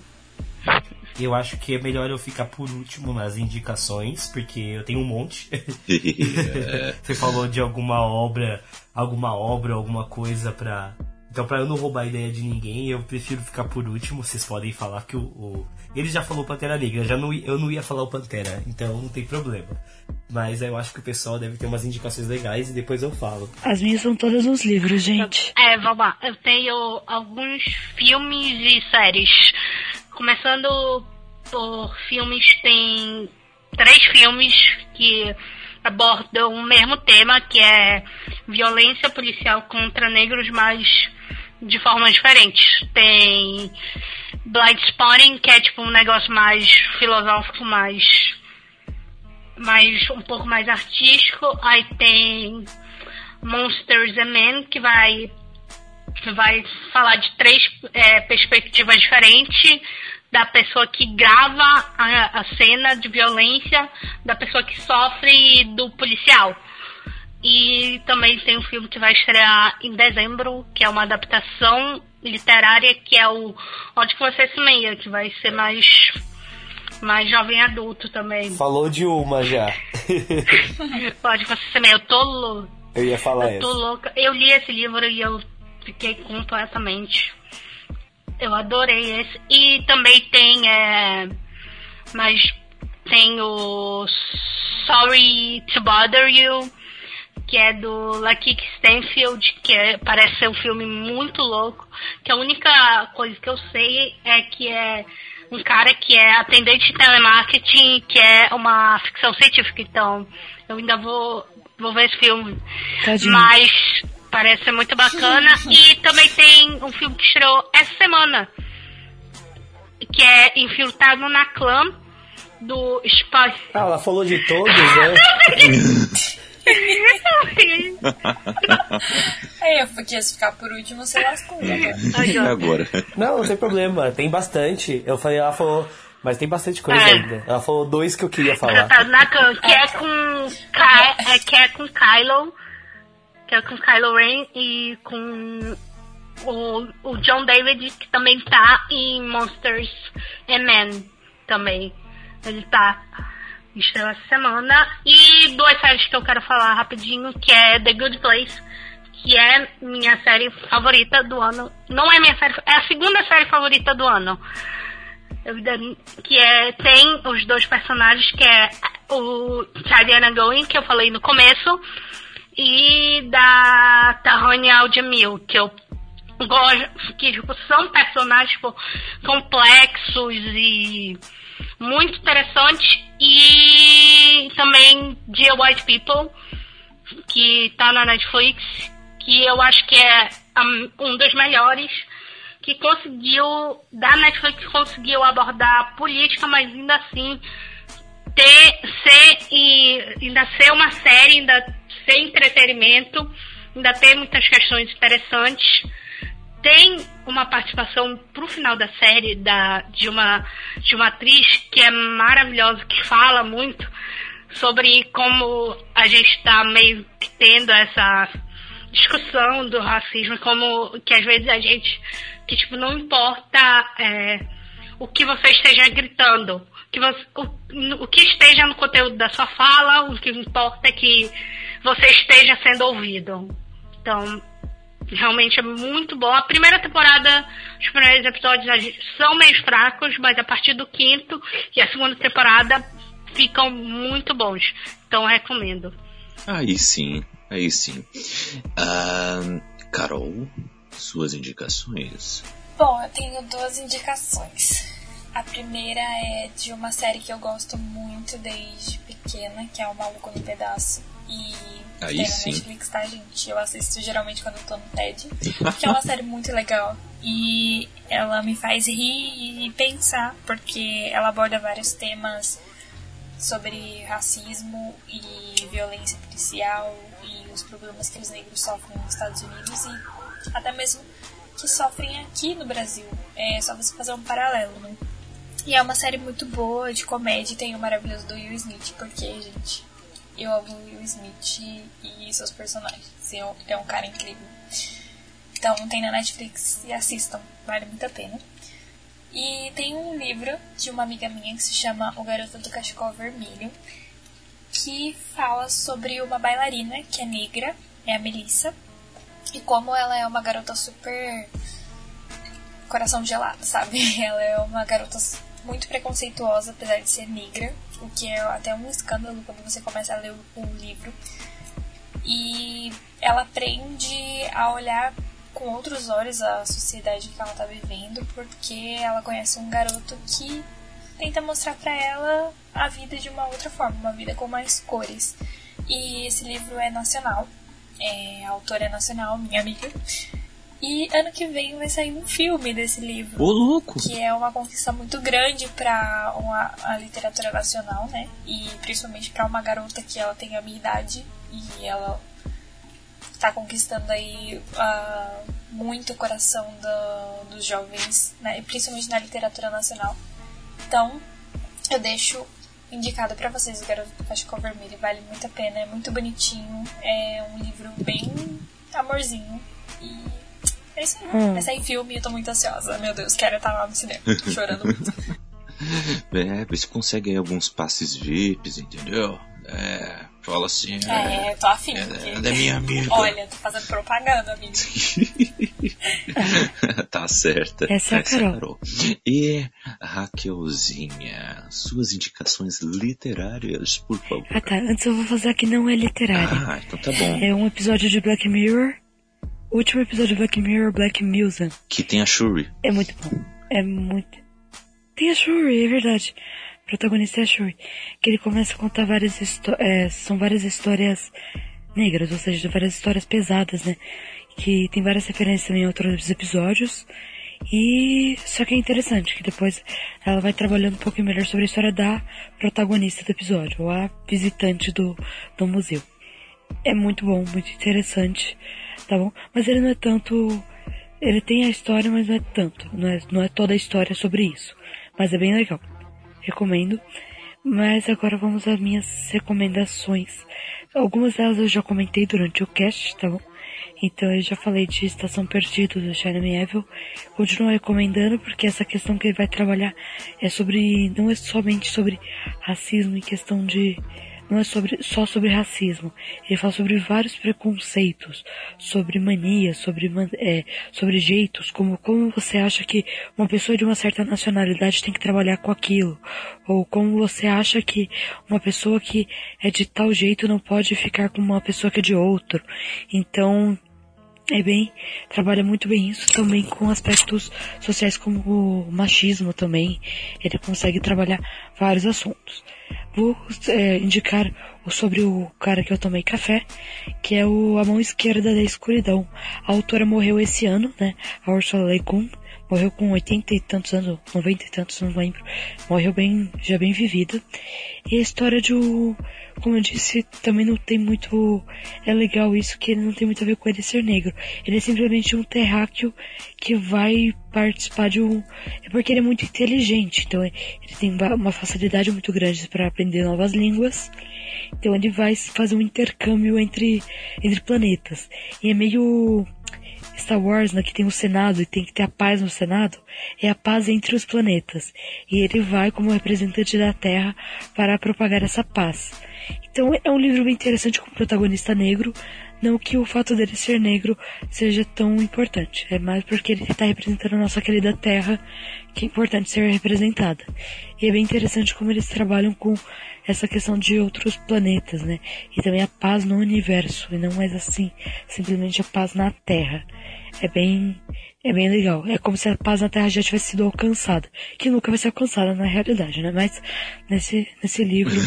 Eu acho que é melhor eu ficar por último nas indicações, porque eu tenho um monte. [LAUGHS] [LAUGHS] Você falou de alguma obra, alguma obra, alguma coisa pra. Então, pra eu não roubar a ideia de ninguém, eu prefiro ficar por último. Vocês podem falar que o. o- Ele já falou Pantera Negra, eu, já não, eu não ia falar o Pantera, então não tem problema. Mas eu acho que o pessoal deve ter umas indicações legais e depois eu falo. As minhas são todas nos livros, gente. É, vamos lá. Eu tenho alguns filmes e séries. Começando por filmes, tem três filmes que abordam o mesmo tema, que é violência policial contra negros, mas de formas diferentes. Tem Blind Spotting, que é tipo um negócio mais filosófico, mais, mais um pouco mais artístico. Aí tem Monsters and Men, que vai vai falar de três é, perspectivas diferentes da pessoa que grava a, a, cena de violência, da pessoa que sofre e do policial. E também tem um filme que vai estrear em dezembro, que é uma adaptação literária, que é o Onde que você se meia, que vai ser mais mais jovem adulto também. Falou de uma já. [LAUGHS] Pode você se meia, eu tô louca. Eu ia falar Eu tô essa. louca. Eu li esse livro e eu fiquei completamente. Eu adorei esse. E também tem. É, mas tem o Sorry to Bother You, que é do Lakeith Stanfield, que é, parece ser um filme muito louco. Que a única coisa que eu sei é que é um cara que é atendente de telemarketing, que é uma ficção científica. Então, eu ainda vou, vou ver esse filme. Tadinho. Mas parece ser muito bacana. e também tem um filme que estreou essa semana, que é Infiltrado na Clã, do Spy. Ah, ela falou de todos, né? [LAUGHS] Aí [LAUGHS] eu quis ficar por último, você lascou. né? E agora? Não, não tem problema, tem bastante. Eu falei, ela falou, mas tem bastante coisa É. ainda. Ela falou dois que eu queria falar. Infiltrado na Clã, que é com, Ky- é, que é com Kylo, que é com Kylo Ren e com o, o John David, que também tá em Monsters and Men também. Ele tá estreou essa semana. E duas séries que eu quero falar rapidinho, que é The Good Place, que é minha série favorita do ano. Não é minha série, é a segunda série favorita do ano. Que é tem os dois personagens que é o Tariana Going que eu falei no começo e da Tahani Al-Jamil que eu gosto que tipo, são personagens tipo, complexos e muito interessantes. E também Dear White People que tá na Netflix que eu acho que é um, dos melhores que conseguiu, da Netflix conseguiu abordar política, mas ainda assim ter, ser, e ainda ser uma série, ainda ser entretenimento, ainda ter muitas questões interessantes. Tem uma participação pro final da série da, de, uma, de uma atriz que é maravilhosa, que fala muito sobre como a gente está meio que tendo essa discussão do racismo, como que às vezes a gente, que tipo, não importa é, o que você esteja gritando, que você, o, o que esteja no conteúdo da sua fala, o que importa é que você esteja sendo ouvido. Então, realmente é muito bom. A primeira temporada, os primeiros episódios são meio fracos, mas a partir do quinto e a segunda temporada ficam muito bons. Então, eu recomendo. Aí sim, aí sim. Ah, Carol, suas indicações? Bom, eu tenho duas indicações. A primeira é de uma série que eu gosto muito desde pequena, que é o Maluco no Pedaço. E Aí tem na sim. Netflix, tá, gente? Eu assisto geralmente quando eu tô no TED. [LAUGHS] Que é uma série muito legal. E ela me faz rir e pensar, porque ela aborda vários temas sobre racismo e violência policial e os problemas que os negros sofrem nos Estados Unidos e até mesmo que sofrem aqui no Brasil. É só você fazer um paralelo, né? E é uma série muito boa de comédia e tem o maravilhoso do Will Smith, porque, gente, eu amo o Will Smith e seus personagens. Eu- É um cara incrível. Então tem na Netflix e assistam, vale muito a pena. E tem um livro de uma amiga minha que se chama O Garoto do Cachecol Vermelho, que fala sobre uma bailarina que é negra, é a Melissa, e como ela é uma garota super coração gelado, sabe? [LAUGHS] Ela é uma garota muito preconceituosa, apesar de ser negra, o que é até um escândalo quando você começa a ler o, o livro. E ela aprende a olhar com outros olhos a sociedade que ela tá vivendo, porque ela conhece um garoto que tenta mostrar para ela a vida de uma outra forma, uma vida com mais cores. E esse livro é nacional, é, a autora é nacional, minha amiga. E ano que vem vai sair um filme desse livro. Ô, louco! Que é uma conquista muito grande para a literatura nacional, né? E principalmente para uma garota que ela tem a minha idade e ela está conquistando aí uh, muito o coração do, dos jovens, né? principalmente na literatura nacional. Então, eu deixo indicado para vocês o Garoto do Cachecol Vermelho, vale muito a pena, é muito bonitinho, é um livro bem amorzinho e é isso aí. Hum. Vai sair filme e eu tô muito ansiosa. Meu Deus, quero estar lá no cinema, [LAUGHS] chorando muito. [LAUGHS] É, você consegue aí alguns passes VIPs, entendeu? É, fala assim. É, é tô afim. É, é da minha amiga. Olha, tô fazendo propaganda, amigo. [LAUGHS] tá certa. Essa é a Carol. Carol. E Raquelzinha, suas indicações literárias, por favor. Ah tá, antes eu vou fazer que não é literário. Ah, então tá bom. É um episódio de Black Mirror. O último episódio de Black Mirror, Black Musa. Que tem a Shuri. É muito bom. É muito. Tem a Shuri, é verdade protagonista é a Shuri, que ele começa a contar várias histórias, é, são várias histórias negras, ou seja, várias histórias pesadas, né? Que tem várias referências também em outros episódios. E só que é interessante que depois ela vai trabalhando um pouquinho melhor sobre a história da protagonista do episódio, ou a visitante do, do museu. É muito bom, muito interessante, tá bom? Mas ele não é tanto. Ele tem a história, mas não é tanto. Não é, não é toda a história sobre isso. Mas é bem legal recomendo. Mas agora vamos às minhas recomendações. Algumas delas eu já comentei durante o cast, tá bom? Então eu já falei de Estação Perdida do Jeremy Evil. Continuo recomendando porque essa questão que ele vai trabalhar é sobre, não é somente sobre racismo e questão de não é sobre, só sobre racismo. Ele fala sobre vários preconceitos, sobre manias, sobre, é, sobre jeitos, como como você acha que uma pessoa de uma certa nacionalidade tem que trabalhar com aquilo, ou como você acha que uma pessoa que é de tal jeito não pode ficar com uma pessoa que é de outro. Então, é bem, trabalha muito bem isso também com aspectos sociais como o machismo também. Ele consegue trabalhar vários assuntos. Vou é, indicar sobre o cara que eu tomei café, que é o A Mão Esquerda da Escuridão. A autora morreu esse ano, né? A Ursula Le Guin morreu com 80 e tantos anos, 90 e tantos, não lembro. Morreu bem, já bem vivida. E a história de um, como eu disse, também não tem muito, é legal isso que ele não tem muito a ver com ele ser negro. Ele é simplesmente um terráqueo que vai participar de um, é porque ele é muito inteligente, então ele tem uma facilidade muito grande para aprender novas línguas. Então ele vai fazer um intercâmbio entre, entre planetas. E é meio Star Wars, né, que tem o Senado e tem que ter a paz no Senado, é a paz entre os planetas. E ele vai como representante da Terra para propagar essa paz. Então é um livro bem interessante com o protagonista negro, não que o fato dele ser negro seja tão importante, é mais porque ele está representando a nossa querida Terra, que é importante ser representada. E é bem interessante como eles trabalham com essa questão de outros planetas, né? E também a paz no universo, e não mais assim, simplesmente a paz na Terra. É bem, é bem legal. É como se a paz na Terra já tivesse sido alcançada, que nunca vai ser alcançada na realidade, né? Mas nesse, nesse livro, [LAUGHS]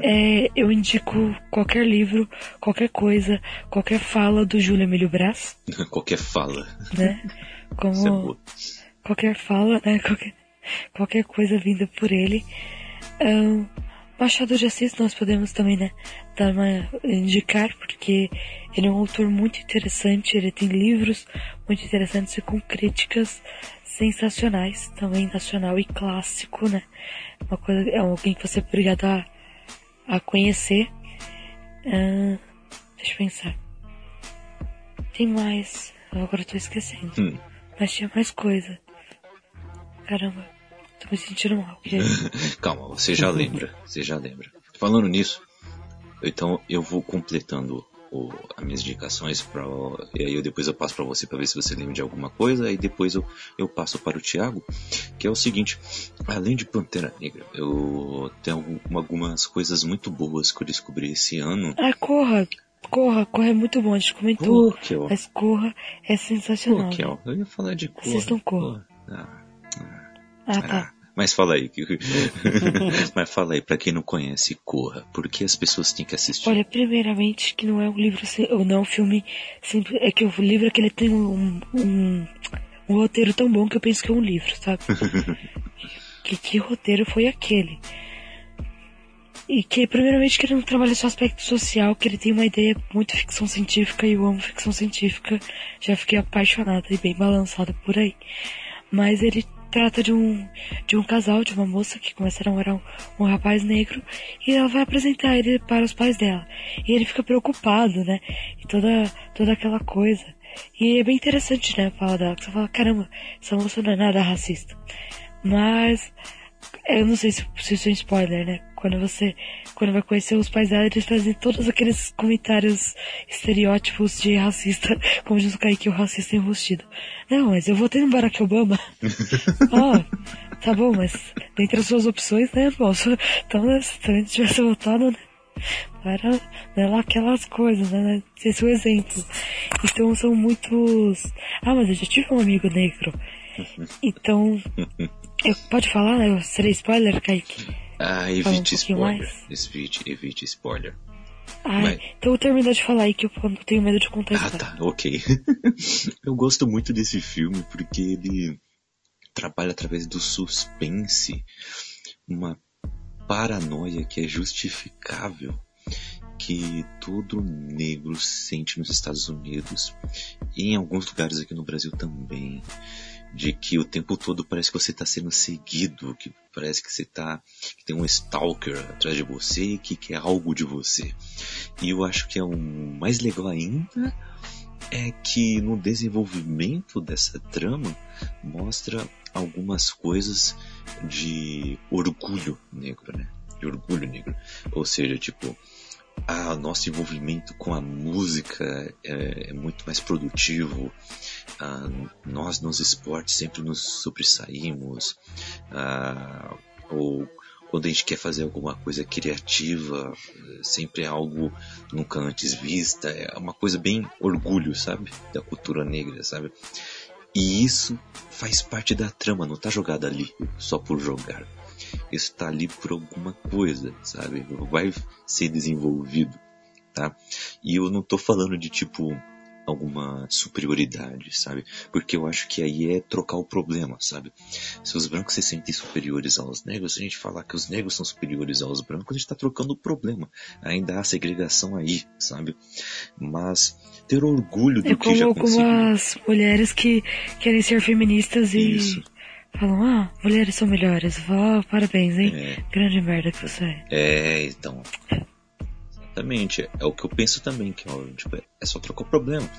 é, eu indico qualquer livro, qualquer coisa, qualquer fala do Júlio Emílio Brás. [LAUGHS] qualquer fala. Né? Como é qualquer fala, né? Qualquer, qualquer coisa vinda por ele. Um, Machado de Assis nós podemos também, né, dar uma, indicar, porque ele é um autor muito interessante, ele tem livros muito interessantes e com críticas sensacionais, também nacional e clássico, né, uma coisa, é alguém que você é obrigado a, a conhecer. Uh, deixa eu pensar. Tem mais, agora eu tô esquecendo, hum. mas tinha mais coisa. Caramba. Me sentindo mal. [LAUGHS] Calma, você já lembra. Você já lembra. Falando nisso, então eu vou completando o, as minhas indicações para e aí eu depois eu passo para você para ver se você lembra de alguma coisa e depois eu, eu passo para o Thiago que é o seguinte além de Pantera Negra eu tenho algumas coisas muito boas que eu descobri esse ano ah corra corra corra é muito bom a gente comentou mas corra é sensacional oh, eu ia falar de corra vocês não corra ah Ah, tá. Mas fala aí. [LAUGHS] mas fala aí, pra quem não conhece, corra. Por que as pessoas têm que assistir? Olha, primeiramente que não é um livro, ou não é um filme simples, é que o livro é que ele tem um, um, um roteiro tão bom que eu penso que é um livro, sabe? [LAUGHS] que, que roteiro foi aquele? E que, primeiramente, que ele não trabalha só aspecto social, que ele tem uma ideia muito ficção científica, e eu amo ficção científica, já fiquei apaixonada e bem balançada por aí. Mas ele trata de um, de um casal, de uma moça que começa a namorar um, um rapaz negro, e ela vai apresentar ele para os pais dela. E ele fica preocupado, né? E toda, toda aquela coisa. E é bem interessante, né? Fala dela, que você fala, caramba, essa moça não é nada racista. Mas, eu não sei se, se isso é um spoiler, né? Quando você, quando vai conhecer os pais dela, eles fazem todos aqueles comentários estereótipos de racista, [LAUGHS] como diz o Kaique, o racista enrustido. Não, mas eu votei no Barack Obama. [LAUGHS] Ó, tá bom, mas dentre as suas opções, né, moço? Então, né, se também tivesse votado, né? Para, né, lá aquelas coisas, né? Esse é o exemplo. Então são muitos. Ah, mas eu já tive um amigo negro. [LAUGHS] Então. Eu, pode falar? Eu serei spoiler, Kaique? Ah, um evite pouquinho spoiler. Evite, evite spoiler. Ai, Vai. então termina de falar aí que eu tenho medo de contar a Ah, tá, ok. [LAUGHS] Eu gosto muito desse filme porque ele trabalha através do suspense, uma paranoia que é justificável que todo negro sente nos Estados Unidos e em alguns lugares aqui no Brasil também, de que o tempo todo parece que você está sendo seguido, que parece que você tá, que tem um stalker atrás de você que quer algo de você. E eu acho que é o mais legal ainda é que no desenvolvimento dessa trama mostra algumas coisas de orgulho negro, né? De orgulho negro. Ou seja, tipo, ah, nosso envolvimento com a música é, é muito mais produtivo. Ah, nós nos esportes sempre nos sobressaímos. Ah, ou quando a gente quer fazer alguma coisa criativa, sempre é algo nunca antes vista. É uma coisa bem orgulho, sabe? Da cultura negra, sabe? E isso faz parte da trama, não tá jogado ali só por jogar. Isso tá ali por alguma coisa, sabe? Vai ser desenvolvido, tá? E eu não tô falando de tipo alguma superioridade, sabe? Porque eu acho que aí é trocar o problema, sabe? Se os brancos se sentem superiores aos negros, se a gente falar que os negros são superiores aos brancos, a gente tá trocando o problema. Ainda há segregação aí, sabe? Mas ter orgulho do É que já como conseguiu. algumas mulheres que querem ser feministas e Isso. Falam, ah, mulheres são melhores. Vó, parabéns, hein? É. Grande merda que você é. É, então. Exatamente, é o que eu penso também, que ó, tipo, é só trocar o problema.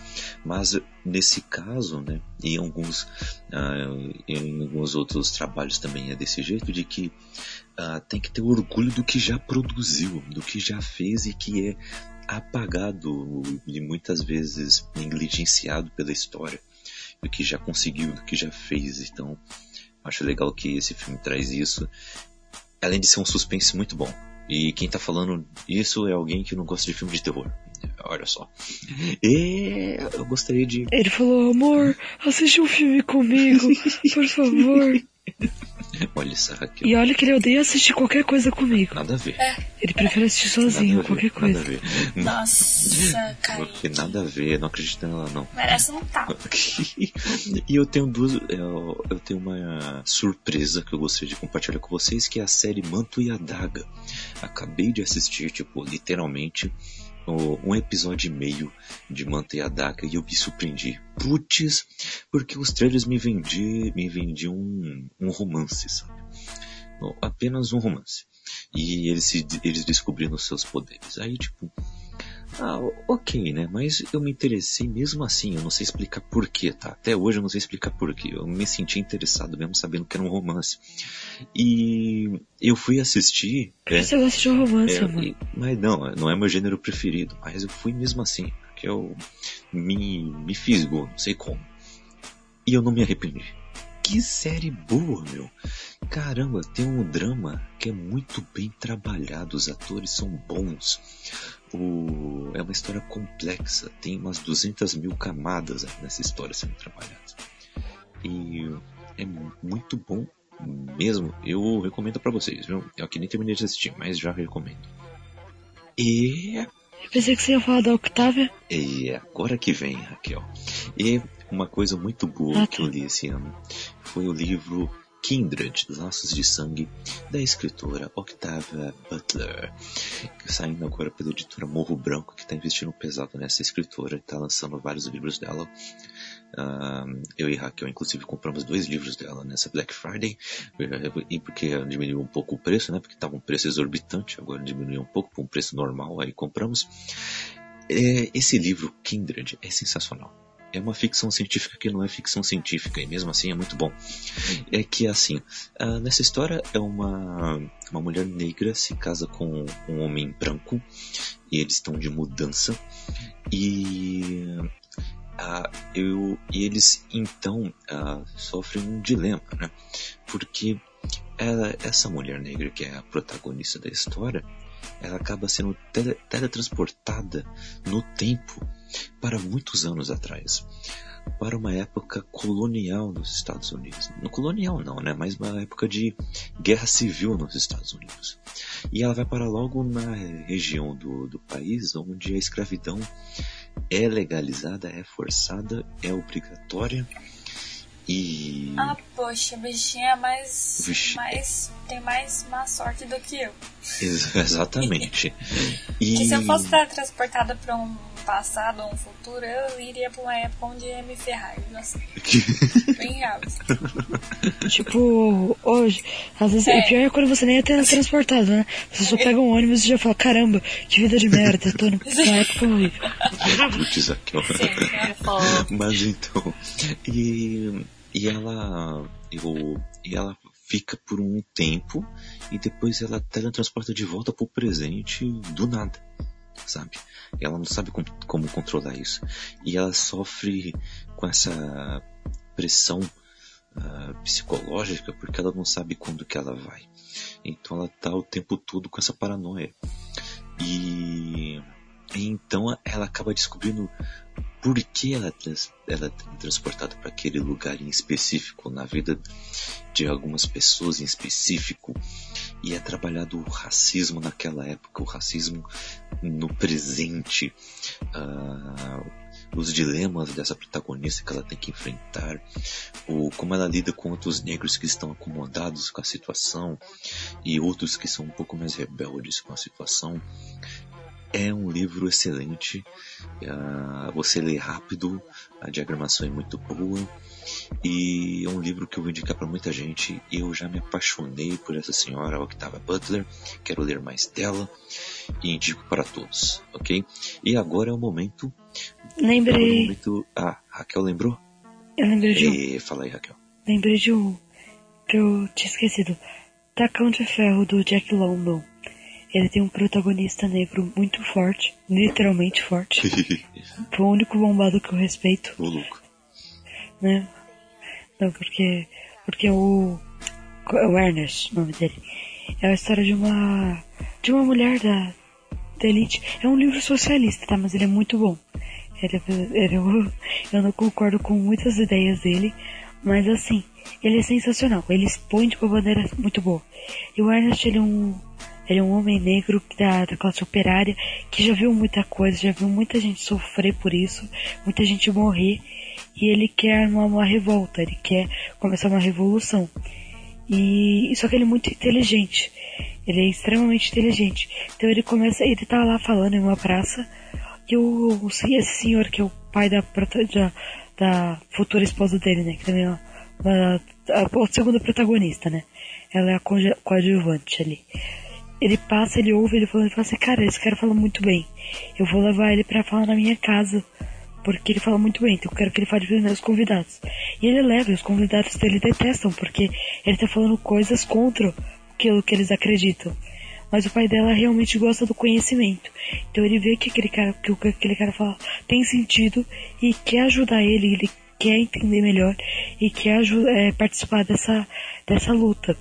Mas nesse caso, né, e em alguns, ah, em alguns outros trabalhos também é desse jeito, de que ah, tem que ter orgulho do que já produziu, do que já fez e que é apagado e muitas vezes negligenciado pela história, do que já conseguiu, do que já fez. Então, acho legal que esse filme traz isso, além de ser um suspense muito bom. E quem tá falando isso é alguém que não gosta de filme de terror. Olha só. E eu gostaria de. Ele falou, amor, assiste um filme comigo, por favor. [LAUGHS] Olha isso, Raquel. E olha que ele odeia assistir qualquer coisa comigo. Nada a ver. Ele prefere assistir Nada a sozinho, ver, qualquer Nada a coisa. ver. Nossa, Porque Kaique. nada a ver, não acredito nela não. Merece um tapa. [LAUGHS] e eu tenho duas. Eu, eu tenho uma surpresa que eu gostaria de compartilhar com vocês, que é a série Manto e Adaga. Acabei de assistir, tipo, literalmente, um episódio e meio de Manto e Adaga e eu me surpreendi. Putz, porque os trailers me vendiam me vendiam um, um romance, sabe? Apenas um romance. E eles, se, eles descobrindo seus poderes. Aí, tipo, ah, ok, né? Mas eu me interessei mesmo assim, eu não sei explicar porquê, tá? Até hoje eu não sei explicar porquê. Eu me senti interessado mesmo sabendo que era um romance. E eu fui assistir. É, você gosta de um romance, é, amor? e- mas não, não é meu gênero preferido. Mas eu fui mesmo assim, porque eu me, me fisgou, não sei como. E eu não me arrependi. Que série boa, meu. Caramba, tem um drama que é muito bem trabalhado, os atores são bons. O... É uma história complexa, tem umas 200 mil camadas nessa história sendo trabalhada. E é muito bom mesmo, eu recomendo para vocês, viu? Eu aqui nem terminei de assistir, mas já recomendo. E Eu pensei que você ia falar da Octavia. E agora que vem, Raquel. E uma coisa muito boa Ah, que eu li esse ano foi o livro Kindred, Laços de Sangue, da escritora Octavia Butler, saindo agora pela editora Morro Branco, que está investindo pesado nessa escritora, está lançando vários livros dela. Ah, eu e Raquel, inclusive, compramos dois livros dela nessa Black Friday, e porque diminuiu um pouco o preço, né? Porque estava um preço exorbitante, agora diminuiu um pouco para um preço normal, aí compramos. É, esse livro, Kindred, é sensacional. É uma ficção científica que não é ficção científica, e mesmo assim é muito bom. É que, assim, ah, nessa história é uma, uma mulher negra se casa com um homem branco, e eles estão de mudança, e, ah, eu, e eles então ah, sofrem um dilema, né? Porque ela, essa mulher negra, que é a protagonista da história, ela acaba sendo tele, teletransportada no tempo para muitos anos atrás, para uma época colonial nos Estados Unidos. No colonial não, né? Mas uma época de guerra civil nos Estados Unidos. E ela vai para logo na região do, do país onde a escravidão é legalizada, é forçada, é obrigatória e Ah, poxa, bichinha é mais, Vixe. mais. tem mais má sorte do que eu. Ex- [LAUGHS] exatamente. E [LAUGHS] Que se eu fosse transportada pra um passado ou um futuro, eu iria pra uma época onde ia me ferrar. Sei. [LAUGHS] Bem real. Tipo, hoje, às vezes, É. o pior é quando você nem é transportado, né? Você só pega um ônibus e já fala, caramba, que vida de merda, eu tô no- [LAUGHS] na época horrível. Putz, aqui, ó. É. Mas então, e, e ela, eu, e ela fica por um tempo e depois ela teletransporta de volta pro presente do nada, sabe? Ela não sabe como, como controlar isso. E ela sofre com essa pressão ah, psicológica porque ela não sabe quando que ela vai. Então ela tá o tempo todo com essa paranoia. E, e então ela acaba descobrindo por que ela, é trans- ela é transportada para aquele lugar em específico, na vida de algumas pessoas em específico, e é trabalhado o racismo naquela época, o racismo no presente, ah, os dilemas dessa protagonista que ela tem que enfrentar, o, como ela lida com outros negros que estão acomodados com a situação e outros que são um pouco mais rebeldes com a situação. É um livro excelente, ah, você lê rápido, a diagramação é muito boa e é um livro que eu vou indicar para muita gente. Eu já me apaixonei por essa senhora, Octavia Butler, quero ler mais dela e indico para todos, ok? E agora é o momento. Agora é o Lembrei, momento. Ah, Raquel lembrou? eu lembrei de um, E, fala aí, Raquel. lembrei de um, que eu tinha esquecido. Tacão de Ferro, do Jack London. Ele tem um protagonista negro muito forte, literalmente forte. [LAUGHS] Foi o único bombado que eu respeito. Ô louco. né? Não, porque. Porque o. o Ernest, o nome dele. É a história de uma. de uma mulher da. da elite. É um livro socialista, tá? Mas ele é muito bom. Ele, ele, eu, eu não concordo com muitas ideias dele, mas assim, ele é sensacional. Ele expõe de uma maneira muito boa. E o Ernest, ele é um. Ele é um homem negro da, da classe operária que já viu muita coisa, já viu muita gente sofrer por isso, muita gente morrer e ele quer uma, uma revolta, ele quer começar uma revolução. E só que ele é muito inteligente. Ele é extremamente inteligente. Então ele começa, ele tá lá falando em uma praça e o, o esse senhor que é o pai da, da, da futura esposa dele, né, que também é uma, uma- a, a segunda protagonista, né? Ela é a coadjuvante ali. Ele passa, ele ouve, ele fala, ele fala assim, cara, esse cara fala muito bem. Eu vou levar ele pra falar na minha casa. Porque ele fala muito bem, então eu quero que ele fale para os meus convidados. E ele leva, e os convidados dele detestam, porque ele tá falando coisas contra aquilo que eles acreditam. Mas o pai dela realmente gosta do conhecimento. Então ele vê que aquele cara, que aquele cara fala tem sentido e quer ajudar ele, ele quer entender melhor e quer é, participar dessa, dessa luta.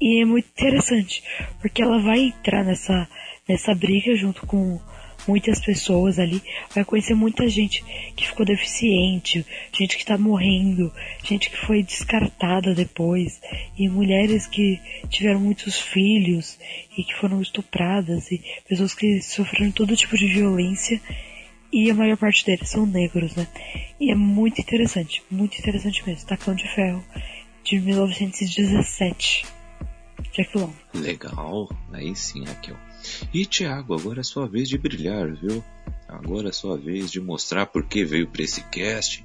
E é muito interessante, porque ela vai entrar nessa, nessa briga junto com, muitas pessoas ali, vai conhecer muita gente que ficou deficiente, gente que tá morrendo, gente que foi descartada depois, e mulheres que tiveram muitos filhos e que foram estupradas, e pessoas que sofreram todo tipo de violência, e a maior parte deles são negros, né? E é muito interessante, muito interessante mesmo. Tacão de Ferro, de 1917. Long. Legal, aí sim, Raquel. E Thiago, agora é sua vez de brilhar, viu? Agora é sua vez de mostrar por que veio pra esse cast.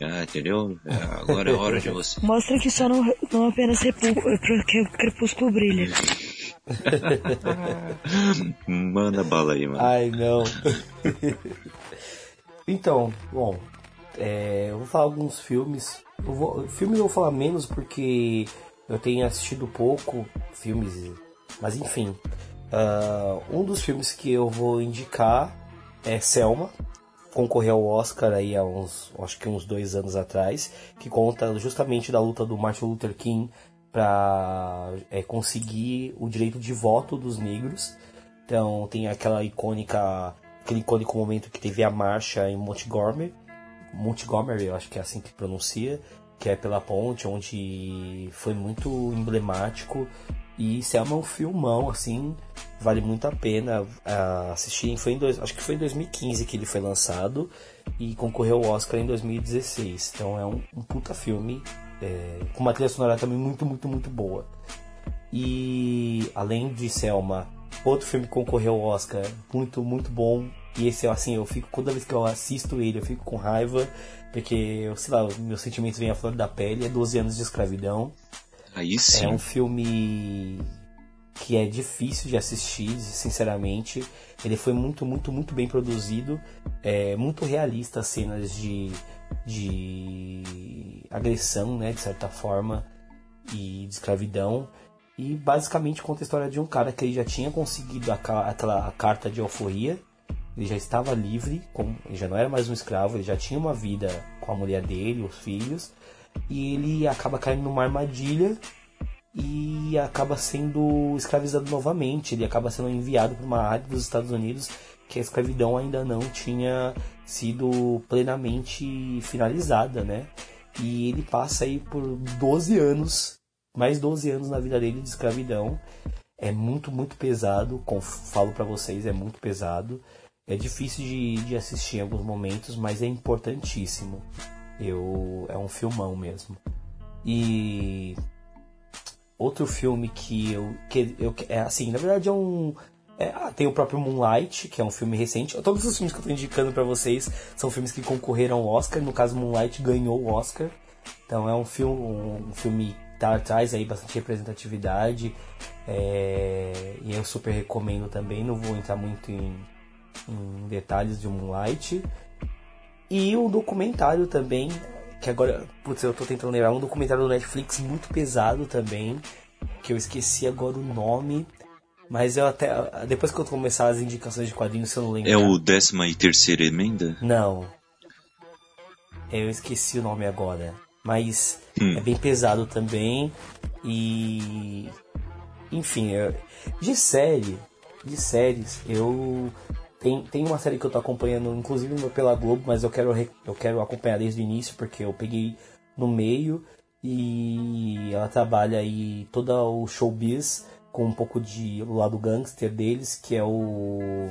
Ah, entendeu? É, agora é hora de [LAUGHS] você. Mostra que só não, não apenas repu- porque o crepúsculo brilha. [LAUGHS] Manda bala aí, mano. Ai, não. então, bom, é, eu vou falar alguns filmes. Eu vou, filmes eu vou falar menos porque eu tenho assistido pouco filmes, mas enfim. ah, um dos filmes que eu vou indicar é Selma. Concorreu ao Oscar aí há uns, acho que uns dois anos atrás, que conta justamente da luta do Martin Luther King para conseguir o direito de voto dos negros. Então tem aquela icônica, aquele icônico momento que teve a marcha em Montgomery, Montgomery, eu acho que é assim que pronuncia, que é pela ponte, onde foi muito emblemático. E Selma é um filmão, assim, vale muito a pena ah, assistir. Foi em dois, acho que foi em 2015 que ele foi lançado e concorreu ao Oscar em 2016. Então é um, um puta filme, é, com uma trilha sonora também muito, muito, muito boa. E além de Selma, outro filme que concorreu ao Oscar, muito, muito bom. E esse, assim, eu fico, toda vez que eu assisto ele, eu fico com raiva, porque, sei lá, meus sentimentos vêm à flor da pele. É 12 anos de escravidão. Aí sim. É um filme que é difícil de assistir, sinceramente. Ele foi muito, muito, muito bem produzido. É muito realista as cenas de, de agressão, né, de certa forma, e de escravidão. E basicamente conta a história de um cara que ele já tinha conseguido a, ca- aquela carta de alforria. Ele já estava livre, como- ele já não era mais um escravo, ele já tinha uma vida com a mulher dele, os filhos. E ele acaba caindo numa armadilha e acaba sendo escravizado novamente. Ele acaba sendo enviado para uma área dos Estados Unidos que a escravidão ainda não tinha sido plenamente finalizada, né? E ele passa aí por 12 anos, mais 12 anos na vida dele de escravidão. É muito, muito pesado, falo para vocês, é muito pesado. É difícil de, de assistir em alguns momentos, mas é importantíssimo. Eu é um filmão mesmo. E outro filme que eu que eu é assim, na verdade é um é, ah, tem o próprio Moonlight, que é um filme recente. Todos os filmes que eu tô indicando para vocês são filmes que concorreram ao Oscar. No caso, Moonlight ganhou o Oscar. Então é um filme, um filme tá, traz aí bastante representatividade. é, e eu super recomendo também. Não vou entrar muito em, em detalhes de Moonlight. E um documentário também, que agora, putz, eu tô tentando lembrar, um documentário do Netflix muito pesado também, que eu esqueci agora o nome, mas eu até, depois que eu começar as indicações de quadrinhos, se eu não lembro. É o décima e terceira emenda? Não. Eu esqueci o nome agora. Mas Hum. é bem pesado também. E. Enfim, eu- de série. De séries, eu. Tem, tem uma série que eu tô acompanhando, inclusive pela Globo, mas eu quero, eu quero acompanhar desde o início, porque eu peguei no meio e ela trabalha aí toda o showbiz com um pouco de o lado gangster deles, que é o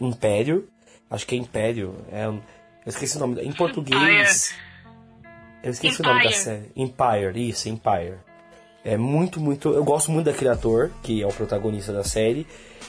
Império. Acho que é Império. É, eu esqueci o nome. Em português. Eu esqueci o nome da Empire. série. Empire, isso, Empire. É muito, muito. Eu gosto muito daquele ator, que é o protagonista da série.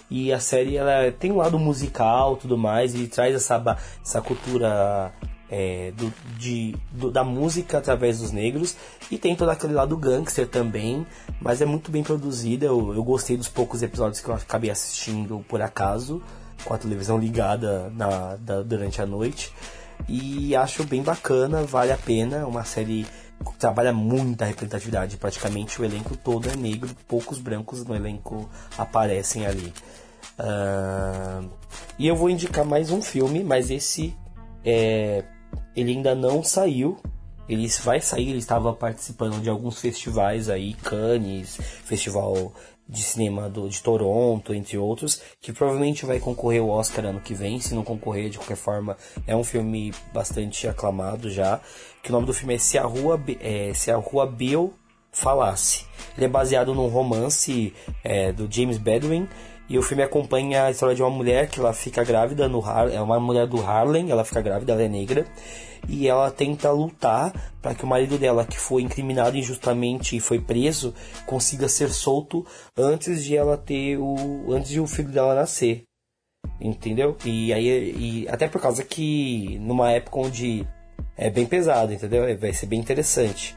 E a série ela tem um lado musical tudo mais, e traz essa, essa cultura é, do, de, do- da música através dos negros. E tem todo aquele lado gangster também, mas é muito bem produzida. Eu, eu gostei dos poucos episódios que eu acabei assistindo por acaso, com a televisão ligada na, da- durante a noite. E acho bem bacana, vale a pena. É uma série trabalha muita representatividade. Praticamente o elenco todo é negro, poucos brancos no elenco aparecem ali. Ah, e eu vou indicar mais um filme, mas esse é, ele ainda não saiu. Ele vai sair, ele estava participando de alguns festivais aí, Cannes, Festival de Cinema do, de Toronto, entre outros, que provavelmente vai concorrer ao Oscar ano que vem. Se não concorrer, de qualquer forma, é um filme bastante aclamado já. Que o nome do filme é Se a Rua, é, Se a Rua Bill Falasse. Ele é baseado num romance é, do James Bedouin e o filme acompanha a história de uma mulher que ela fica grávida no Har é uma mulher do Harlem, ela fica grávida, ela é negra, e ela tenta lutar para que o marido dela, que foi incriminado injustamente e foi preso, consiga ser solto antes de ela ter o antes de o filho dela nascer. Entendeu? E aí e até por causa que numa época onde é bem pesado, entendeu? É, vai ser bem interessante.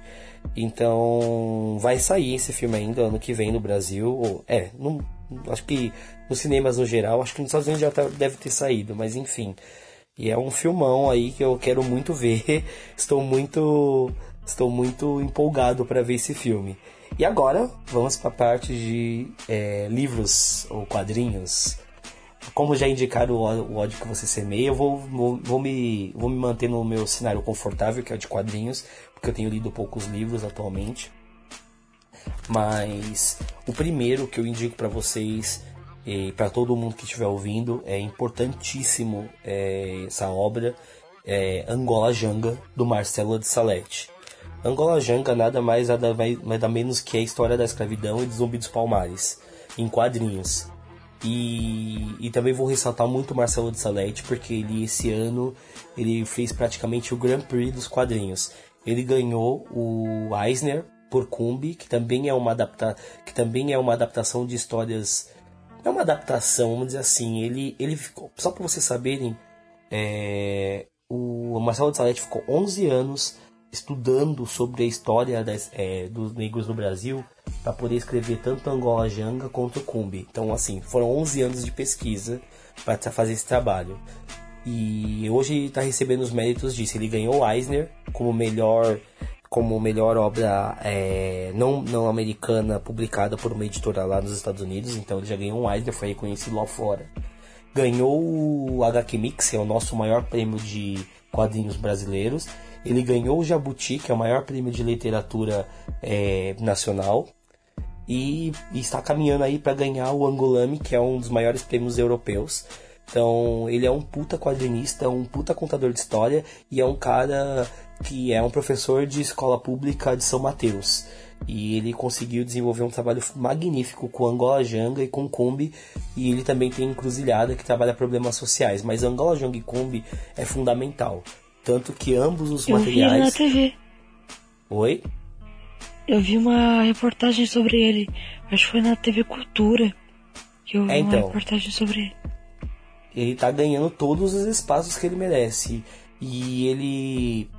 Então, vai sair esse filme ainda ano que vem no Brasil. É, não, acho que nos cinemas no geral, acho que nos Estados Unidos já tá, deve ter saído, mas enfim. E é um filmão aí que eu quero muito ver. [LAUGHS] Estou muito estou muito empolgado para ver esse filme. E agora vamos para a parte de é, livros ou quadrinhos. Como já indicaram o ódio que você semeia, eu vou, vou, vou, me, vou me manter no meu cenário confortável, que é o de quadrinhos, porque eu tenho lido poucos livros atualmente. Mas o primeiro que eu indico para vocês e para todo mundo que estiver ouvindo é importantíssimo é, essa obra é Angola Janga do Marcelo de Salete. Angola Janga nada mais nada, mais, nada menos que a história da escravidão e dos Zumbi dos Palmares em quadrinhos. E, e também vou ressaltar muito Marcelo de Salete porque ele esse ano ele fez praticamente o Grand Prix dos quadrinhos. Ele ganhou o Eisner por Cumbi, que também é uma adapta que também é uma adaptação de histórias é uma adaptação, vamos dizer assim. Ele ele ficou só para vocês saberem, é, o Marcelo de Salete ficou 11 anos estudando sobre a história das, é, dos negros no Brasil para poder escrever tanto Angola Janga quanto Cumbi. Então, assim, foram 11 anos de pesquisa para fazer esse trabalho. E hoje está recebendo os méritos disso. Ele ganhou o Eisner como melhor como melhor obra é, não, não americana publicada por uma editora lá nos Estados Unidos, então ele já ganhou um Eisner, foi reconhecido lá fora. Ganhou o HQ Mix, que é o nosso maior prêmio de quadrinhos brasileiros. Ele ganhou o Jabuti, que é o maior prêmio de literatura é, nacional. E, e, está caminhando aí para ganhar o Angolami, que é um dos maiores prêmios europeus. Então, ele é um puta quadrinista, um puta contador de história e é um cara que é um professor de escola pública de São Mateus. E ele conseguiu desenvolver um trabalho magnífico com Angola Janga e com Kombi. E ele também tem Encruzilhada que trabalha problemas sociais. Mas Angola Janga e Kombi é fundamental. Tanto que ambos os Eu materiais. vi na TV. Oi? Eu vi uma reportagem sobre ele. Acho que foi na TV Cultura que eu vi É, então. uma reportagem sobre ele. ele tá ganhando todos os espaços que ele merece. E ele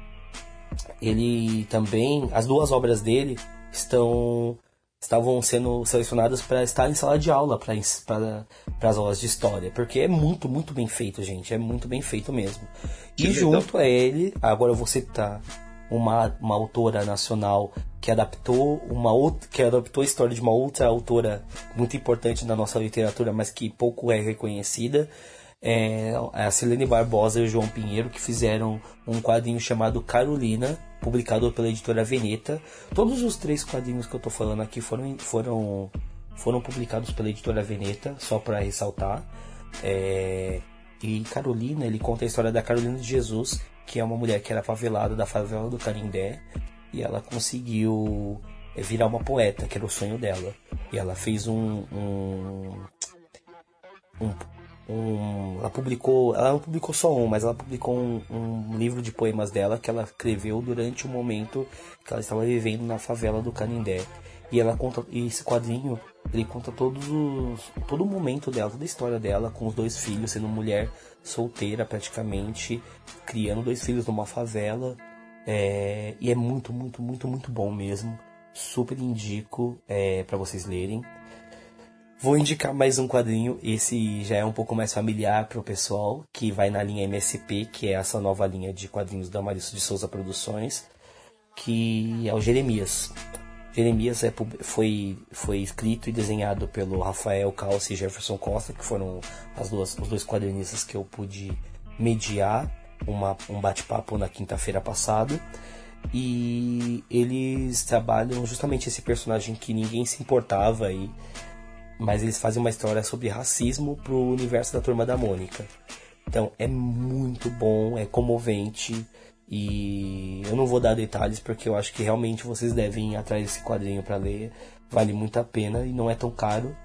ele também as duas obras dele estão estavam sendo selecionadas para estar em sala de aula para as aulas de história, porque é muito muito bem feito, gente, é muito bem feito mesmo. Que e legal. junto a ele, agora eu vou citar uma, uma autora nacional que adaptou uma outra, que adaptou a história de uma outra autora muito importante na nossa literatura, mas que pouco é reconhecida. É a Silene Barbosa e o João Pinheiro que fizeram um quadrinho chamado Carolina, publicado pela editora Veneta. Todos os três quadrinhos que eu tô falando aqui foram foram foram publicados pela editora Veneta, só para ressaltar. É, e Carolina, ele conta a história da Carolina de Jesus, que é uma mulher que era favelada da favela do Canindé, e ela conseguiu é, virar uma poeta, que era o sonho dela. E ela fez um. um, um, um- ela publicou. Ela não publicou só um, mas ela publicou um, um livro de poemas dela que ela escreveu durante o momento que ela estava vivendo na favela do Canindé. E ela conta. E esse quadrinho, ele conta todos os. todo o momento dela, toda a história dela, com os dois filhos, sendo mulher solteira praticamente, criando dois filhos numa favela. É, e é muito, muito, muito, muito bom mesmo. Super indico é, para vocês lerem. Vou indicar mais um quadrinho, esse já é um pouco mais familiar pro pessoal, que vai na linha MSP, que é essa nova linha de quadrinhos da Marício de Souza Produções, que é o Jeremias. Jeremias é foi, foi escrito e desenhado pelo Rafael Calci e Jefferson Costa, que foram as duas, os dois quadrinistas que eu pude mediar uma, um bate-papo na quinta-feira passada. E eles trabalham justamente esse personagem que ninguém se importava aí, mas eles fazem uma história sobre racismo pro universo da Turma da Mônica. Então é muito bom, é comovente e eu não vou dar detalhes porque eu acho que realmente vocês devem ir atrás desse quadrinho para ler. Vale muito a pena e não é tão caro.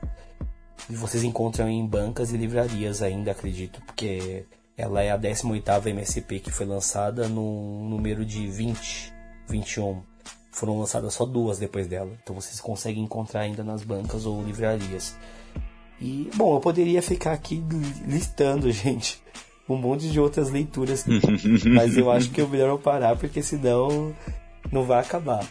E vocês encontram em bancas e livrarias ainda, acredito, porque ela é a 18ª MSP que foi lançada no número de 20, 21. Foram lançadas só duas depois dela. Então vocês conseguem encontrar ainda nas bancas ou livrarias. E, bom, eu poderia ficar aqui listando, [LAUGHS] gente, um monte de outras leituras. [LAUGHS] mas eu acho que é melhor eu parar, porque senão não vai acabar.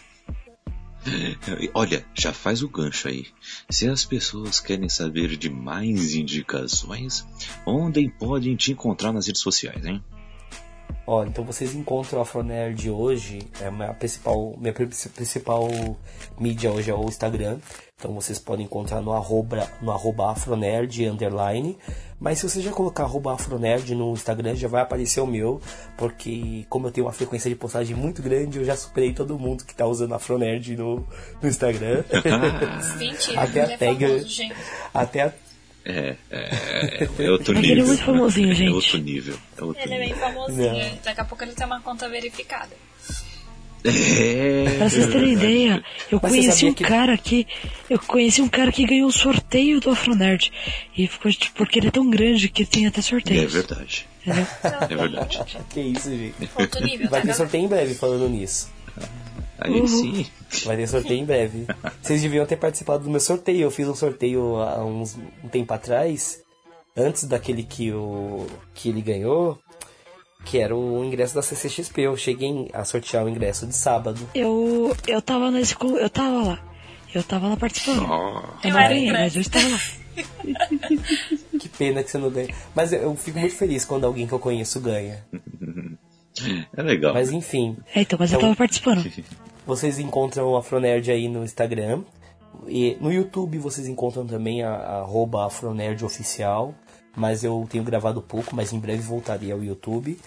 Olha, já faz o gancho aí. Se as pessoas querem saber de mais indicações, onde podem te encontrar nas redes sociais, hein? Ó, então vocês encontram a Afronerd hoje, é minha principal, minha principal mídia hoje é o Instagram. Então vocês podem encontrar no arroba, no arroba afronerd underline. Mas se você já colocar arroba afronerd no Instagram, já vai aparecer o meu. Porque como eu tenho uma frequência de postagem muito grande, eu já superei todo mundo que tá usando afronerd no, no Instagram. Mentira, até a ele tag, é famoso, gente. até a É, é, é outro Aquele nível. é muito famosinho, É gente. outro nível. É outro Ele é bem nível. famosinho. Não. Daqui a pouco ele tem uma conta verificada. É, Pra vocês terem ideia, eu Mas conheci um que- cara que. Eu conheci um cara que ganhou um sorteio do Afronerd. E ficou tipo, porque ele é tão grande que tem até é sorteios. verdade. entendeu? É verdade. [LAUGHS] Que isso, gente. Outro nível, Vai tá? ter sorteio em breve falando nisso. Aí sim. Vai ter sorteio em breve. Vocês deviam ter participado do meu sorteio. Eu fiz um sorteio há uns, um tempo atrás, antes daquele que, o, que ele ganhou, que era o ingresso da CCXP. Eu cheguei a sortear o ingresso de sábado. Eu, eu tava nesse. co- Eu tava lá. Eu tava lá participando. Ó, Eu não ganhei, mas eu estava lá. [LAUGHS] Que pena que você não ganha. Mas eu, eu fico muito feliz quando alguém que eu conheço ganha. [LAUGHS] é legal. Mas enfim, É, então, mas eu Então- tava participando. Vocês encontram a Afronerd aí no Instagram. E no YouTube vocês encontram também a, a arroba Afronerd Oficial. Mas eu tenho gravado pouco, mas em breve voltarei ao YouTube.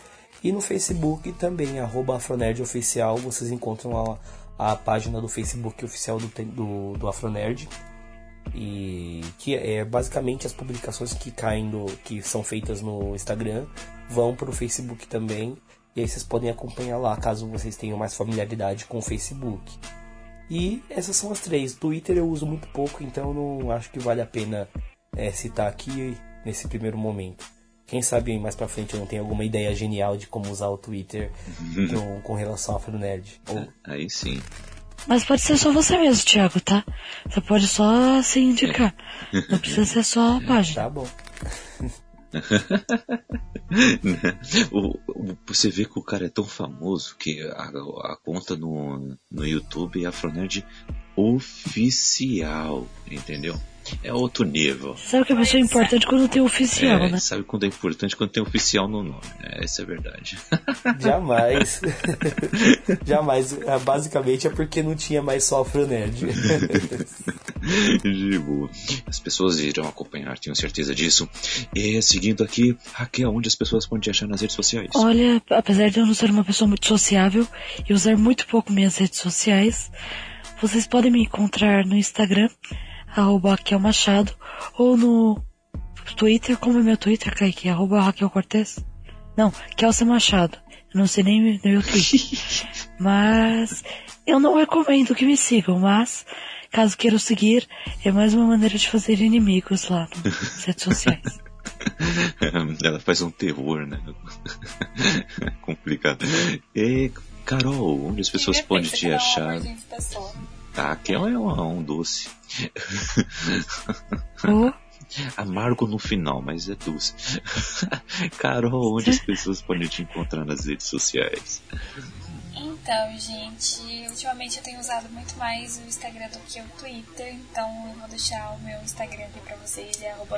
E no Facebook também, arroba Afronerd Oficial. Vocês encontram a, a página do Facebook oficial do, do, do Afronerd. E que é basicamente as publicações que caem do, que são feitas no Instagram vão para o Facebook também. E aí vocês podem acompanhar lá, caso vocês tenham mais familiaridade com o Facebook. E essas são as três. Twitter eu uso muito pouco, então eu não acho que vale a pena é, citar aqui nesse primeiro momento. Quem sabe mais pra frente eu não tenho alguma ideia genial de como usar o Twitter com, com relação a Afronerd. Ou Aí sim. Mas pode ser só você mesmo, Thiago, tá? Você pode só se indicar. [LAUGHS] Não precisa ser só a página. tá bom. [LAUGHS] o, o- você vê que o cara é tão famoso que a, a conta no, no YouTube é Afronerd oficial, entendeu? É outro nível. Sabe que a pessoa é importante quando tem oficial, É, né? Sabe quando é importante quando tem oficial no nome, né? Essa é a verdade. [LAUGHS] Jamais. [LAUGHS] Jamais. Ah, Basicamente é porque não tinha mais só Afronerd. De boa. As pessoas irão acompanhar, tenho certeza disso. E seguindo aqui, Raquel, onde as pessoas podem te achar nas redes sociais? Olha, apesar de eu não ser uma pessoa muito sociável e usar muito pouco minhas redes sociais, vocês podem me encontrar no Instagram, arroba Raquel Machado, ou no Twitter, como é meu Twitter, Kaique? Arroba Raquel Cortez? Não, Kelsa Machado. Eu não sei nem no meu Twitter. [LAUGHS] mas eu não recomendo que me sigam, mas caso queiram seguir, é mais uma maneira de fazer inimigos lá nas redes sociais. [LAUGHS] Ela faz um terror, né? [LAUGHS] Complicado. E, Carol, onde as pessoas podem te é achar? Amorzinho de pessoa? A Raquel é um, um doce. Amargo no final, mas é doce. Carol, onde as pessoas podem te encontrar nas redes sociais? Então, gente, ultimamente eu tenho usado muito mais o Instagram do que o Twitter, então eu vou deixar o meu Instagram aqui pra vocês, é arroba.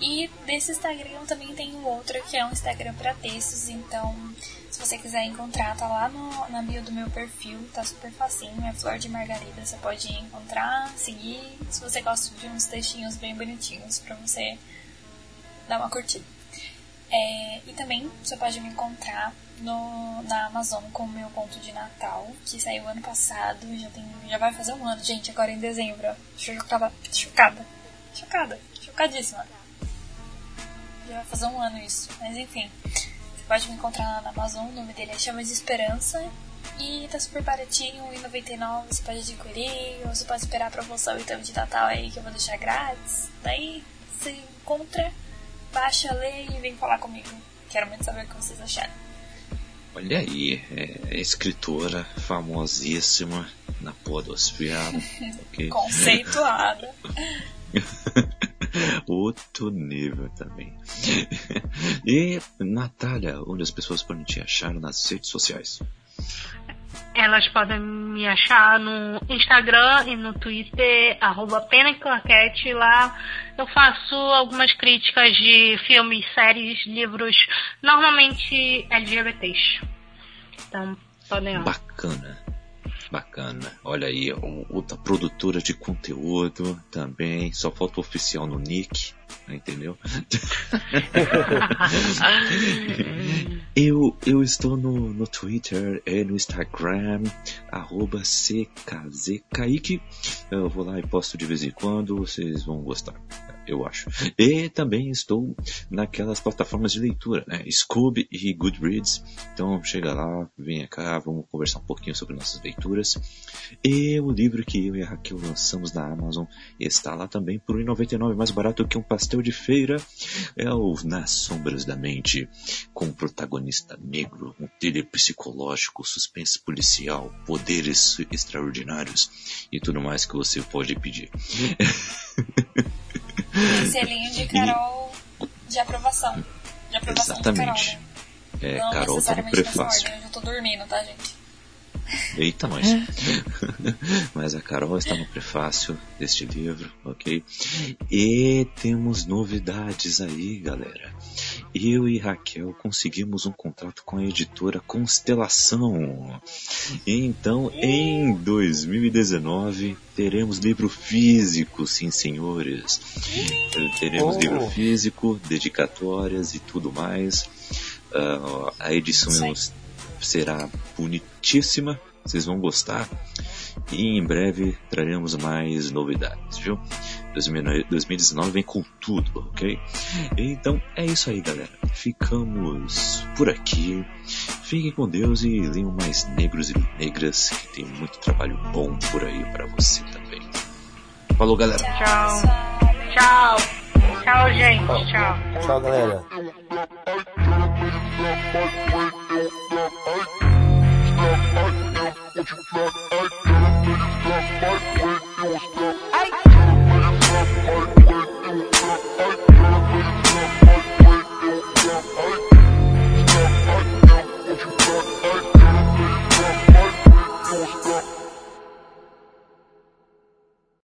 E desse Instagram também tenho outro que é um Instagram pra textos, então se você quiser encontrar, tá lá no, na bio do meu perfil, tá super facinho, é Flor de Margarida, você pode encontrar, seguir, se você gosta de uns textinhos bem bonitinhos pra você dar uma curtida. É, e também você pode me encontrar no, na Amazon com o meu conto de Natal, que saiu ano passado, já, tem, já vai fazer um ano, gente, agora em dezembro. Chocada, chocada, chocada, chocadíssima. Já vai fazer um ano isso, mas enfim. Você pode me encontrar na Amazon, o nome dele é Chamas de Esperança. E tá super baratinho, R$1,99 você pode adquirir, ou você pode esperar a promoção então de Natal aí que eu vou deixar grátis. Daí você encontra baixa, lê e vem falar comigo. Quero muito saber o que vocês acharam. Olha aí, é escritora famosíssima na podosfera. [LAUGHS] okay. Conceituada. [LAUGHS] Outro nível também. e, Natália, onde as pessoas podem te achar nas redes sociais? Elas podem me achar no Instagram e no Twitter, arroba. Lá eu faço algumas críticas de filmes, séries, livros, normalmente LGBTs. Então, podem lá. Bacana. Bacana. Olha aí, outra produtora de conteúdo também. Só falta o oficial no nick, entendeu? [LAUGHS] eu, eu estou no, no Twitter e no Instagram, arroba CKZKaique. Eu vou lá e posto de vez em quando, vocês vão gostar eu acho. E também estou naquelas plataformas de leitura, né? Scoob e Goodreads. Então chega lá, venha cá, vamos conversar um pouquinho sobre nossas leituras. E o livro que eu e a Raquel lançamos na Amazon está lá também por R$1,99, mais barato que um pastel de feira. É o Nas Sombras da Mente, com um protagonista negro, um thriller psicológico, suspense policial, poderes extraordinários e tudo mais que você pode pedir. [LAUGHS] selinho de Carol de aprovação. De aprovação Exatamente. Carol, né? É, Não Carol tá no prefácio. Ordem, eu já tô dormindo, tá, gente? Eita, nós. [LAUGHS] Mas a Carol está no prefácio deste livro, ok? E temos novidades aí, galera. Eu e Raquel conseguimos um contrato com a editora Constelação. Então, em 2019, teremos livro físico, sim, senhores. Teremos Oh. livro físico, dedicatórias e tudo mais. Ah, a edição será bonitíssima, vocês vão gostar. E em breve traremos mais novidades, viu? 2019 vem com tudo, ok? Então é isso aí, galera. Ficamos por aqui. Fiquem com Deus e leiam mais negros e negras, que tem muito trabalho bom por aí para você também. Falou, galera. Tchau. Tchau. Tchau, gente. Tchau. Tchau, galera. Stop, I know what you got, I got a nigga, stop, I